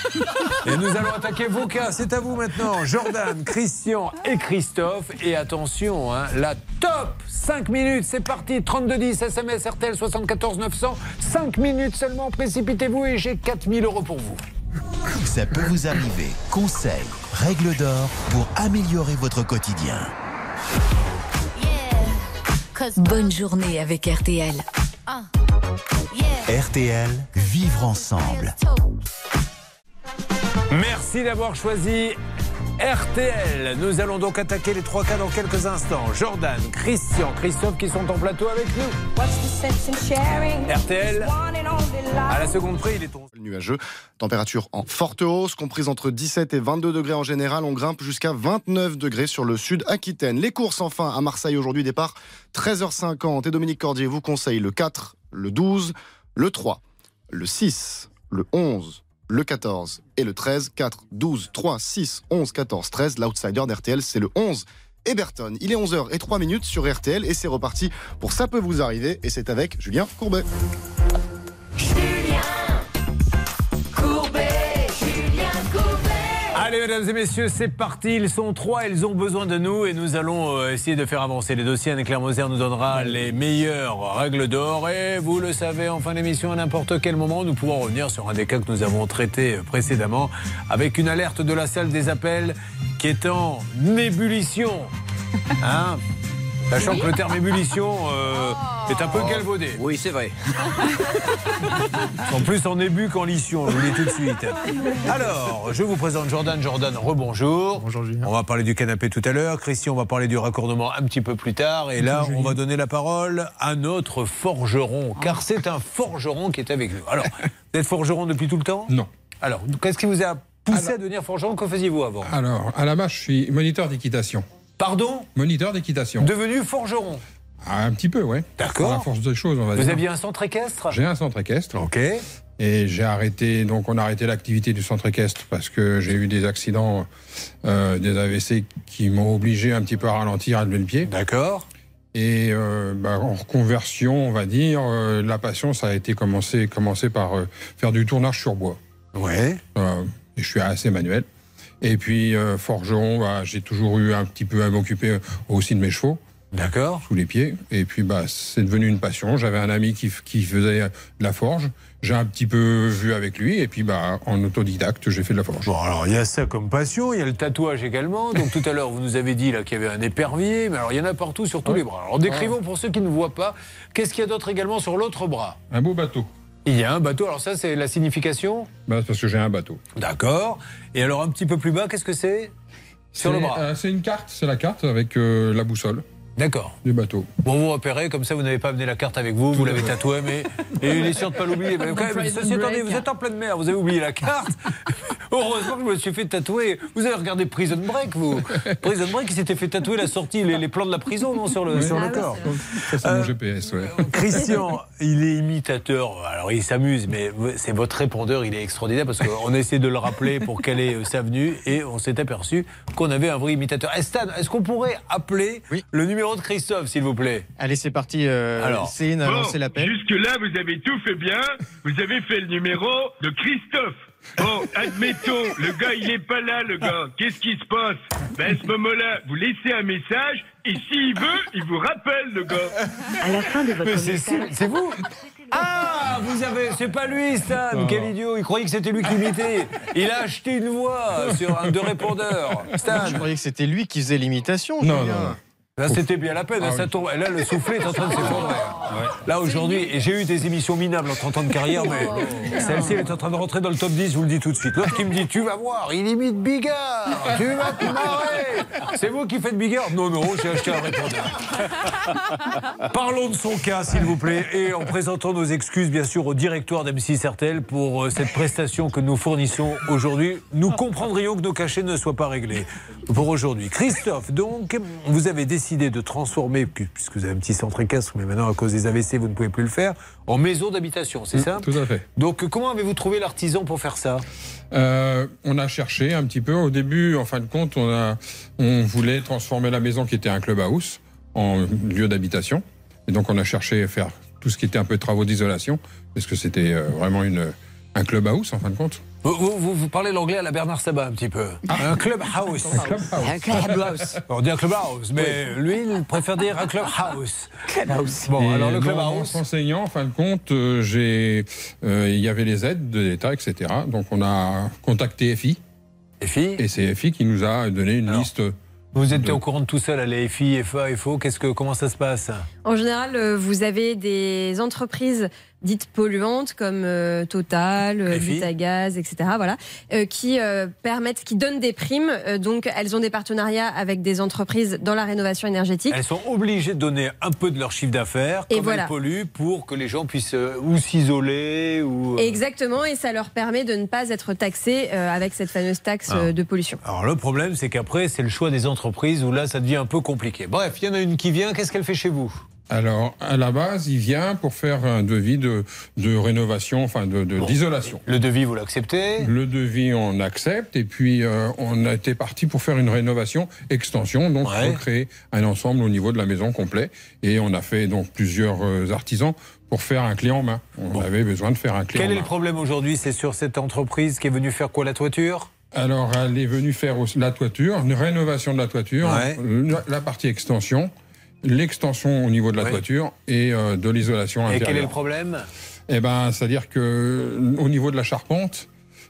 Et nous allons attaquer vos cas. C'est à vous maintenant. Jordan, Christian et Christophe. Et attention, hein, la top 5 minutes. C'est parti. 3210 SMS RTL 74 900. 5 minutes seulement. Précipitez-vous et j'ai 4000 euros pour vous. Ça peut vous arriver. Conseils, règles d'or pour améliorer votre quotidien. Bonne journée avec RTL. RTL, vivre ensemble. Merci d'avoir choisi RTL. Nous allons donc attaquer les trois cas dans quelques instants. Jordan, Christian, Christophe qui sont en plateau avec nous. RTL, à la seconde près, il est ton. Nuageux, température en forte hausse, comprise entre 17 et 22 degrés en général. On grimpe jusqu'à 29 degrés sur le sud Aquitaine. Les courses enfin à Marseille aujourd'hui, départ 13h50. Et Dominique Cordier vous conseille le 4, le 12, le 3, le 6, le 11, le 14 et le 13. 4, 12, 3, 6, 11, 14, 13. L'outsider d'RTL, c'est le 11. Eberton, il est 11h et 3 minutes sur RTL et c'est reparti pour Ça peut vous arriver et c'est avec Julien Courbet. Allez, mesdames et messieurs, c'est parti. Ils sont trois, ils ont besoin de nous et nous allons euh, essayer de faire avancer les dossiers. Anne-Claire Moser nous donnera les meilleures règles d'or. Et vous le savez, en fin d'émission, à n'importe quel moment, nous pouvons revenir sur un des cas que nous avons traités euh, précédemment avec une alerte de la salle des appels qui est en ébullition. Hein? Sachant que le terme ébullition euh, est un peu galvaudé. Oui, c'est vrai. En plus en ébu qu'en lition, je vous le dis tout de suite. Alors, je vous présente Jordan. Jordan, rebonjour. Bonjour Julien. On va parler du canapé tout à l'heure. Christian, on va parler du raccordement un petit peu plus tard. Et là, on va donner la parole à notre forgeron, car c'est un forgeron qui est avec nous. Alors, vous êtes forgeron depuis tout le temps? Non. Alors, qu'est-ce qui vous a poussé à devenir forgeron? Que faisiez-vous avant? Alors, à la base, je suis moniteur d'équitation. Pardon Moniteur d'équitation. Devenu forgeron Ah, Un petit peu, ouais. D'accord. À la force des choses, on va dire. Vous aviez un centre équestre? J'ai un centre équestre. Ok. Et j'ai arrêté, donc on a arrêté l'activité du centre équestre parce que j'ai eu des accidents, euh, des AVC qui m'ont obligé un petit peu à ralentir, à lever le pied. D'accord. Et euh, bah, en reconversion, on va dire, euh, la passion, ça a été commencé, commencé par faire du tournage sur bois. Ouais. Et je suis assez manuel. Et puis euh, forgeron, bah, j'ai toujours eu un petit peu à m'occuper aussi de mes chevaux. D'accord. Sous les pieds. Et puis bah, c'est devenu une passion. J'avais un ami qui, faisait de la forge. J'ai un petit peu vu avec lui. Et puis bah, en autodidacte, j'ai fait de la forge. Bon, alors il y a ça comme passion, il y a le tatouage également. Donc tout à l'heure, vous nous avez dit là qu'il y avait un épervier, mais alors il y en a partout sur tous les bras. Alors décrivons pour ceux qui ne voient pas, qu'est-ce qu'il y a d'autre également sur l'autre bras? Un beau bateau. Il y a un bateau, alors ça c'est la signification Bah, c'est parce que j'ai un bateau. D'accord. Et alors un petit peu plus bas, qu'est-ce que c'est? Sur le C'est, bras. euh, c'est une carte, c'est la carte avec euh, la boussole. D'accord. Du bateau. Bon, vous repérez, comme ça vous n'avez pas amené la carte avec vous, vous l'avez tatouée, mais et il est sûr de ne pas l'oublier. Mais quand même, ceci étant dit, vous êtes en pleine mer, vous avez oublié la carte. Heureusement que je me suis fait tatouer. Vous avez regardé Prison Break, vous Prison Break, il s'était fait tatouer la sortie, les, les plans de la prison, non, sur le, Oui. sur Ah le oui, corps. Ça, c'est mon GPS, ouais. Christian, il est imitateur. Alors, il s'amuse, mais c'est votre répondeur, il est extraordinaire parce qu'on a essayé de le rappeler pour quelle est euh, sa venue et on s'est aperçu qu'on avait un vrai imitateur. Eh, Stan, est-ce qu'on pourrait appeler le numéro de Christophe, s'il vous plaît? Allez, c'est parti. Euh, Alors. Céline a Bon, lancé l'appel. Jusque-là, vous avez tout fait bien. Vous avez fait le numéro de Christophe. Bon, admettons, le gars, il est pas là, le gars. Qu'est-ce qui se passe? Ben, à ce moment-là, vous laissez un message et s'il veut, il vous rappelle, le gars. À la fin de Mais c'est c'est vous? Ah, vous avez, c'est pas lui, Stan. Quel idiot. Il croyait que c'était lui qui imitait. Il a acheté une voix sur un de répondeurs. Stan. Je croyais que c'était lui qui faisait l'imitation. Non, non, non. Là, c'était bien la peine. Ah ça oui. tombe. Là, le soufflet est en train de s'effondrer. Là, aujourd'hui, et j'ai eu des émissions minables en 30 ans de carrière, mais celle-ci, elle est en train de rentrer dans le top 10, je vous le dis tout de suite. L'autre qui me dit, tu vas voir, il imite Bigard, tu vas te marrer. C'est vous qui faites Bigard? Non, non, j'ai acheté un répondeur. Parlons de son cas, s'il vous plaît, et en présentant nos excuses, bien sûr, au directoire d'M6 RTL pour euh, cette prestation que nous fournissons aujourd'hui. Nous comprendrions que nos cachets ne soient pas réglés pour aujourd'hui. Christophe, donc, vous avez décidé de transformer, pu- puisque vous avez un petit centre équestre, mais maintenant, à cause des AVC, vous ne pouvez plus le faire, en maison d'habitation, c'est ça? Tout à fait. Donc, comment avez-vous trouvé l'artisan pour faire ça? Euh, on a cherché un petit peu. Au début, en fin de compte, on, a, on voulait transformer la maison qui était un clubhouse en lieu d'habitation. Et donc, on a cherché à faire tout ce qui était un peu de travaux d'isolation, parce que c'était euh, vraiment une, un clubhouse, en fin de compte. Vous, vous- vous- vous parlez l'anglais à la Bernard Sabat un petit peu. Un clubhouse. Un clubhouse. On dit un clubhouse, mais lui, il préfère dire un clubhouse. Bon, Et alors le clubhouse. En s'enseignant, en fin de compte, euh, j'ai, euh, il y avait les aides de l'État, etc. Donc, on a contacté FI. FI Et c'est FI qui nous a donné une liste. Vous êtes au courant de tout ça, là, les FI, FA, FO, qu'est-ce que, comment ça se passe? En général, euh, vous avez des entreprises dites polluantes comme euh, Total, euh. Butagaz, etc. Voilà, euh, qui euh, permettent, qui donnent des primes. Euh, donc, elles ont des partenariats avec des entreprises dans la rénovation énergétique. Elles sont obligées de donner un peu de leur chiffre d'affaires, comme voilà. elles polluent, pour que les gens puissent euh, ou s'isoler ou. Exactement, et ça leur permet de ne pas être taxés euh, avec cette fameuse taxe Ah. de pollution. Alors le problème, c'est qu'après, c'est le choix des entreprises où là, ça devient un peu compliqué. Bref, il y en a une qui vient. Qu'est-ce qu'elle fait chez vous? Alors, à la base, il vient pour faire un devis de, de rénovation, enfin de de- d'isolation. Le devis, vous l'acceptez? Le devis, on accepte. Et puis, euh, on a été parti pour faire une rénovation extension, donc recréer un ensemble au niveau de la maison complet. Et on a fait donc plusieurs euh, artisans pour faire un clé en main. On avait besoin de faire un clé Quel en est main. le problème aujourd'hui? C'est sur cette entreprise qui est venue faire quoi La toiture? Alors, elle est venue faire la toiture, une rénovation de la toiture, Ouais. la, la partie extension, l'extension au niveau de la toiture et euh, de l'isolation Et intérieure. quel est le problème? Eh ben, c'est-à-dire que au niveau de la charpente,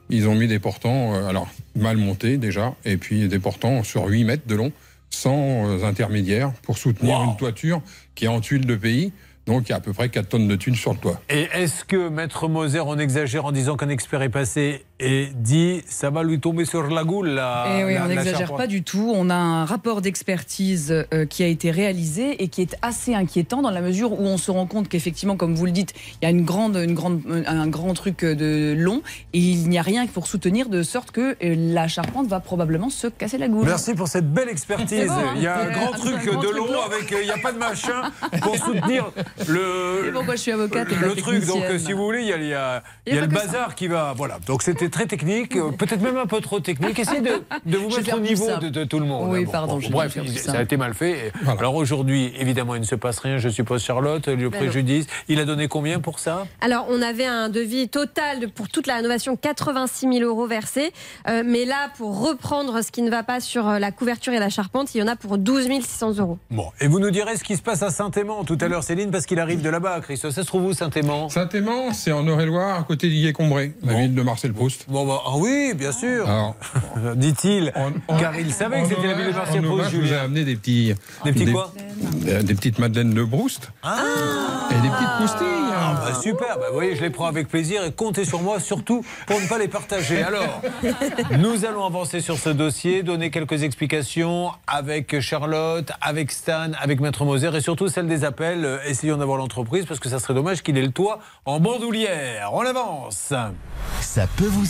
ils ont mis des portants, euh, alors mal montés déjà, et puis des portants sur 8 mètres de long, sans euh, intermédiaire, pour soutenir une toiture qui est en tuiles de pays. Donc il y a à peu près 4 tonnes de tuiles sur le toit. Et est-ce que Maître Moser, on exagère en disant qu'un expert est passé et dit ça va lui tomber sur la goule la, Eh oui, la- on n'exagère pas du tout. On a un rapport d'expertise euh, qui a été réalisé et qui est assez inquiétant dans la mesure où on se rend compte qu'effectivement, comme vous le dites, il y a une grande, une grande, un grand truc de long et il n'y a rien pour soutenir de sorte que euh, la charpente va probablement se casser la goule. Merci pour cette belle expertise. Bon, hein il y a un Euh, grand un truc grand de truc long long. avec. euh, Il n'y a pas de machin pour soutenir le. Et pourquoi je suis avocate et Le truc, donc euh, si vous voulez, il y a, il y a- Il il y y a a le bazar qui va. Voilà. Donc c'était très technique, euh, peut-être même un peu trop technique. Essayez de, de vous mettre au niveau de, de tout le monde. Oui, hein. pardon, bref, ça a été mal fait. Alors aujourd'hui, évidemment, il ne se passe rien, je suppose, Charlotte, le non. préjudice. Il a donné combien pour ça? Alors, on avait un devis total de- pour toute la rénovation, 86 000 euros versés. Euh, mais là, pour reprendre ce qui ne va pas sur euh, la couverture et la charpente, il y en a pour 12 600 euros. Bon, et vous nous direz ce qui se passe à Saint-Aimant tout à l'heure, Céline, parce qu'il arrive de là-bas, Christophe. Ça se trouve où, Saint-Aimant? Saint-Aimant, c'est en Eure-et-Loire, à côté d'Illé-Combré, la ville de Marcel Proust. Bon, bah, ah oui, bien sûr. Alors, Dit-il, car il savait que c'était la ville de Marseille Proust, je vous ai amené des petits... Des petits quoi des, des petites madeleines de Proust. Et des petites croustilles. Ah, bah, super, bah, vous voyez, je les prends avec plaisir et comptez sur moi surtout pour ne pas les partager. Alors, nous allons avancer sur ce dossier, donner quelques explications avec Charlotte, avec Stan, avec Maître Moser et surtout celle des appels. Euh, Essayons d'avoir l'entreprise parce que ça serait dommage qu'il ait le toit en bandoulière. On avance. Ça peut vous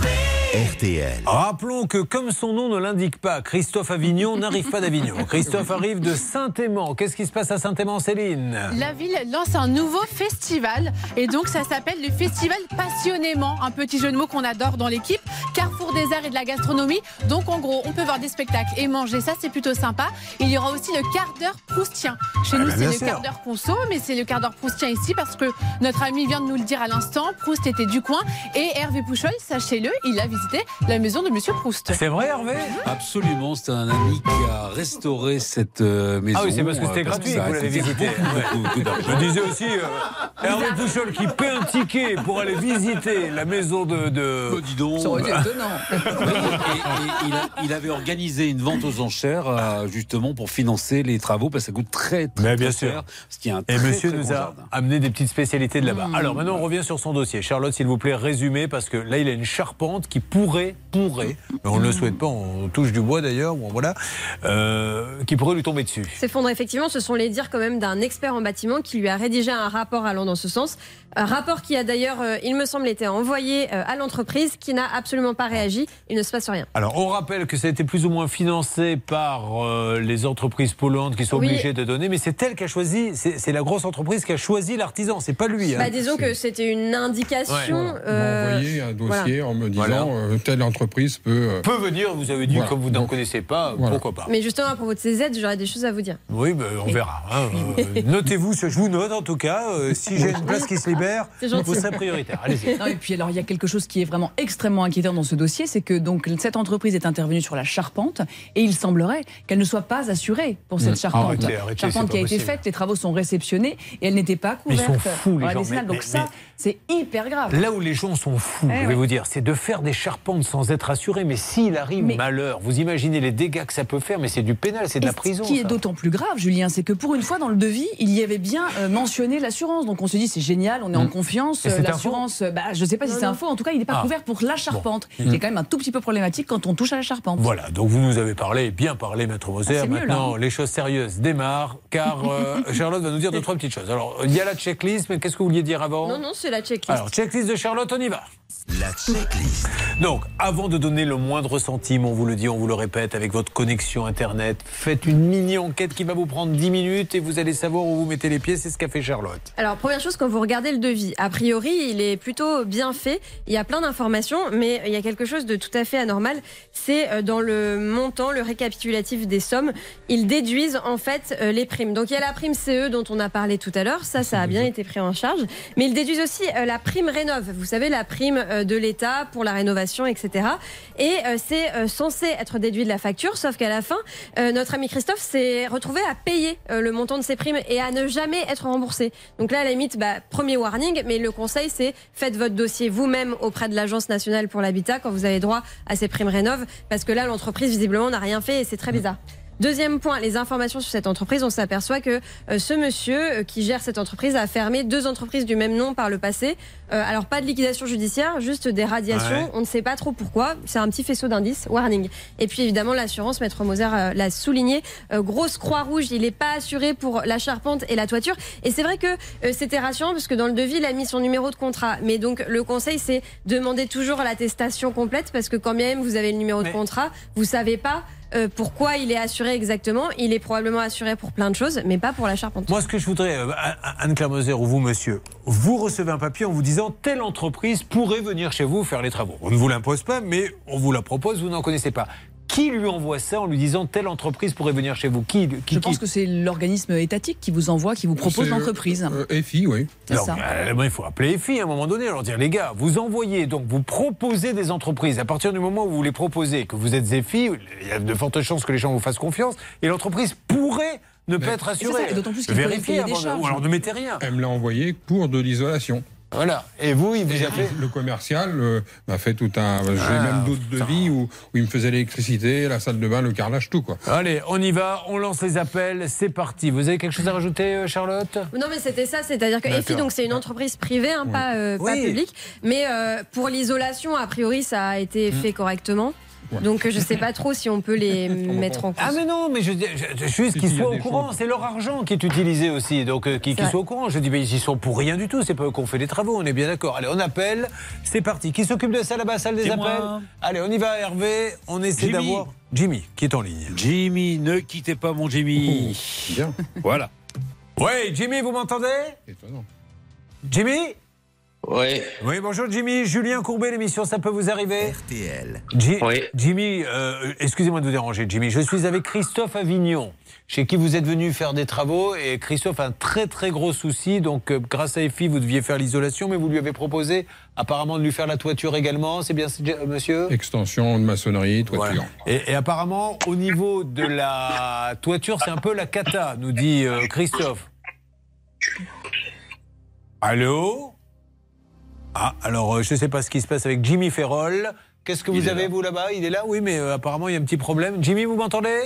RTL. Rappelons que, comme son nom ne l'indique pas, Christophe Avignon n'arrive pas d'Avignon. Christophe arrive de Saint-Aimant. Qu'est-ce qui se passe à Saint-Aimant, Céline? La ville lance un nouveau festival et donc ça s'appelle le festival Passionnément, un petit jeu de mots qu'on adore dans l'équipe, Carrefour des arts et de la gastronomie. Donc en gros, on peut voir des spectacles et manger, ça c'est plutôt sympa. Il y aura aussi le quart d'heure proustien. Chez Ah nous bah, c'est le sûr. quart d'heure conso, mais c'est le quart d'heure proustien ici parce que notre ami vient de nous le dire à l'instant, Proust était du coin et Hervé Pouchol, sachez-le, il a visité la maison de Monsieur Proust. C'est vrai Hervé? Absolument, c'est un ami qui a restauré cette euh, maison. Ah oui, c'est parce que c'était euh, gratuit que vous l'avez visité. Je disais aussi, euh, Hervé Pouchol qui paie un ticket pour aller visiter la maison de. de... Oh, dis donc. Ça aurait été étonnant. Et, et il, a- il avait organisé une vente aux enchères euh, justement pour financer les travaux parce que ça coûte très très, Mais bien très sûr. cher. Qu'il y a un Et très, monsieur très nous a jardin. amené des petites spécialités de là-bas. Mmh. Alors maintenant, on revient sur son dossier. Charlotte, s'il vous plaît, résumez, parce que là, il a une charpente qui pourrait, pourrait, mais on ne le souhaite pas, on touche du bois d'ailleurs, bon, voilà, euh, qui pourrait lui tomber dessus. S'effondre, effectivement, ce sont les dires quand même d'un expert en bâtiment qui lui a rédigé un rapport allant dans ce sens. Un rapport qui a d'ailleurs, euh, il me semble, été envoyé euh, à l'entreprise, qui n'a absolument pas réagi. Il ne se passe rien. Alors, on rappelle que ça a été plus ou moins financé par euh, les entreprises polluantes qui sont Oui. obligées de donner, mais c'est elle qui a choisi, c'est la grosse entreprise qui a choisi l'artisan, c'est pas lui. hein. Bah, disons que c'était une indication. Euh, m'ont envoyé un dossier voilà. en me disant Voilà. euh, telle entreprise peut. euh, peut venir, vous avez dit, Voilà. comme vous n'en connaissez pas, Voilà. pourquoi pas. Mais justement, à propos de ces aides, j'aurais des choses à vous dire. Oui, ben, on verra. hein. Euh, Notez-vous, ce- je vous note en tout cas. euh, si j'ai une place qui se libère, vous serez prioritaire. Allez-y. Et puis alors il y a quelque chose qui est vraiment extrêmement inquiétant dans ce dossier, c'est que donc cette entreprise est intervenue sur la charpente et il semblerait qu'elle ne soit pas assurée pour cette Mmh. charpente. Arrêtez, charpente qui a été faite, les travaux sont réceptionnés et elle n'était pas Mais ils couverte. sont fous, les gens. Mais- donc mais- ça, c'est hyper grave. Là où les gens sont fous, Eh je vais ouais. vous dire, c'est de faire des charpentes sans être assuré. Mais s'il arrive malheur, vous imaginez les dégâts que ça peut faire, mais c'est du pénal, c'est de la prison. Ce qui est d'autant plus grave, Julien, c'est que pour une fois dans le devis, il y avait bien euh, mentionné l'assurance. Donc on se dit c'est génial, on est en Mm. confiance. C'est euh, L'assurance, bah, je ne sais pas si c'est un faux. En tout cas, il n'est pas Ah. couvert pour la charpente. Bon. C'est Mm. quand même un tout petit peu problématique quand on touche à la charpente. Voilà, donc vous nous avez parlé, bien parlé, Maître Moser. Ah, c'est mieux, là. Maintenant, les choses sérieuses démarrent, car euh, Charlotte va nous dire deux, trois petites choses. Alors, il y a la checklist, mais qu'est-ce que vous vouliez dire avant? Non, non, c'est la checklist. Alors, checklist de Charlotte, on y va. La checklist. Donc, avant de donner le moindre centime, on vous le dit, on vous le répète, avec votre connexion Internet, faites une mini-enquête qui va vous prendre 10 minutes et vous allez savoir où vous mettez les pieds. C'est ce qu'a fait Charlotte. Alors, première chose, quand vous regardez le devis, a priori, il est plutôt bien fait. Il y a plein d'informations, mais il y a quelque chose de tout à fait anormal. C'est euh, dans le montant, le récapitulatif des sommes. Ils déduisent en fait euh, les primes. Donc, il y a la prime CE dont on a parlé tout à l'heure. Ça, ça a bien été pris en charge. Mais ils déduisent aussi euh, la prime rénov. Vous savez, la prime de l'État pour la rénovation, etc. Et euh, c'est euh, censé être déduit de la facture, sauf qu'à la fin, euh, notre ami Christophe s'est retrouvé à payer euh, le montant de ses primes et à ne jamais être remboursé. Donc là, à la limite, bah, premier warning, mais le conseil, c'est faites votre dossier vous-même auprès de l'Agence nationale pour l'habitat quand vous avez droit à ces primes rénov, parce que là, l'entreprise, visiblement, n'a rien fait et c'est très bizarre. Deuxième point, les informations sur cette entreprise. On s'aperçoit que euh, ce monsieur euh, qui gère cette entreprise a fermé deux entreprises du même nom par le passé. Euh, alors pas de liquidation judiciaire, juste des radiations. Ouais. On ne sait pas trop pourquoi. C'est un petit faisceau d'indices. Warning. Et puis évidemment l'assurance, Maître Moser l'a souligné. Grosse croix rouge. Il n'est pas assuré pour la charpente et la toiture. Et c'est vrai que c'était rassurant parce que dans le devis, il a mis son numéro de contrat. Mais donc le conseil, c'est demander toujours l'attestation complète parce que quand bien même vous avez le numéro de contrat, vous savez pas. Euh, pourquoi il est assuré exactement? Il est probablement assuré pour plein de choses, mais pas pour la charpente. Moi, ce que je voudrais, euh, Anne-Claire Moser ou vous, monsieur, vous recevez un papier en vous disant telle entreprise pourrait venir chez vous faire les travaux. On ne vous l'impose pas, mais on vous la propose, vous n'en connaissez pas. Qui lui envoie ça en lui disant telle entreprise pourrait venir chez vous? Qui, qui Je pense que c'est l'organisme étatique qui vous envoie, qui vous propose l'entreprise. euh, FI, oui. C'est Donc, ça. euh, ben, il faut appeler FI à un moment donné, leur dire les gars, vous envoyez, donc vous proposez des entreprises. À partir du moment où vous les proposez, que vous êtes FI, il y a de fortes chances que les gens vous fassent confiance et l'entreprise pourrait ne pas être assurée. Vérifiez avant de- ou alors ne mettez rien. Elle me l'a envoyé pour de l'isolation. Voilà. Et vous, il vous a fait Le commercial euh, m'a fait tout un. J'ai Ah, même d'autres devis où, où il me faisait l'électricité, la salle de bain, le carrelage, tout quoi. Allez, on y va, on lance les appels, c'est parti. Vous avez quelque chose à rajouter, euh, Charlotte? Non, mais c'était ça, c'est-à-dire que. EFI, donc c'est une entreprise privée, hein, pas, euh, pas publique, mais euh, pour l'isolation, a priori, ça a été fait correctement. Donc je sais pas trop si on peut les mettre en cause. Ah mais non, mais je, je, je suis juste qu'ils soient au des courant. C'est leur argent qui est utilisé aussi, donc euh, qu'ils soient au courant. Je dis, mais ils y sont pour rien du tout. C'est pas eux qu'on fait les travaux. On est bien d'accord. Allez, on appelle. C'est parti. Qui s'occupe de ça là-bas, salle des appels moi. Allez, on y va, Hervé. On essaie d'avoir Jimmy qui est en ligne. Jimmy, ne quittez pas mon Jimmy. Bien. Voilà. Ouais, Jimmy, vous m'entendez? Étonnant. Jimmy? Oui. Oui, bonjour Jimmy. Julien Courbet, l'émission Ça peut vous arriver RTL. Oui. Jimmy, euh, excusez-moi de vous déranger, Jimmy. Je suis avec Christophe Avignon, chez qui vous êtes venu faire des travaux. Et Christophe a un très très gros souci. Donc, euh, grâce à EFI, vous deviez faire l'isolation, mais vous lui avez proposé apparemment de lui faire la toiture également. C'est bien, euh, monsieur? Extension de maçonnerie, toiture. et, et apparemment, au niveau de la toiture, c'est un peu la cata, nous dit euh, Christophe. Allô? Ah, alors euh, je ne sais pas ce qui se passe avec Jimmy Ferrol. Qu'est-ce que vous avez, vous, là-bas? Il est là? Oui, mais euh, apparemment, il y a un petit problème. Jimmy, vous m'entendez?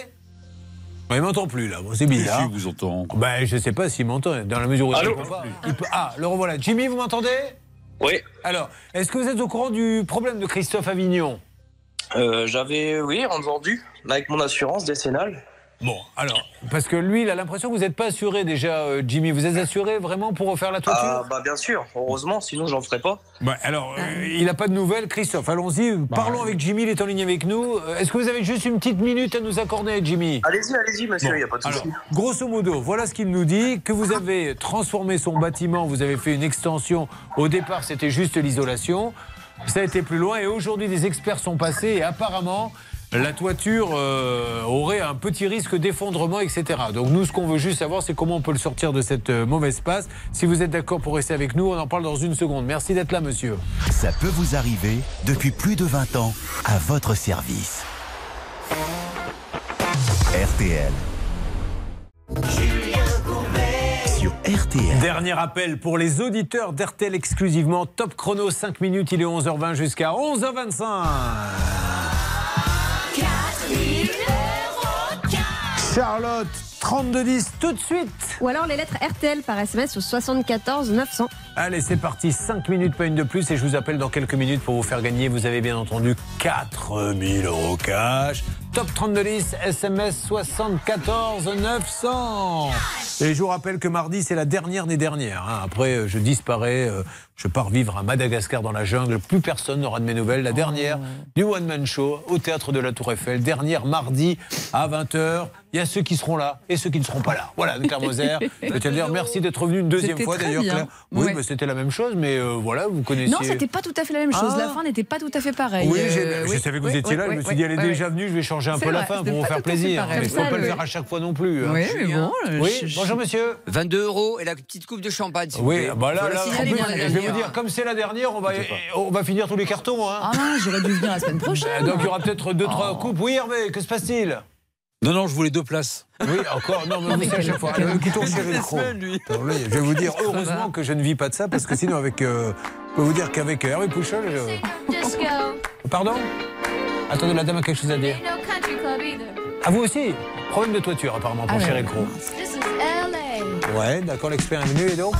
Ouais, Il m'entend plus, là. Bon, c'est bizarre. Si, vous entend. Ben, je ne sais pas s'il m'entend. Dans la mesure où il Allô pas. il peut- Ah, le revoilà. Jimmy, vous m'entendez? Oui. Alors, est-ce que vous êtes au courant du problème de Christophe Avignon? Euh, J'avais, oui, entendu, avec mon assurance décennale. Bon, alors, parce que lui, il a l'impression que vous n'êtes pas assuré déjà, euh, Jimmy. Vous êtes assuré vraiment pour refaire la toiture Ah, bah bien sûr, heureusement, sinon j'en ferais pas. Bah, alors, euh, il n'a pas de nouvelles, Christophe. Allons-y, parlons avec Jimmy, il est en ligne avec nous. Euh, Est-ce que vous avez juste une petite minute à nous accorder, Jimmy? Allez-y, allez-y, monsieur, il Bon, n'y a pas de souci. grosso modo, voilà ce qu'il nous dit, que vous avez transformé son bâtiment, vous avez fait une extension. Au départ, c'était juste l'isolation. Ça a été plus loin et aujourd'hui, des experts sont passés et apparemment, la toiture euh, aurait un petit risque d'effondrement, etc. Donc nous, ce qu'on veut juste savoir, c'est comment on peut le sortir de cette euh, mauvaise passe. Si vous êtes d'accord pour rester avec nous, on en parle dans une seconde. Merci d'être là, monsieur. Ça peut vous arriver depuis plus de 20 ans à votre service. RTL. Sur RTL. Dernier appel pour les auditeurs d'RTL exclusivement. Top chrono, 5 minutes, il est 11h20 jusqu'à 11h25. Charlotte, 3210, tout de suite. Ou alors les lettres RTL par SMS au 74 900. Allez, c'est parti, 5 minutes, pas une de plus, et je vous appelle dans quelques minutes pour vous faire gagner, vous avez bien entendu, 4000 euros cash. Top 3210, SMS 74 900. Et je vous rappelle que mardi, c'est la dernière des dernières. hein. Après, euh, je disparais, euh, je pars vivre à Madagascar dans la jungle, plus personne n'aura de mes nouvelles. La dernière du One Man Show au théâtre de la Tour Eiffel, dernière mardi à 20h. Il y a ceux qui seront là et ceux qui ne seront pas là. Voilà, Claire Moser. Je tiens à dire merci d'être venu une deuxième fois d'ailleurs. Claire. Oui, Ouais. C'était la même chose, mais euh, voilà, vous connaissiez. Non, c'était pas tout à fait la même chose. Ah. La fin n'était pas tout à fait pareille. Oui, j'ai- Euh, je oui, savais que vous oui, étiez là. oui, je me suis oui, dit, elle est oui, déjà oui. venue, je vais changer un peu la fin pour vous faire plaisir. Mais il ne faut pas le faire à chaque fois non plus. hein. Oui, mais bon, euh, Oui, je- je- bonjour monsieur. 22 euros et la petite coupe de champagne. Oui, bah là, je vais vous dire, comme c'est la dernière, on va, on va finir tous les cartons. Hein. Ah j'aurais dû venir la semaine prochaine. Euh, Donc il y aura peut-être deux, trois coupes. Oui, Hervé, que se passe-t-il? Non, non, je voulais deux places. Oui, encore. Non, mais vous savez, à chaque fois. Le qui tourne là, Je vais vous dire, heureusement que je ne vis pas de ça, parce que sinon, avec. euh, je peux vous dire qu'avec Hervé Pouchol. je- Pardon Attendez, la dame a quelque chose à dire. À vous aussi Problème de toiture, apparemment, pour Ah ouais. Chéri Cro. This is LA. Ouais, d'accord, l'expert est venu et donc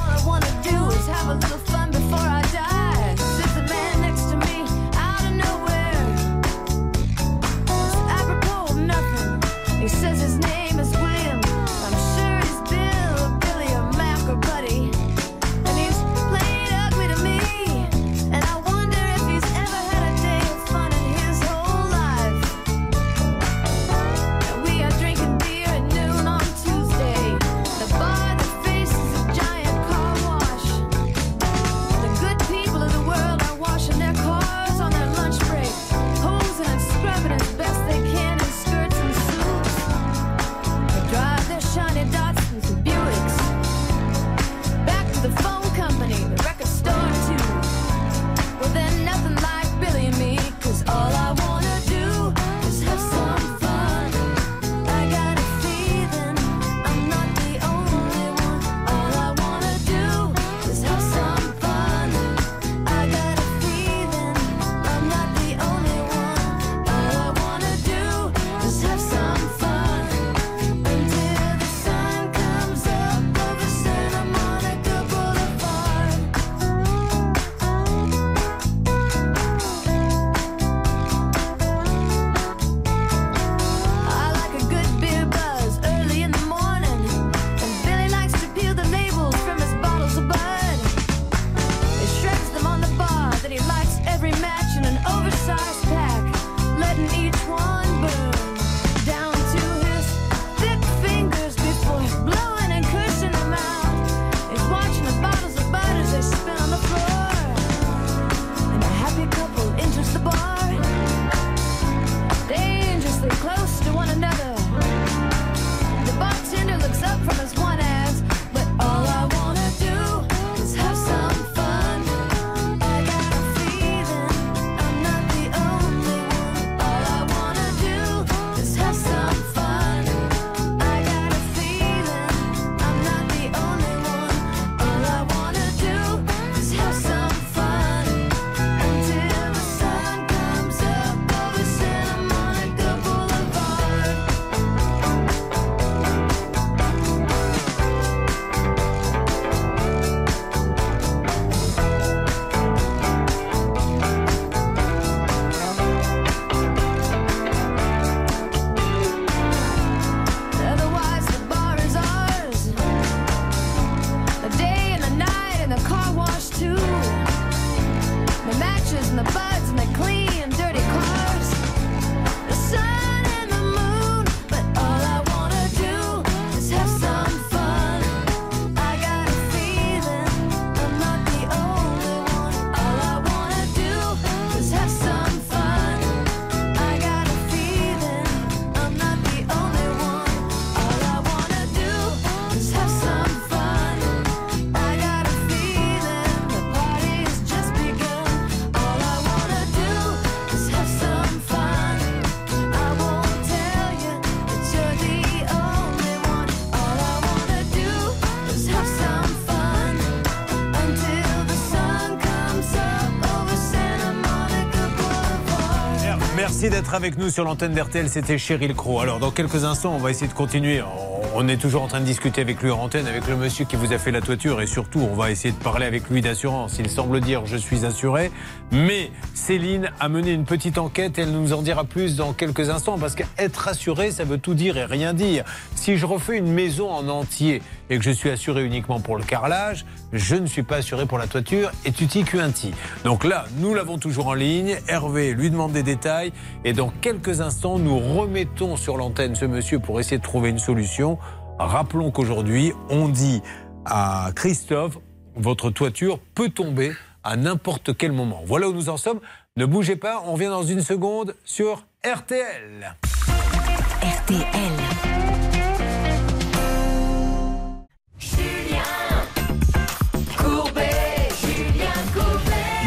d'être avec nous sur l'antenne d'RTL, c'était Cheryl Crow. Alors dans quelques instants, on va essayer de continuer. On- est toujours en train de discuter avec lui en antenne, avec le monsieur qui vous a fait la toiture et surtout on va essayer de parler avec lui d'assurance. Il semble dire je suis assuré, mais Céline a mené une petite enquête elle nous en dira plus dans quelques instants parce qu'être assuré ça veut tout dire et rien dire. Si je refais une maison en entier et que je suis assuré uniquement pour le carrelage, je ne suis pas assuré pour la toiture et tutti quanti. Donc là, nous l'avons toujours en ligne. Hervé lui demande des détails et dans quelques instants, nous remettons sur l'antenne ce monsieur pour essayer de trouver une solution. Rappelons qu'aujourd'hui, on dit à Christophe, votre toiture peut tomber à n'importe quel moment. Voilà où nous en sommes. Ne bougez pas, on revient dans une seconde sur RTL. RTL.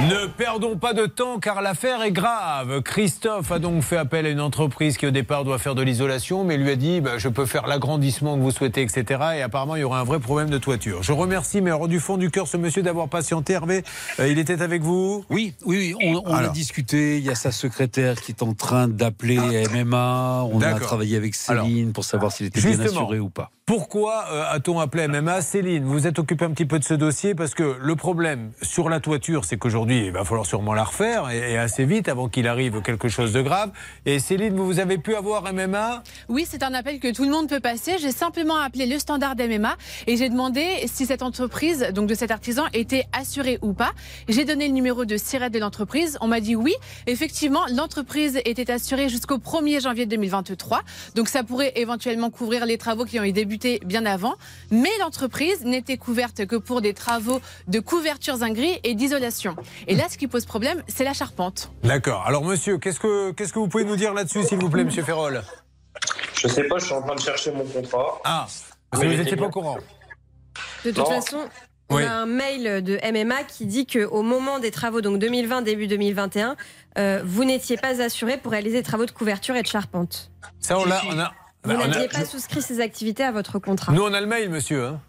Ne perdons pas de temps car l'affaire est grave. Christophe a donc fait appel à une entreprise qui au départ doit faire de l'isolation, mais lui a dit bah, je peux faire l'agrandissement que vous souhaitez, etc. Et apparemment il y aura un vrai problème de toiture. Je remercie, mais alors, du fond du cœur, ce monsieur d'avoir patienté. Hervé, euh, il était avec vous? Oui, oui, oui, on, on a discuté. Il y a sa secrétaire qui est en train d'appeler MMA. On a travaillé avec Céline pour savoir s'il était bien assuré ou pas. Pourquoi euh, a-t-on appelé MMA Céline, vous êtes occupé un petit peu de ce dossier parce que le problème sur la toiture, c'est qu'aujourd'hui, il va falloir sûrement la refaire et, assez vite avant qu'il arrive quelque chose de grave. Et Céline, vous, vous avez pu avoir MMA Oui, c'est un appel que tout le monde peut passer. J'ai simplement appelé le standard MMA et j'ai demandé si cette entreprise, donc de cet artisan, était assurée ou pas. J'ai donné le numéro de SIRET de l'entreprise. On m'a dit oui. Effectivement, l'entreprise était assurée jusqu'au 1er janvier 2023. Donc ça pourrait éventuellement couvrir les travaux qui ont été débutés bien avant. Mais l'entreprise n'était couverte que pour des travaux de couvertures ingris et d'isolation. Là, ce qui pose problème, c'est la charpente. D'accord. Alors monsieur, qu'est-ce que, qu'est-ce que vous pouvez nous dire là-dessus, s'il vous plaît, monsieur Ferrol? Je sais pas, je suis en train de chercher mon contrat. Ah, vous n'étiez pas au courant. De toute Non. façon, on Oui. a un mail de MMA qui dit qu'au moment des travaux, donc 2020, début 2021, euh, vous n'étiez pas assuré pour réaliser des travaux de couverture et de charpente. Ça, on l'a. On a, Vous a- n'aviez pas souscrit ces activités à votre contrat. Nous, on a le mail, monsieur. hein.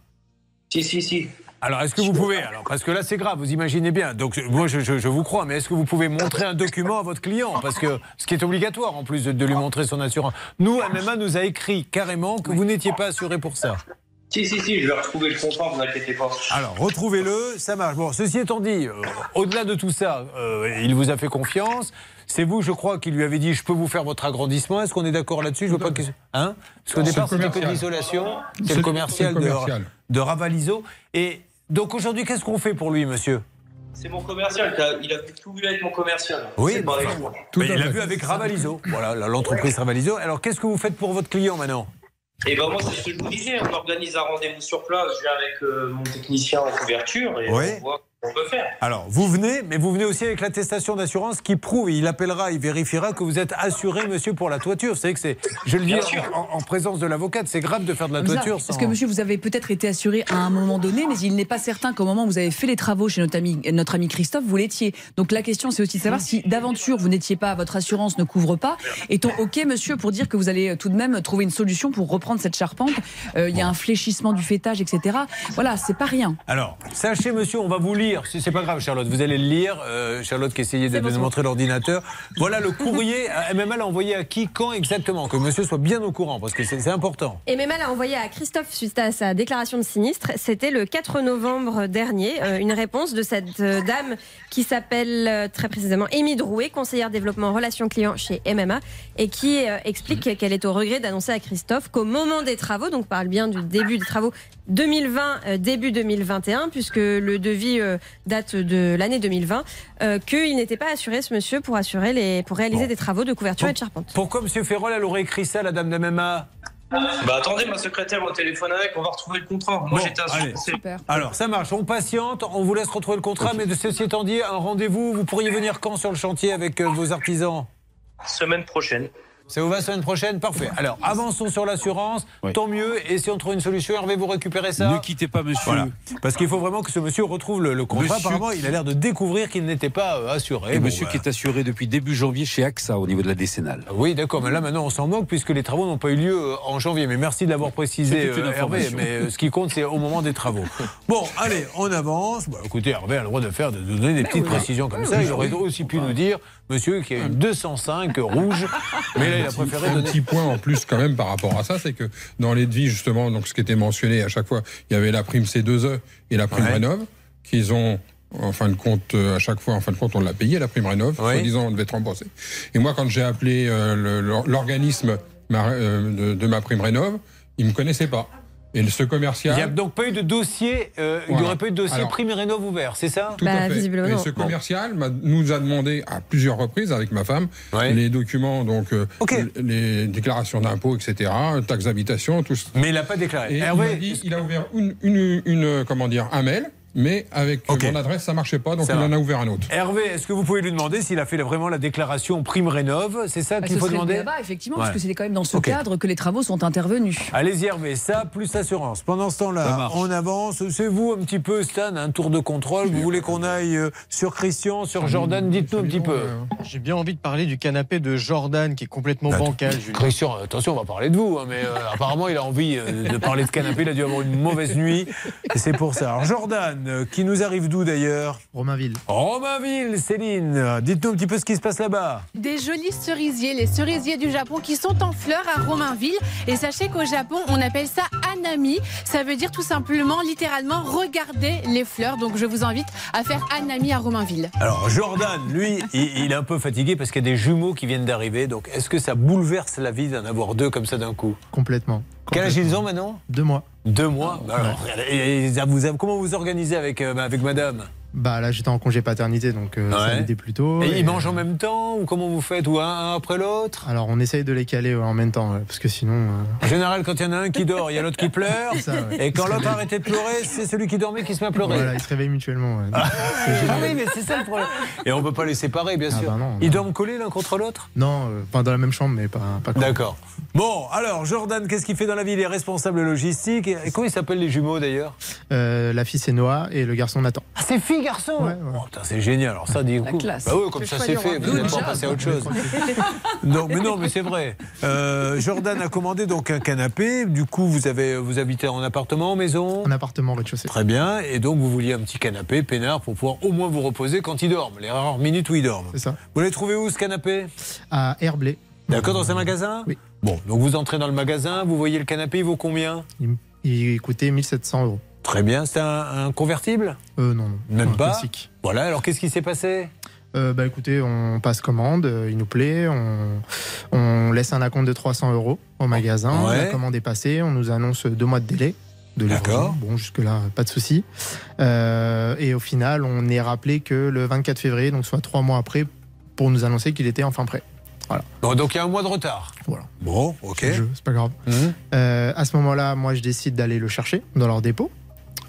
Si, si, si. Alors, est-ce que vous pouvez alors Parce que là, c'est grave, vous imaginez bien. Donc, moi, je, je- je vous crois, mais est-ce que vous pouvez montrer un document à votre client? Parce que ce qui est obligatoire, en plus de, de lui montrer son assurance. Nous, MMA nous a écrit carrément que vous n'étiez pas assuré pour ça. Si, si, si, je vais retrouver le contrat, vous inquiétez pas. Alors, retrouvez-le, ça marche. Bon, ceci étant dit, euh, au-delà de tout ça, euh, il vous a fait confiance. C'est vous, je crois, qui lui avez dit je peux vous faire votre agrandissement. Est-ce qu'on est d'accord là-dessus? Je veux pas que. Hein? Parce qu'au C'est départ, le c'était que l'isolation. C'est le commercial, c'est le commercial. De, de Ravaliso. Et donc aujourd'hui, qu'est-ce qu'on fait pour lui, monsieur C'est mon commercial, il a- tout vu avec mon commercial. Oui. Mais il a vu avec Ravaliso. Voilà, la- l'entreprise Ravaliso. Alors, qu'est-ce que vous faites pour votre client maintenant Et ben moi, c'est ce que je vous disais, on organise un rendez-vous sur place, je viens avec euh, mon technicien en couverture et Oui. on voit peut faire. Alors, vous venez, mais vous venez aussi avec l'attestation d'assurance qui prouve, et il appellera, il vérifiera que vous êtes assuré, monsieur, pour la toiture. Vous savez que c'est, je le dis en, en présence de l'avocate, c'est grave de faire de la toiture. Parce sans- que monsieur, vous avez peut-être été assuré à un moment donné, mais il n'est pas certain qu'au moment où vous avez fait les travaux chez notre ami, notre ami Christophe, vous l'étiez. Donc la question, c'est aussi de savoir si d'aventure vous n'étiez pas, votre assurance ne couvre pas. Est-on OK, monsieur, pour dire que vous allez euh, tout de même trouver une solution pour reprendre cette charpente? Euh, Il y a un fléchissement du fêtage, etc. Voilà, c'est pas rien. Alors, sachez, monsieur, on va vous lire. C'est c'est pas grave, Charlotte, vous allez le lire. Euh, Charlotte qui essayait de, nous montrer l'ordinateur. Voilà le courrier. à MMA l'a envoyé à qui, quand exactement? Que monsieur soit bien au courant, parce que c'est important. Et MMA l'a envoyé à Christophe suite à sa déclaration de sinistre. C'était le 4 novembre dernier. euh, une réponse de cette euh, dame qui s'appelle euh, très précisément Amy Drouet, conseillère développement relations clients chez MMA, et qui euh, explique qu'elle est au regret d'annoncer à Christophe qu'au moment des travaux, donc on parle bien du début des travaux 2020, euh, début 2021, puisque le devis euh, date de l'année 2020, euh, qu'il n'était pas assuré, ce monsieur, pour, assurer les, pour réaliser des travaux de couverture et de charpente. Pourquoi monsieur Ferrol, elle aurait écrit ça, la dame de MMA Bah attendez, ma secrétaire au téléphone avec, on va retrouver le contrat. Moi Bon, j'étais assuré. Alors, ça marche. On patiente, on vous laisse retrouver le contrat, mais de ceci étant dit, un rendez-vous, vous pourriez venir quand sur le chantier avec euh, vos artisans? Semaine prochaine. Ça vous va semaine prochaine Parfait. Alors, avançons sur l'assurance. Tant mieux. Et si on trouve une solution, Hervé, vous récupérez ça Ne quittez pas, monsieur. Voilà. Parce qu'il faut vraiment que ce monsieur retrouve le, le contrat. Monsieur- Apparemment, il a l'air de découvrir qu'il n'était pas euh, assuré. Et Bon, monsieur bah. qui est assuré depuis début janvier chez AXA au niveau de la décennale. Oui, d'accord, mais là maintenant on s'en moque puisque les travaux n'ont pas eu lieu euh, en janvier. Mais merci de l'avoir précisé, euh, Hervé. Mais euh, ce qui compte, c'est au moment des travaux. Bon, allez, on avance. Bon, écoutez, Hervé a le droit de faire, de donner des petites précisions comme ça. Il aurait aussi pu nous dire, monsieur, qu'il y a une 205 rouge. Mais là, il a préféré Un donner. petit point en plus quand même par rapport à ça, c'est que dans les devis justement, donc ce qui était mentionné à chaque fois, il y avait la prime C2E et la prime Ouais. Rénov, qu'ils ont en fin de compte euh, à chaque fois, en fin de compte, on l'a payé la prime Rénov, soi-disant on devait être remboursé. Et moi, quand j'ai appelé euh, l'organisme euh, de, de ma prime Rénov, ils me connaissaient pas. Et ce commercial. Il n'y a donc pas eu de dossier, euh, il n'y aurait pas eu de dossier Alors- prime Rénov ouvert, c'est ça Tout à fait. Et ce commercial nous a demandé à plusieurs reprises avec ma femme les documents, donc euh, les déclarations d'impôts, etc., taxes d'habitation, tout ça. Mais il n'a pas déclaré. Et il dit, il a ouvert une, une- une, comment dire, un mail, mais avec mon adresse, ça marchait pas, donc il en a ouvert un autre. Hervé, est-ce que vous pouvez lui demander s'il a fait vraiment la déclaration prime Rénov? C'est ça Bah, qu'il ce faut demander? débat, effectivement, Ouais. parce que c'était quand même dans ce cadre que les travaux sont intervenus. Allez-y Hervé, ça plus assurance. Pendant ce temps-là, on avance. C'est vous un petit peu, Stan, un tour de contrôle. Vous voulez qu'on aille euh, sur Christian, sur Jordan? Dites-nous un petit peu. J'ai bien envie de parler du canapé de Jordan qui est complètement bancal. Julien. Christian, attention, on va parler de vous, hein, mais euh, apparemment il a envie euh, de parler de canapé, il a dû avoir une mauvaise nuit, et c'est pour ça. Alors Jordan, qui nous arrive d'où d'ailleurs Romainville. Romainville, Céline, dites-nous un petit peu ce qui se passe là-bas. Des jolis cerisiers, les cerisiers du Japon qui sont en fleurs à Romainville. Et sachez qu'au Japon, on appelle ça anami. Ça veut dire tout simplement, littéralement, regarder les fleurs. Donc je vous invite à faire anami à Romainville. Alors Jordan, lui, il, il est un peu fatigué parce qu'il y a des jumeaux qui viennent d'arriver, donc est-ce que ça bouleverse la vie d'en avoir deux comme ça d'un coup? Complètement. Quel âge ils ont maintenant Deux mois. Deux mois? Bah alors, et- et vous avez- Comment vous organisez avec, euh, avec madame? Bah là, j'étais en congé paternité, donc euh, ça m'aidait plus tôt. Et et- ils mangent en même temps ou comment vous faites Ou un, un après l'autre? Alors, on essaye de les caler ouais, en même temps, ouais, parce que sinon. euh, En général, quand il y en a un qui dort, il y a l'autre qui pleure. Ça. Et quand l'autre a arrêté de pleurer, c'est celui qui dormait qui se met à pleurer. Voilà, ils se réveillent mutuellement. Ah oui, mais c'est ça le problème. Et on peut pas les séparer, bien Ah sûr. bah non, Ils dorment collés l'un contre l'autre? Non, euh, pas dans la même chambre, mais pas. pas D'accord. Bon, alors Jordan, qu'est-ce qu'il fait dans la vie? Il est responsable logistique. Et comment ils s'appellent les jumeaux d'ailleurs? Euh, la fille, c'est Noah, et le garçon, Nathan. Ah, c'est fille, garçon Oh, putain, C'est génial. Alors ça, du coup. classe. Bah comme ça c'est fait. Vous n'êtes pas passé à autre chose. non, mais non, mais c'est vrai. Euh, Jordan a commandé donc un canapé. Du coup, vous avez vous habitez en appartement, en maison? Un appartement au rez-de-chaussée. Très bien. Et donc, vous vouliez un petit canapé peinard pour pouvoir au moins vous reposer quand ils dorment, les rares minutes où ils dorment. C'est ça. Vous l'avez trouvé où ce canapé? À Herblay. D'accord, dans un magasin? Oui. Bon, donc vous entrez dans le magasin, vous voyez le canapé, il vaut combien? Il, il coûtait 1700 euros. Très bien. C'est un, un convertible? Euh, non, non. Même pas? classique. Voilà. Alors, qu'est-ce qui s'est passé? Euh, bah écoutez, on passe commande, euh, il nous plaît, on, on laisse un acompte de 300 euros au magasin, Ouais. la commande est passée, on nous annonce deux mois de délai. De livraison. D'accord. Bon, jusque-là, pas de souci. Euh, et au final, on est rappelé que le 24 février, donc soit trois mois après, pour nous annoncer qu'il était enfin prêt. Voilà. Bon, donc il y a un mois de retard. Voilà. Bon, ok. C'est pas grave. Mhm. Euh, à ce moment-là, moi, je décide d'aller le chercher dans leur dépôt.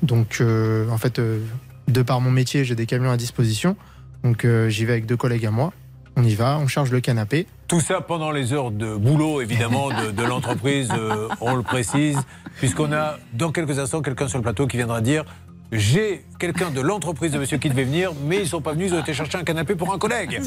Donc, euh, en fait, euh, de par mon métier, j'ai des camions à disposition. Donc, euh, j'y vais avec deux collègues à moi. On y va, on charge le canapé. Tout ça pendant les heures de boulot, évidemment, de, de l'entreprise, euh, on le précise, puisqu'on a dans quelques instants quelqu'un sur le plateau qui viendra dire j'ai quelqu'un de l'entreprise de monsieur qui devait venir, mais ils sont pas venus, ils ont été chercher un canapé pour un collègue.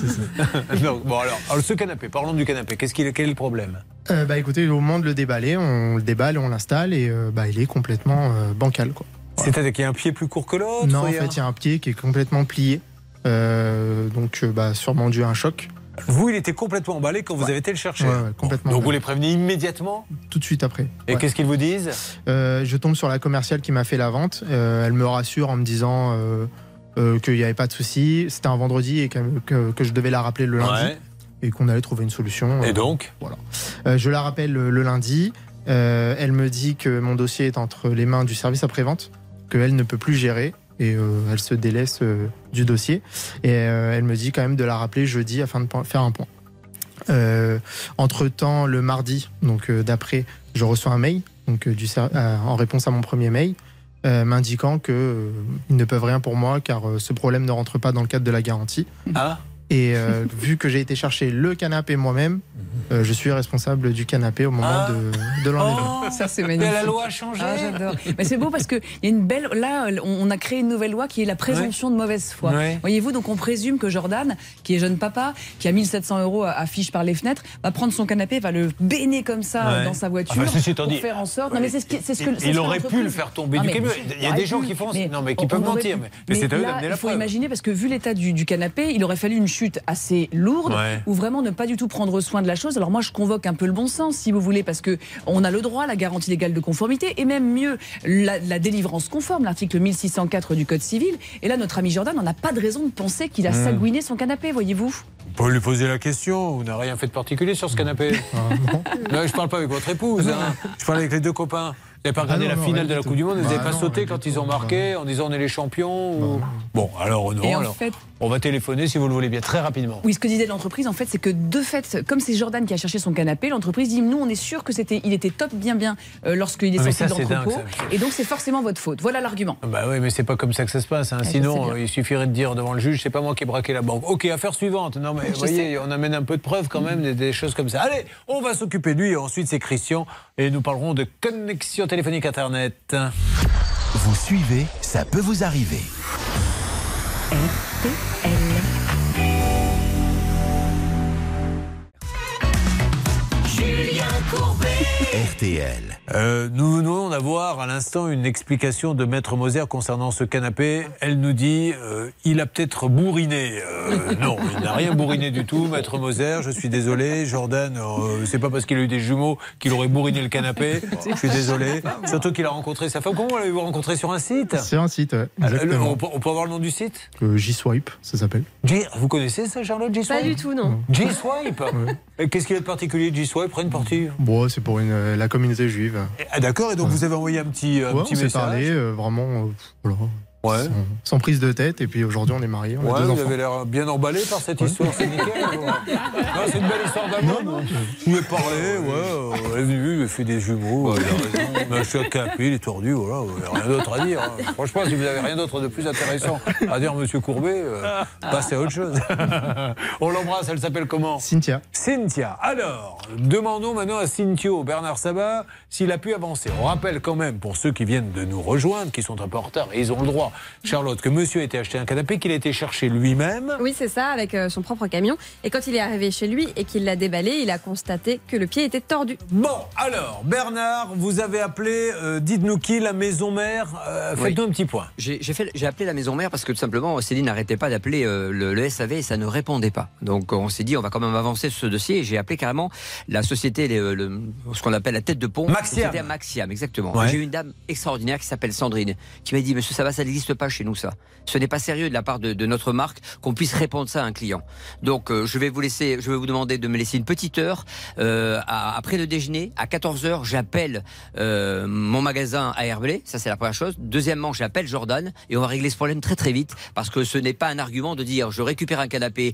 Donc, bon, alors, alors, ce canapé, parlons du canapé, qu'est-ce qu'il, quel est le problème? Euh, bah, écoutez, au moment de le déballer, on le déballe, on l'installe et euh, bah, il est complètement euh, bancal. Quoi. C'est-à-dire qu'il y a un pied plus court que l'autre Non, en fait, il y a un pied qui est complètement plié. Euh, donc, euh, bah, sûrement dû à un choc. Vous, il était complètement emballé quand vous avez été le chercher. Ouais, ouais, complètement. Donc vous les prévenez immédiatement Tout de suite après. Et Ouais. qu'est-ce qu'ils vous disent Euh, je tombe sur la commerciale qui m'a fait la vente. Euh, elle me rassure en me disant qu'il n'y avait pas de souci. C'était un vendredi et que, que- que je devais la rappeler le lundi. Et qu'on allait trouver une solution. Et donc Voilà. Je la rappelle le, le lundi. Elle me dit que mon dossier est entre les mains du service après-vente, qu'elle ne peut plus gérer. Et euh, elle se délaisse euh, du dossier. Et euh, elle me dit quand même de la rappeler jeudi afin de faire un point. Euh, entre temps, le mardi, donc d'après, je reçois un mail, donc en réponse à mon premier mail, m'indiquant que euh, ils ne peuvent rien pour moi car ce problème ne rentre pas dans le cadre de la garantie. Ah Et euh, vu que j'ai été chercher le canapé moi-même, euh, je suis responsable du canapé au moment Ah. de, de l'enlèvement. Ça, c'est magnifique. La loi a changé. Ah, j'adore. Mais c'est beau parce qu'il y a une belle. Là, on a créé une nouvelle loi qui est la présomption de mauvaise foi. Ouais. Voyez-vous, donc on présume que Jordan, qui est jeune papa, qui a 1700 euros à- affiche par les fenêtres, va prendre son canapé, va le baigner comme ça Ouais. dans sa voiture. Enfin, ceci étant pour dit, faire en sorte. Non, mais c'est ce, que. il- aurait pu le faire tomber Ah, du camion. Il y a des gens pu. qui font- Mais non, mais qui peuvent mentir, mais- c'est à eux d'amener la Il faut imaginer parce que vu l'état du canapé, il aurait fallu une chute assez lourde Ouais. ou vraiment ne pas du tout prendre soin de la chose. Alors moi, je convoque un peu le bon sens, si vous voulez, parce que on a le droit à la garantie légale de conformité et même mieux la, la délivrance conforme, l'article 1604 du Code civil. Et là, notre ami Jordan, on n'a pas de raison de penser qu'il a Hmm. sagouiné son canapé, voyez-vous. On peut lui poser la question. Vous n'avez rien fait de particulier sur ce canapé Non, je parle pas avec votre épouse. hein. Je parle avec les deux copains. Vous n'avez pas regardé Ah non, la finale de la Coupe du. Monde Vous n'avez Bah pas non, sauté quand ils ont marqué en disant on est les champions ou- Bon, alors non. Et en alors, fait- On va téléphoner si vous le voulez bien, très rapidement. Oui, ce que disait l'entreprise, en fait, c'est que de fait, comme c'est Jordan qui a cherché son canapé, l'entreprise dit nous, on est sûr que c'était, il était top, bien, bien euh, lorsqu'il est Ah, sorti de l'entrepôt, et donc c'est forcément votre faute. Voilà l'argument. Bah oui, mais c'est pas comme ça que ça se passe. hein. sais Sinon, il suffirait de dire devant le juge, c'est pas moi qui ai braqué la banque. Ok, affaire suivante. Non, mais Je voyez, sais. on amène un peu de preuves quand même, des, des choses comme ça. Allez, on va s'occuper de lui. Et ensuite, c'est Christian. Et nous parlerons de connexion téléphonique Internet. Vous suivez, ça peut vous arriver. Julien Courbet. RTL. Euh, nous venons d'avoir à l'instant une explication de Maître Moser concernant ce canapé. Elle nous dit euh, il a peut-être bourriné. Euh, non, il n'a rien bourriné du tout, Maître Moser. Je suis désolé. Jordan, euh, c'est pas parce qu'il a eu des jumeaux qu'il aurait bourriné le canapé. Je suis désolé. Surtout qu'il a rencontré sa femme. Comment l'avez-vous rencontré? Sur un site? C'est un site, ouais, exactement. on, peut, on peut avoir le nom du site? Euh, J-Swipe, ça s'appelle. Vous connaissez ça, Charlotte G-Swipe Pas du tout, non. G-Swipe Et Qu'est-ce qu'il y a de particulier, G-Swipe Prends une partie. Bon, c'est pour une, euh, la communauté juive. Ah, d'accord, et donc vous avez envoyé un petit, un Ouais, petit on message parlé, euh, vraiment, euh, voilà, Ouais. sans, sans prise de tête. Et puis aujourd'hui, on est mariés, on a Ouais, deux vous enfants. avez l'air bien emballé par cette histoire, c'est nickel. Non, c'est une belle histoire d'amour. Lui ai parlé, ouais, elle est venue, il a fait des jumeaux, il a suis capé, il est tordu, voilà, vous n'avez rien d'autre à dire. hein. Franchement, si vous n'avez rien d'autre de plus intéressant à dire, monsieur Courbet, euh, passez à autre chose. On l'embrasse, elle s'appelle comment? Cynthia. Cynthia. Alors, demandons maintenant à Cynthio, Bernard Sabat, s'il a pu avancer. On rappelle quand même, pour ceux qui viennent de nous rejoindre, qui sont un peu en retard, et ils ont le droit, Charlotte, que monsieur a été acheté un canapé, qu'il a été cherché lui-même. Oui, c'est ça, avec euh, son propre camion. Et quand il est arrivé chez lui et qu'il l'a déballé, il a constaté que le pied était tordu. Bon, alors, Bernard, vous avez appelé, euh, dites-nous qui, la maison mère Euh, Faites-nous un petit point. J'ai appelé la maison mère parce que tout simplement Céline n'arrêtait pas d'appeler euh, le, le SAV et ça ne répondait pas. Donc on s'est dit on va quand même avancer sur ce dossier j'ai appelé carrément la société, les- le- ce qu'on appelle la tête de pont. Maxiam. Maxiam, exactement. Ouais. J'ai eu une dame extraordinaire qui s'appelle Sandrine qui m'a dit Monsieur ça va, ça n'existe pas chez nous ça. Ce n'est pas sérieux de la part de, de notre marque qu'on puisse répondre ça à un client. Donc euh, je vais vous laisser, je vais vous demander de me laisser une petite heure euh, à- après le déjeuner à 14 h J'appelle euh, mon magasin à Herblay, ça c'est la première chose. Deuxièmement, j'appelle Jordan et on va régler ce problème très très vite parce que ce n'est pas un argument de dire je récupère un canapé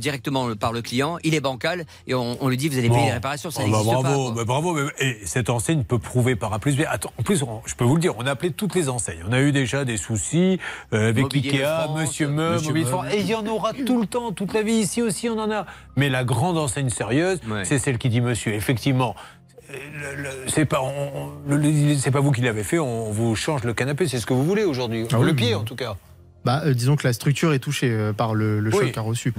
directement par le client, il est bancal et on, on lui dit vous allez payer Bon. les réparations, ça Oh, bah, pas. bravo, bah, bravo. mais- et cette enseigne peut prouver par A plus B. Attends, en plus, on- je peux vous le dire, on a appelé toutes les enseignes. On a eu déjà des soucis euh, avec Mobilier Ikea, France, Monsieur Meuble, Monsieur Mobilier de Meuble. France. Et il y en aura tout le temps, toute la vie. Ici aussi, on en a. Mais la grande enseigne sérieuse, c'est celle qui dit Monsieur. Effectivement. le- le- C'est pas, on- le- pas vous qui l'avez fait. On vous change le canapé. C'est ce que vous voulez aujourd'hui. Ah le pied, oui. en tout cas. Bah, euh, disons que la structure est touchée euh, par le, le choc Oui. qu'a reçu.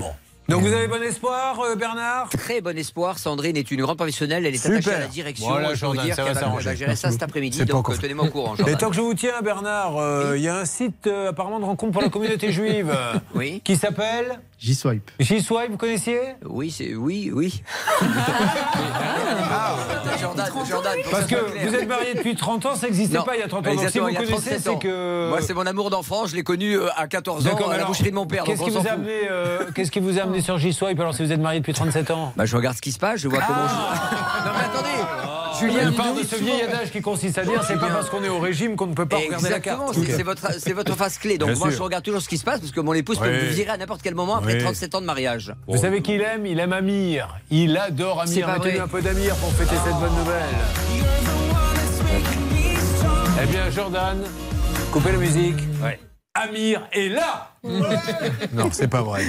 Donc vous avez bon espoir, euh, Bernard? Très bon espoir. Sandrine est une grande professionnelle. Elle est Super. attachée à la direction. Voilà, Jordan, dire ça qu'elle va va, elle va s'arranger. gérer ça cet après-midi. Donc euh, tenez-moi au courant. Et Jordan. tant que je vous tiens, Bernard, euh, il y a un site euh, apparemment de rencontre pour la communauté juive Oui. qui s'appelle J-Swipe. J-Swipe, vous connaissiez? Oui, c'est oui, oui. Jordan, Jordan. pour Parce que vous êtes marié depuis 30 ans, ça n'existait pas il y a 30 ans. Donc si vous connaissez, 37 c'est que. Moi, c'est mon amour d'enfance. Je l'ai connu euh, à 14 ans D'accord, à la boucherie de mon père. Qu'est-ce donc qui, on vous s'en a fout. amené, euh, qu'est-ce qui vous a amené sur J-Swipe alors si vous êtes marié depuis 37 ans? Bah, je regarde ce qui se passe, je vois comment. Je... Non mais attendez, Julien, Il nous de ce vieil adage qui consiste à dire c'est pas parce qu'on est au régime qu'on ne peut pas regarder la carte. Exactement, c'est votre, c'est votre face clé. Donc moi, je regarde toujours ce qui se passe parce que mon épouse peut me virer à n'importe quel moment après Oui. 37 ans de mariage. Vous savez qui il aime Il aime Amir. Il adore Amir. Mettez-lui un peu d'Amir pour fêter cette bonne nouvelle. Eh bien, Jordan, coupez la musique. Amir est là Non, c'est pas vrai.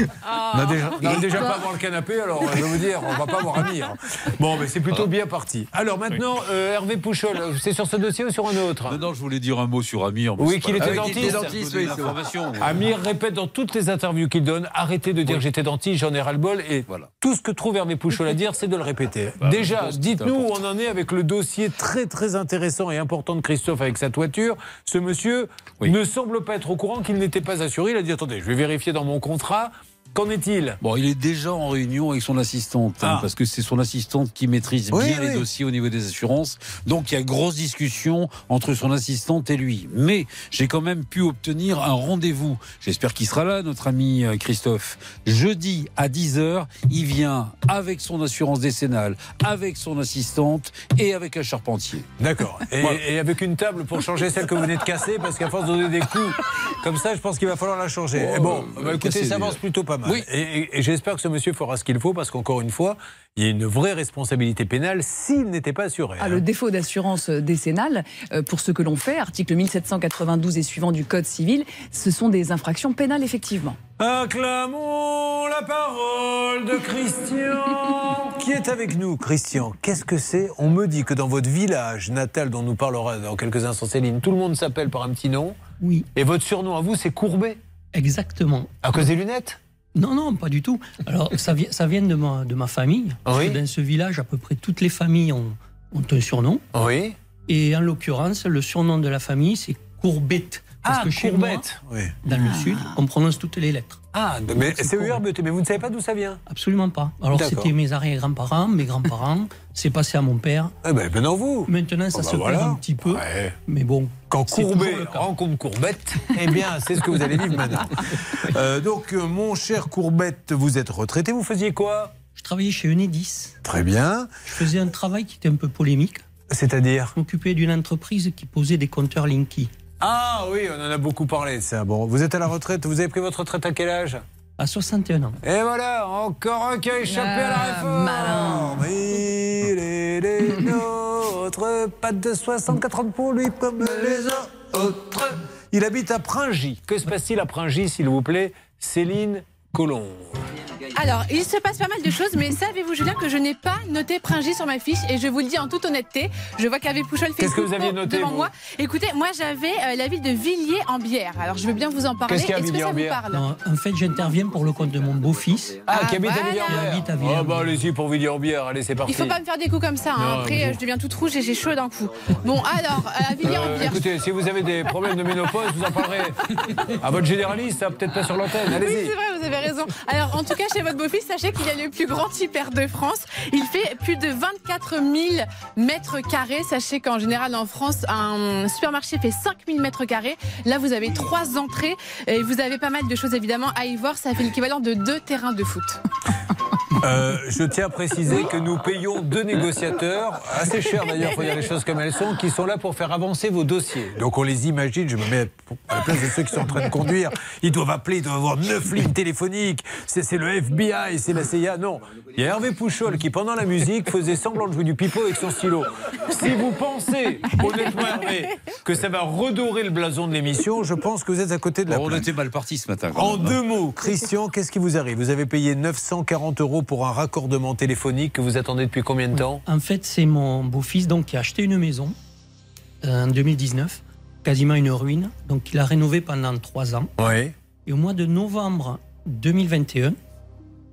On a déjà, on a déjà pas à voir le canapé, alors je vais vous dire, on va pas voir Amir. Bon, mais c'est plutôt bien parti. Alors maintenant, euh, Hervé Pouchol, c'est sur ce dossier ou sur un autre? Non, non, je voulais dire un mot sur Amir. Oui, c'est qu'il était dentiste. Ah, oui. Amir répète dans toutes les interviews qu'il donne arrêtez de dire que j'étais dentiste, j'en ai ras-le-bol. Et tout ce que trouve Hervé Pouchol à dire, c'est de le répéter. Bah, Déjà, dites-nous où on en est avec le dossier très très intéressant et important de Christophe avec sa toiture. Ce monsieur ne semble pas être au courant qu'il n'était pas assuré. Il a dit attendez, je vais vérifier dans mon contrat. Qu'en est-il Bon, il est déjà en réunion avec son assistante, hein, Ah. parce que c'est son assistante qui maîtrise Oui, bien oui. les dossiers au niveau des assurances. Donc il y a grosse discussion entre son assistante et lui. Mais j'ai quand même pu obtenir un rendez-vous. J'espère qu'il sera là, notre ami euh, Christophe. Jeudi à 10h, il vient avec son assurance décennale, avec son assistante et avec un charpentier. D'accord. Et, Voilà. et avec une table pour changer celle que vous venez de casser, parce qu'à force de donner des coups comme ça, je pense qu'il va falloir la changer. Oh, Et bon, euh, bah, écoutez, ça avance plutôt pas mal. Oui. Et, et- et j'espère que ce monsieur fera ce qu'il faut, parce qu'encore une fois, il y a une vraie responsabilité pénale s'il n'était pas assuré. Ah, hein. le défaut d'assurance décennale, euh, pour ce que l'on fait, article 1792 et suivant du Code civil, ce sont des infractions pénales, effectivement. Acclamons la parole de Christian qui est avec nous. Christian, qu'est-ce que c'est? On me dit que dans votre village natal, dont nous parlera dans quelques instants Céline, tout le monde s'appelle par un petit nom. Oui. Et votre surnom à vous, c'est Courbet? Exactement. À cause des lunettes? Non, non, pas du tout. Alors, ça vient, ça vient de, ma, de ma famille. Parce que Dans ce village, à peu près toutes les familles ont, ont un surnom. Oui. Et en l'occurrence, le surnom de la famille, c'est Courbette. Parce Ah, que chez Courbette, moi, oui. dans le sud, on prononce toutes les lettres. Ah, mais c'est URBT, mais vous ne savez pas d'où ça vient Absolument pas. Alors, c'était mes arrière-grands-parents, mes grands-parents. c'est passé à mon père. Eh ben, maintenant vous. Maintenant, ça Oh, bah se voilà. perd un petit peu. Mais bon. Quand Courbet rencontre Courbette, eh bien, c'est ce que vous allez vivre maintenant. Euh, donc, euh, mon cher Courbette, vous êtes retraité, vous faisiez quoi? Je travaillais chez Enedis. Très bien. Je faisais un travail qui était un peu polémique. C'est-à-dire? Je m'occupais d'une entreprise qui posait des compteurs Linky. Ah oui, on en a beaucoup parlé de ça. Bon, vous êtes à la retraite, vous avez pris votre retraite à quel âge? À 61 ans. Et voilà, encore un qui a échappé à la réforme. Il est des nôtres, pas de 64 ans pour lui comme les autres. Il habite à Pringy. Que se passe-t-il à Pringy, s'il vous plaît? Céline Colomb. Alors, il se passe pas mal de choses, mais savez-vous, Julien, que je n'ai pas noté Pringy sur ma fiche et je vous le dis en toute honnêteté. Je vois qu'Hervé Pouchol fait Qu'est-ce que le vous aviez noté, devant vous moi. Écoutez, moi j'avais euh, la ville de Villiers-en-Bière. Alors, je veux bien vous en parler. Est-ce que ça vous Villiers-en-Bière parle? Non, En fait, j'interviens pour le compte de mon beau-fils. Ah, qui habite à voilà. Habite à Villiers-en-Bière. Ah bah allez-y pour Villiers-en-Bière, allez c'est parti. Il faut pas me faire des coups comme ça. hein. Non, Après, mais- euh, je deviens toute rouge et j'ai chaud d'un coup. Bon, alors, à Euh, Villiers-en-Bière. écoutez, si vous avez des problèmes de ménopause, vous en parlerez à votre généraliste, hein, peut-être pas sur l'antenne. Oui, Allez-y. c'est vrai, vous avez Alors, en tout cas, chez votre beau-fils, sachez qu'il y a le plus grand hyper de France. Il fait plus de 24 000 mètres carrés. Sachez qu'en général, en France, un supermarché fait 5 000 mètres carrés. Là, vous avez trois entrées et vous avez pas mal de choses, évidemment, à y voir. Ça fait l'équivalent de deux terrains de foot. Euh, je tiens à préciser que nous payons deux négociateurs, assez chers d'ailleurs, il faut dire les choses comme elles sont, qui sont là pour faire avancer vos dossiers. Donc on les imagine, je me mets à la place de ceux qui sont en train de conduire, ils doivent appeler, ils doivent avoir neuf lignes téléphoniques, c'est c'est le FBI, c'est la CIA. Non, il y a Hervé Pouchol qui, pendant la musique, faisait semblant de jouer du pipeau avec son stylo. Si vous pensez, honnêtement Hervé, que ça va redorer le blason de l'émission, je pense que vous êtes à côté de la On plaque. était mal parti ce matin. En même, hein. deux mots, Christian, qu'est-ce qui vous arrive? Vous avez payé 940 euros pour un raccordement téléphonique que vous attendez depuis combien de temps? En fait, c'est mon beau-fils donc, qui a acheté une maison euh, en 2019, quasiment une ruine. Donc, il a rénové pendant trois ans. Oui. Et au mois de novembre 2021,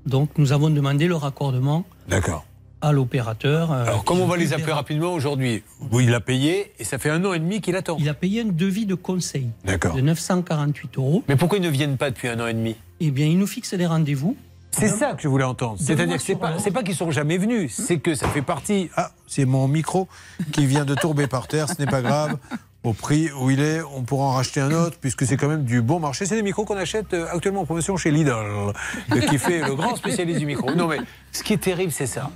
donc, nous avons demandé le raccordement D'accord. à l'opérateur. euh, Alors, comment on va les appeler rapidement aujourd'hui Oui, il a payé et ça fait un an et demi qu'il attend. Il a payé un devis de conseil D'accord. de 948 euros. Mais pourquoi ils ne viennent pas depuis un an et demi? Eh bien, il nous fixe des rendez-vous. C'est ça que je voulais entendre. C'est-à-dire que c'est pas, c'est pas qu'ils sont jamais venus, c'est que ça fait partie. Ah, c'est mon micro qui vient de tomber par terre. Ce n'est pas grave. Au prix où il est, on pourra en racheter un autre puisque c'est quand même du bon marché. C'est des micros qu'on achète euh, actuellement en promotion chez Lidl, euh, qui fait le grand spécialiste du micro. Non mais ce qui est terrible, c'est ça.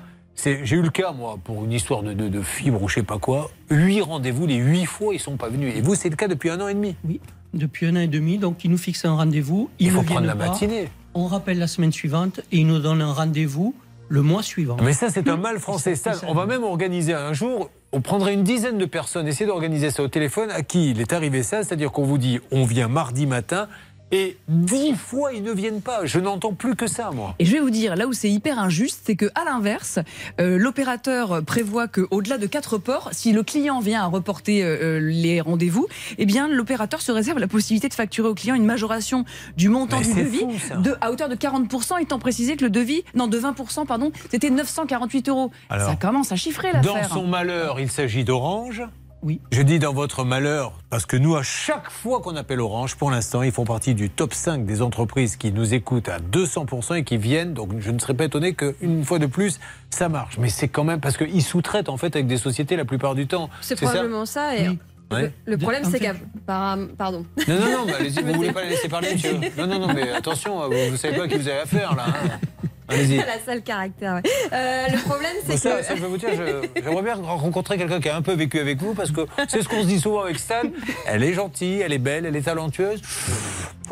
J'ai eu le cas, moi, pour une histoire de, de, de fibre ou je sais pas quoi. Huit rendez-vous, les huit fois, ils sont pas venus. Et vous, c'est le cas depuis un an et demi. Oui, depuis un an et demi. Donc, il nous fixe un rendez-vous. Ils Il faut prendre la pas. matinée. On rappelle la semaine suivante et il nous donne un rendez-vous le mois suivant. Mais ça, c'est un mal français. Ça, on va même organiser un jour, on prendrait une dizaine de personnes, essayer d'organiser ça au téléphone, à qui il est arrivé ça, c'est-à-dire qu'on vous dit, on vient mardi matin, Et dix fois, ils ne viennent pas. Je n'entends plus que ça, moi. Et je vais vous dire, là où c'est hyper injuste, c'est que à l'inverse, euh, l'opérateur prévoit que au-delà de quatre ports, si le client vient à reporter euh, euh, les rendez-vous, eh bien l'opérateur se réserve la possibilité de facturer au client une majoration du montant Mais du devis fou, de, à hauteur de 40%, étant précisé que le devis, non de 20%, pardon, c'était 948 euros. Alors, Ça commence à chiffrer Dans l'affaire. son malheur, il s'agit d'Orange. Oui. Je dis dans votre malheur, parce que nous, à chaque fois qu'on appelle Orange, pour l'instant, ils font partie du top 5 des entreprises qui nous écoutent à 200% et qui viennent. Donc je ne serais pas étonné qu'une fois de plus, ça marche. Mais c'est quand même parce qu'ils sous-traitent en fait avec des sociétés la plupart du temps. C'est probablement ça. et Ouais. Le problème, c'est qu'à. par- Pardon. Non, non, non, mais allez-y, vous voulez pas la laisser parler, monsieur Non, non, non, mais attention, vous, vous savez pas à qui vous avez affaire, là. hein. Allez-y. la seule caractère. ouais. Euh, le problème, c'est Bon, ça, que. ça, je vais vous dire, je- j'aimerais bien rencontrer quelqu'un qui a un peu vécu avec vous, parce que c'est ce qu'on se dit souvent avec Stan. Elle est gentille, elle est belle, elle est talentueuse.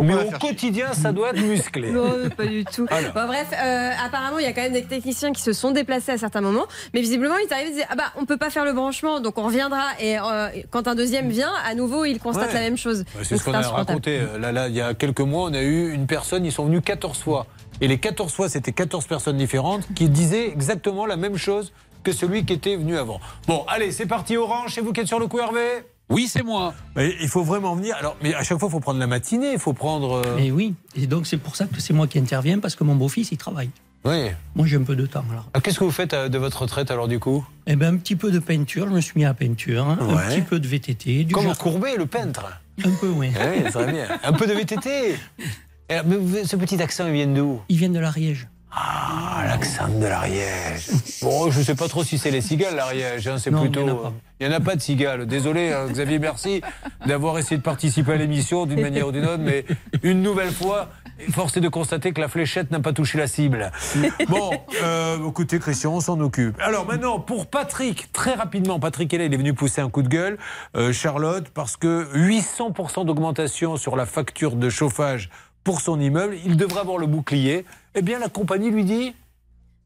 Mais au quotidien, ça doit être musclé. Non, pas du tout. Alors. Bon, bref, euh, apparemment, il y a quand même des techniciens qui se sont déplacés à certains moments, mais visiblement, ils arrivent et disent Ah bah, on peut pas faire le branchement, donc on reviendra. Et euh, quand un deuxième vient, à nouveau, il constate Ouais. la même chose. Bah, C'est ce qu'on a raconté. Là, là, il y a quelques mois, on a eu une personne, ils sont venus 14 fois. Et les 14 fois, c'était 14 personnes différentes qui disaient exactement la même chose que celui qui était venu avant. Bon, allez, c'est parti, Orange. C'est vous qui êtes sur le coup, Hervé Oui, c'est moi. Mais il faut vraiment venir. Alors, mais à chaque fois, il faut prendre la matinée, il faut prendre. euh, Et oui, et donc c'est pour ça que c'est moi qui interviens parce que mon beau-fils il travaille. Oui. Moi j'ai un peu de temps alors. Ah, Qu'est-ce que vous faites euh, de votre retraite alors du coup? Eh ben un petit peu de peinture, je me suis mis à la peinture, hein, Ouais. un petit peu de VTT, du Comme jardin. Courbet, le peintre? Un peu, oui. Oui, très bien. Un peu de VTT. Mais ce petit accent, il vient d'où Ils viennent de l'Ariège. Ah, l'accent de l'Ariège. Bon, je sais pas trop si c'est les cigales, l'Ariège. hein, c'est Non, plutôt. il y en a pas. euh, n'y en a pas de cigales. Désolé, hein, Xavier, merci d'avoir essayé de participer à l'émission d'une manière ou d'une autre, mais une nouvelle fois, force est de constater que la fléchette n'a pas touché la cible. Bon, euh, écoutez, Christian, on s'en occupe. Alors maintenant, pour Patrick, très rapidement, Patrick est là, il est venu pousser un coup de gueule. Euh, Charlotte, parce que 800% d'augmentation sur la facture de chauffage pour son immeuble, il devrait avoir le bouclier. Eh bien, la compagnie lui dit.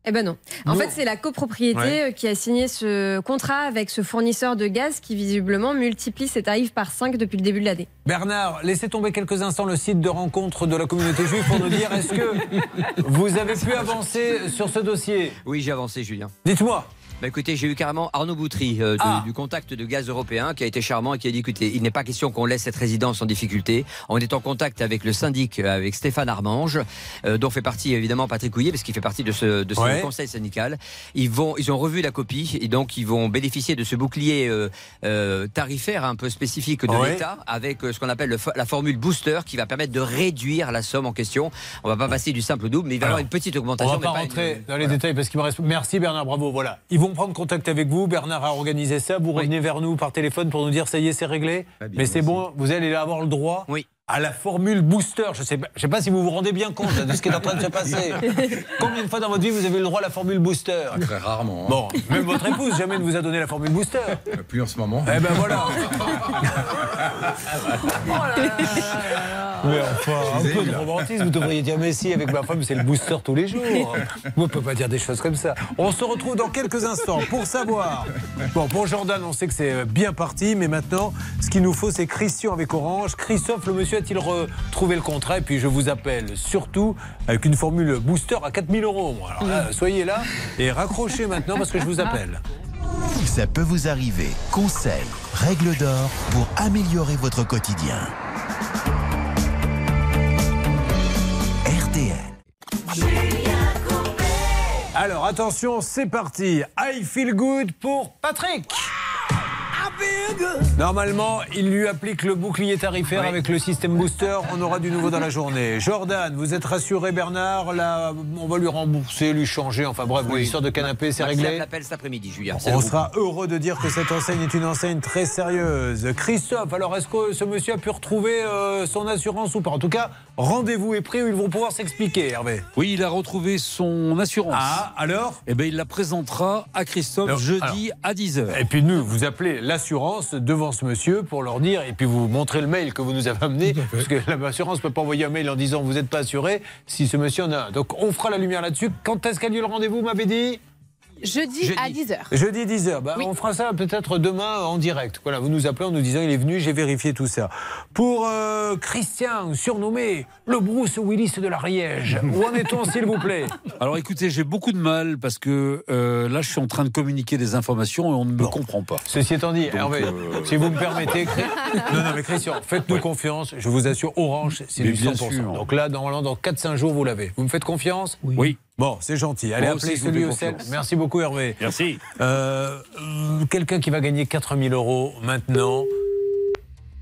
Eh ben non. En Non. fait, c'est la copropriété Ouais. euh, qui a signé ce contrat avec ce fournisseur de gaz qui visiblement multiplie ses tarifs par 5 depuis le début de l'année. Bernard, laissez tomber quelques instants le site de rencontre de la communauté juive pour nous dire est-ce que vous avez pu avancer sur ce dossier? Oui, j'ai avancé, Julien. Dites-moi. Bah écoutez, j'ai eu carrément Arnaud Boutry euh, de- Ah. du contact de gaz européen qui a été charmant et qui a dit écoutez, il n'est pas question qu'on laisse cette résidence en difficulté. On est en contact avec le syndic, euh, avec Stéphane Armange, euh, dont fait partie évidemment Patrick Couillet, parce qu'il fait partie de ce, de ce Ouais. conseil syndical. Ils vont, ils ont revu la copie et donc ils vont bénéficier de ce bouclier euh, tarifaire un peu spécifique de Ouais. l'État, avec ce qu'on appelle le la formule booster, qui va permettre de réduire la somme en question. On va pas passer du simple au double, mais il va y avoir une petite On augmentation. va pas mais rentrer une- dans les détails parce qu'il me reste. Merci Bernard, bravo. Voilà. Vont prendre contact avec vous. Bernard a organisé ça. Vous revenez vers nous par téléphone pour nous dire ça y est, c'est réglé. Mais c'est bon, vous allez avoir le droit. À la formule booster. Je ne sais, pas- je sais pas si vous vous rendez bien compte là, de ce qui est en train de se passer. Combien de fois dans votre vie vous avez le droit à la formule booster? Très rarement. hein. Bon, même votre épouse jamais ne vous a donné la formule booster. Plus en ce moment. Eh ben voilà. Mais enfin, un peu de romantisme, vous devriez dire mais si, avec ma femme, c'est le booster tous les jours. Vous ne pouvez pas dire des choses comme ça. On se retrouve dans quelques instants pour savoir. Bon, pour Jordan, on sait que c'est bien parti, mais maintenant, ce qu'il nous faut, c'est Christian avec Orange. Christophe, le monsieur, a-t-il retrouvé le contrat? Et puis, je vous appelle surtout avec une formule booster à 4000 euros. Alors là, soyez là et raccrochez maintenant parce que je vous appelle. Ça peut vous arriver. Conseils, règles d'or pour améliorer votre quotidien. Alors attention, c'est parti. I feel good pour Patrick. Normalement, il lui applique le bouclier tarifaire avec le système booster. On aura du nouveau dans la journée. Jordan, vous êtes rassuré, Bernard? Là, on va lui rembourser, lui changer. Enfin bref, l'histoire de canapé, c'est réglé. l'appelle cet après-midi, Julien. On sera heureux de dire que cette enseigne est une enseigne très sérieuse. Christophe, alors est-ce que ce monsieur a pu retrouver euh, son assurance ou pas? En tout cas, rendez-vous est pris où ils vont pouvoir s'expliquer, Hervé. Oui, il a retrouvé son assurance. Ah, alors? Eh bien, il la présentera à Christophe Alors, jeudi à 10h. Et puis nous, vous appelez l'assurance devant ce monsieur pour leur dire, et puis vous montrez le mail que vous nous avez amené, parce que l'assurance ne peut pas envoyer un mail en disant vous n'êtes pas assuré si ce monsieur en a un. Donc on fera la lumière là-dessus. Quand est-ce qu'a lieu le rendez-vous, m'avez dit? Jeudi, à 10h. Jeudi 10h. Bah, On fera ça peut-être demain en direct. Voilà, vous nous appelez en nous disant il est venu, j'ai vérifié tout ça. Pour euh, Christian, surnommé le Bruce Willis de l'Ariège, où en est-on s'il vous plaît? Alors écoutez, j'ai beaucoup de mal parce que euh, là, je suis en train de communiquer des informations et on ne me comprend pas. Ceci étant dit, Donc, Hervé, euh, si vous me permettez, non, non, mais Christian, faites-nous confiance. Je vous assure, Orange, c'est du bien 100%. sûr. Donc là, normalement, dans 4-5 jours, vous l'avez. Vous me faites confiance? Oui. Bon, c'est gentil. Allez, Moi appelez aussi, celui au sel. Merci beaucoup, Hervé. Merci. Euh, euh, Quelqu'un qui va gagner 4000 euros maintenant.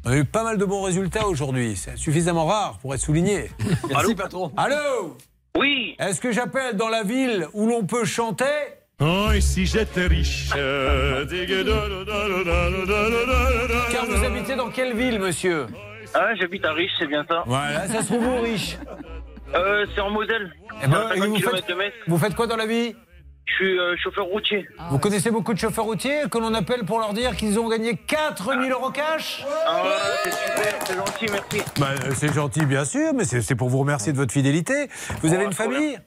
On a eu pas mal de bons résultats aujourd'hui. C'est suffisamment rare pour être souligné. Merci, patron. Allô Oui. Est-ce que j'appelle dans la ville où l'on peut chanter Oh, et si j'étais riche Car vous habitez dans quelle ville, monsieur Ah, j'habite à Riche, c'est bien ça. Voilà, ça se trouve où, Riche Euh, c'est en Moselle. Eh ben, À et 50 vous, faites, de Metz. vous faites quoi dans la vie? Je suis euh, chauffeur routier. Vous connaissez beaucoup de chauffeurs routiers que l'on appelle pour leur dire qu'ils ont gagné 4000 euros cash? Ah, c'est super, c'est gentil, merci. Bah, euh, C'est gentil, bien sûr, mais c'est pour vous remercier de votre fidélité. Vous avez une famille?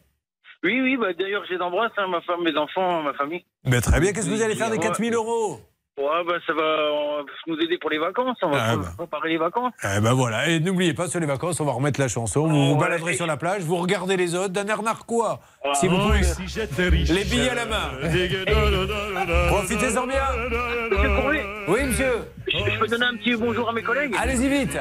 Oui, oui, bah, d'ailleurs, j'ai d'embrasse hein, ma femme, mes enfants, ma famille. Mais très bien, qu'est-ce que vous allez faire des Ouais. 4000 euros? Ouais, bah, ça va nous aider pour les vacances. On va Ah, bah. préparer les vacances. Eh ben voilà, et n'oubliez pas, sur les vacances, on va remettre la chanson. Vous vous Ouais. baladerez sur la plage, vous regardez les autres d'un air narquois. Ah, si vous pouvez. si Les billets à la main. Profitez-en bien. Oui, monsieur. je, je peux donner un petit bonjour à mes collègues Allez-y vite.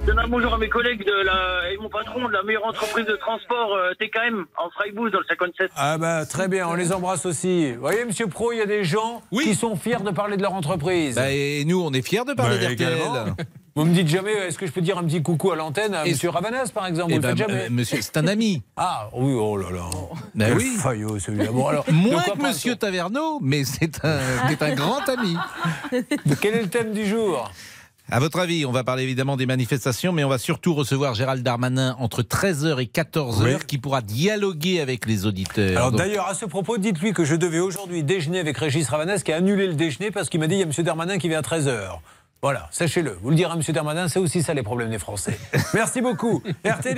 Je donne un bonjour à mes collègues de la, et mon patron de la meilleure entreprise de transport euh, TKM en Freiburg dans le 57. Ah bah très bien, on les embrasse aussi. Vous voyez, monsieur Pro, il y a des gens qui sont fiers de parler de leur entreprise. Bah, et nous, on est fiers de parler Bah, d'RTL. Vous me dites jamais, est-ce que je peux dire un petit coucou à l'antenne à Et- monsieur Ravanas, par exemple Eh Vous le ben, faites jamais euh, monsieur, c'est un ami. Ah oui, oh là là. Ben oui. faillot celui-là. Bon, alors, Moins que Monsieur Taverneau, mais c'est un, c'est un grand ami. Quel est le thème du jour? À votre avis, on va parler évidemment des manifestations, mais on va surtout recevoir Gérald Darmanin entre 13h et 14h, Oui. qui pourra dialoguer avec les auditeurs. Alors Donc, d'ailleurs, à ce propos, dites-lui que je devais aujourd'hui déjeuner avec Régis Ravanas qui a annulé le déjeuner parce qu'il m'a dit il y a M. Darmanin qui vient à 13h. Voilà, sachez-le. Vous le direz à M. Darmanin, c'est aussi ça les problèmes des Français. Merci beaucoup. RTL.